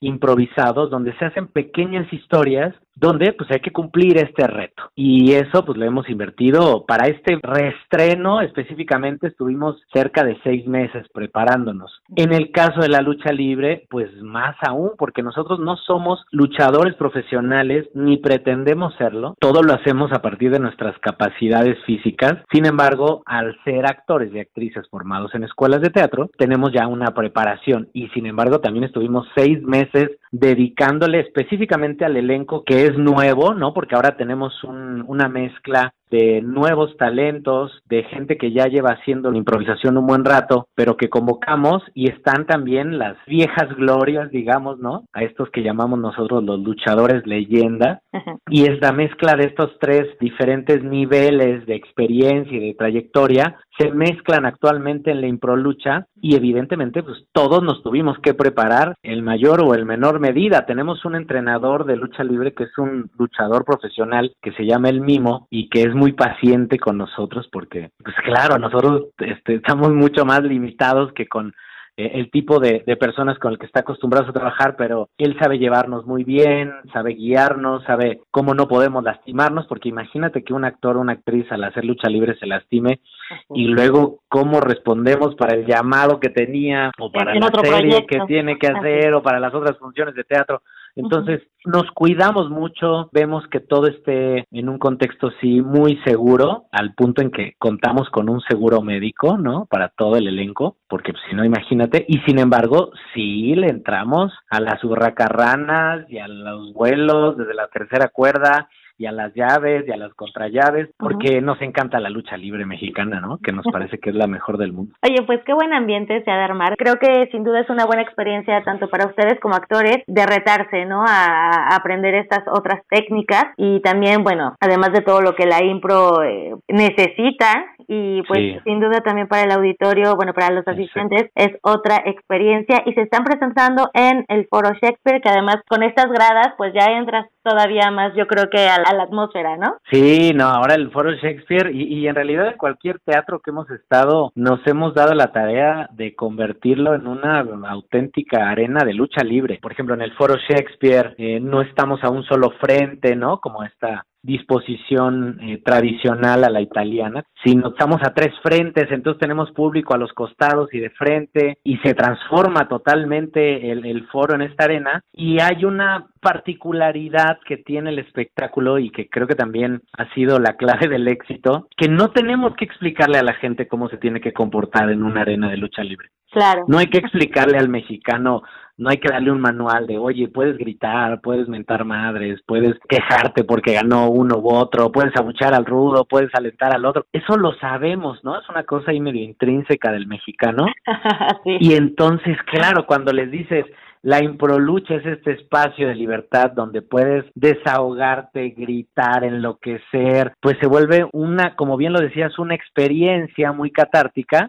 improvisados donde se hacen pequeñas historias donde pues hay que cumplir este reto. Y eso pues lo hemos invertido para este reestreno. Específicamente estuvimos cerca de seis meses preparándonos. En el caso de la lucha libre pues más aún porque nosotros no somos luchadores profesionales ni pretendemos serlo. Todo lo hacemos a partir de nuestras capacidades físicas. Sin embargo al ser actores y actrices formados en escuelas de teatro tenemos ya una preparación. Y sin embargo también estuvimos seis meses dedicándole específicamente al elenco que es nuevo, ¿no? Porque ahora tenemos un, una mezcla de nuevos talentos, de gente que ya lleva haciendo la improvisación un buen rato, pero que convocamos y están también las viejas glorias, digamos, ¿no? A estos que llamamos nosotros los luchadores leyenda. Y esta mezcla de estos tres diferentes niveles de experiencia y de trayectoria se mezclan actualmente en la improlucha y evidentemente pues todos nos tuvimos que preparar en mayor o en menor medida. Tenemos un entrenador de lucha libre que es un luchador profesional que se llama El Mimo y que es muy paciente con nosotros porque pues claro, nosotros este, estamos mucho más limitados que con eh, el tipo de, de, personas con el que está acostumbrado a trabajar, pero él sabe llevarnos muy bien, sabe guiarnos, sabe cómo no podemos lastimarnos, porque imagínate que un actor o una actriz al hacer lucha libre se lastime y luego cómo respondemos para el llamado que tenía o para la serie que tiene que hacer o para las otras funciones de teatro. Entonces, nos cuidamos mucho, vemos que todo esté en un contexto sí muy seguro, al punto en que contamos con un seguro médico, ¿no? Para todo el elenco, porque si no, imagínate, y sin embargo, sí le entramos a las hurracarranas y a los vuelos desde la tercera cuerda y a las llaves y a las contrallaves, porque nos encanta la lucha libre mexicana, ¿no? Que nos parece que es la mejor del mundo. Oye, pues qué buen ambiente se ha de armar. Creo que sin duda es una buena experiencia tanto para ustedes como actores de retarse, ¿no? A, aprender estas otras técnicas y también, bueno, además de todo lo que la impro eh, necesita y pues sin duda también para el auditorio, bueno, para los asistentes es otra experiencia y se están presentando en el Foro Shakespeare, que además con estas gradas pues ya entras todavía más, yo creo que a, la atmósfera, ¿no? Sí, no, ahora el Foro Shakespeare y, y en realidad en cualquier teatro que hemos estado nos hemos dado la tarea de convertirlo en una auténtica arena de lucha libre. Por ejemplo, en el Foro Shakespeare eh, no estamos a un solo frente, ¿no? Como esta disposición eh, tradicional a la italiana, sino estamos a tres frentes, entonces tenemos público a los costados y de frente y se transforma totalmente el, el foro en esta arena y hay una particularidad que tiene el espectáculo y que creo que también ha sido la clave del éxito, que no tenemos que explicarle a la gente cómo se tiene que comportar en una arena de lucha libre. Claro. No hay que explicarle al mexicano no hay que darle un manual de, oye, puedes gritar, puedes mentar madres, puedes quejarte porque ganó uno u otro, puedes abuchar al rudo, puedes alentar al otro. Eso lo sabemos, ¿no? Es una cosa ahí medio intrínseca del mexicano. Y entonces, claro, cuando les dices, la improlucha es este espacio de libertad donde puedes desahogarte, gritar, enloquecer, pues se vuelve una, como bien lo decías, una experiencia muy catártica,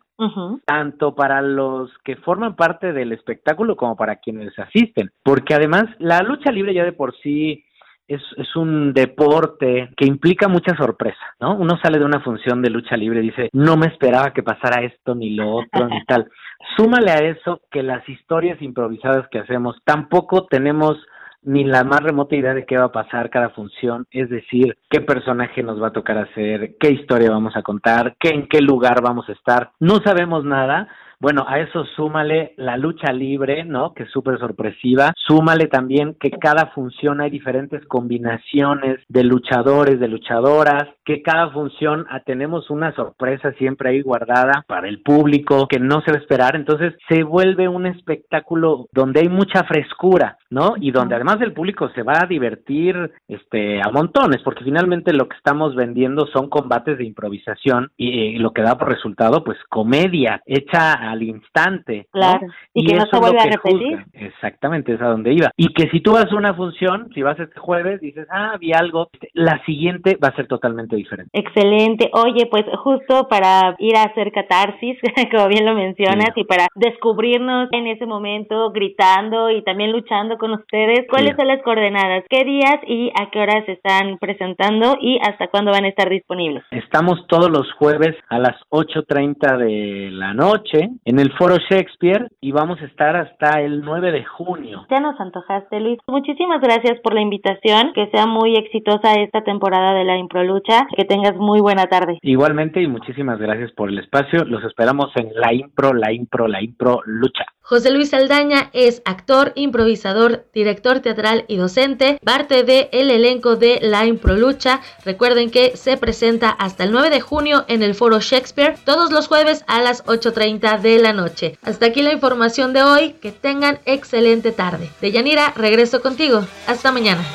tanto para los que forman parte del espectáculo como para quienes asisten, porque además la lucha libre ya de por sí es, es un deporte que implica mucha sorpresa, ¿no? Uno sale de una función de lucha libre y dice, no me esperaba que pasara esto, ni lo otro, ni tal. Súmale a eso que las historias improvisadas que hacemos tampoco tenemos ni la más remota idea de qué va a pasar cada función, es decir, qué personaje nos va a tocar hacer, qué historia vamos a contar, qué en qué lugar vamos a estar. No sabemos nada, bueno, a eso súmale la lucha libre, ¿no? Que es súper sorpresiva. Súmale también que cada función hay diferentes combinaciones de luchadores, de luchadoras, que cada función ah, tenemos una sorpresa siempre ahí guardada para el público que no se va a esperar. Entonces se vuelve un espectáculo donde hay mucha frescura, ¿no? Y donde además el público se va a divertir este a montones, porque finalmente lo que estamos vendiendo son combates de improvisación y, y lo que da por resultado pues comedia hecha al instante. Claro, y, que no se vuelve a repetir. Exactamente, es a donde iba. Y que si tú vas a una función, si vas este jueves, dices, ah, vi algo, la siguiente va a ser totalmente diferente. Excelente. Oye, pues justo para ir a hacer catarsis, como bien lo mencionas, y para descubrirnos en ese momento gritando y también luchando con ustedes, ¿cuáles son las coordenadas? ¿Qué días y a qué horas se están presentando y hasta cuándo van a estar disponibles? Estamos todos los jueves a las 8.30 de la noche en el Foro Shakespeare y vamos a estar hasta el 9 de junio. Ya nos antojaste, Luis. Muchísimas gracias por la invitación. Que sea muy exitosa esta temporada de la Improlucha. Que tengas muy buena tarde. Igualmente y muchísimas gracias por el espacio. Los esperamos en la Impro, la Impro, la Impro Lucha. José Luis Saldaña es actor, improvisador, director teatral y docente, parte del el elenco de La Improlucha. Recuerden que se presenta hasta el 9 de junio en el Foro Shakespeare, todos los jueves a las 8.30 de la noche. Hasta aquí la información de hoy, que tengan excelente tarde. Deyanira, regreso contigo. Hasta mañana.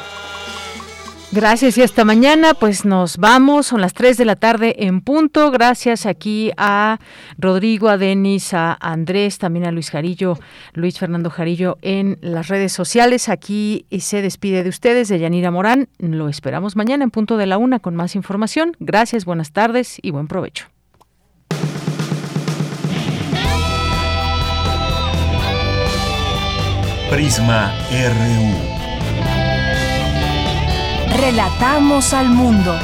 Gracias y hasta mañana. Pues nos vamos, son las 3 de la tarde en punto. Gracias aquí a Rodrigo, a Denis, a Andrés, también a Luis Jarillo, Luis Fernando Jarillo en las redes sociales. Aquí se despide de ustedes, de Yanira Morán. Lo esperamos mañana en punto de la una con más información. Gracias, buenas tardes y buen provecho. Prisma RU. Relatamos al mundo.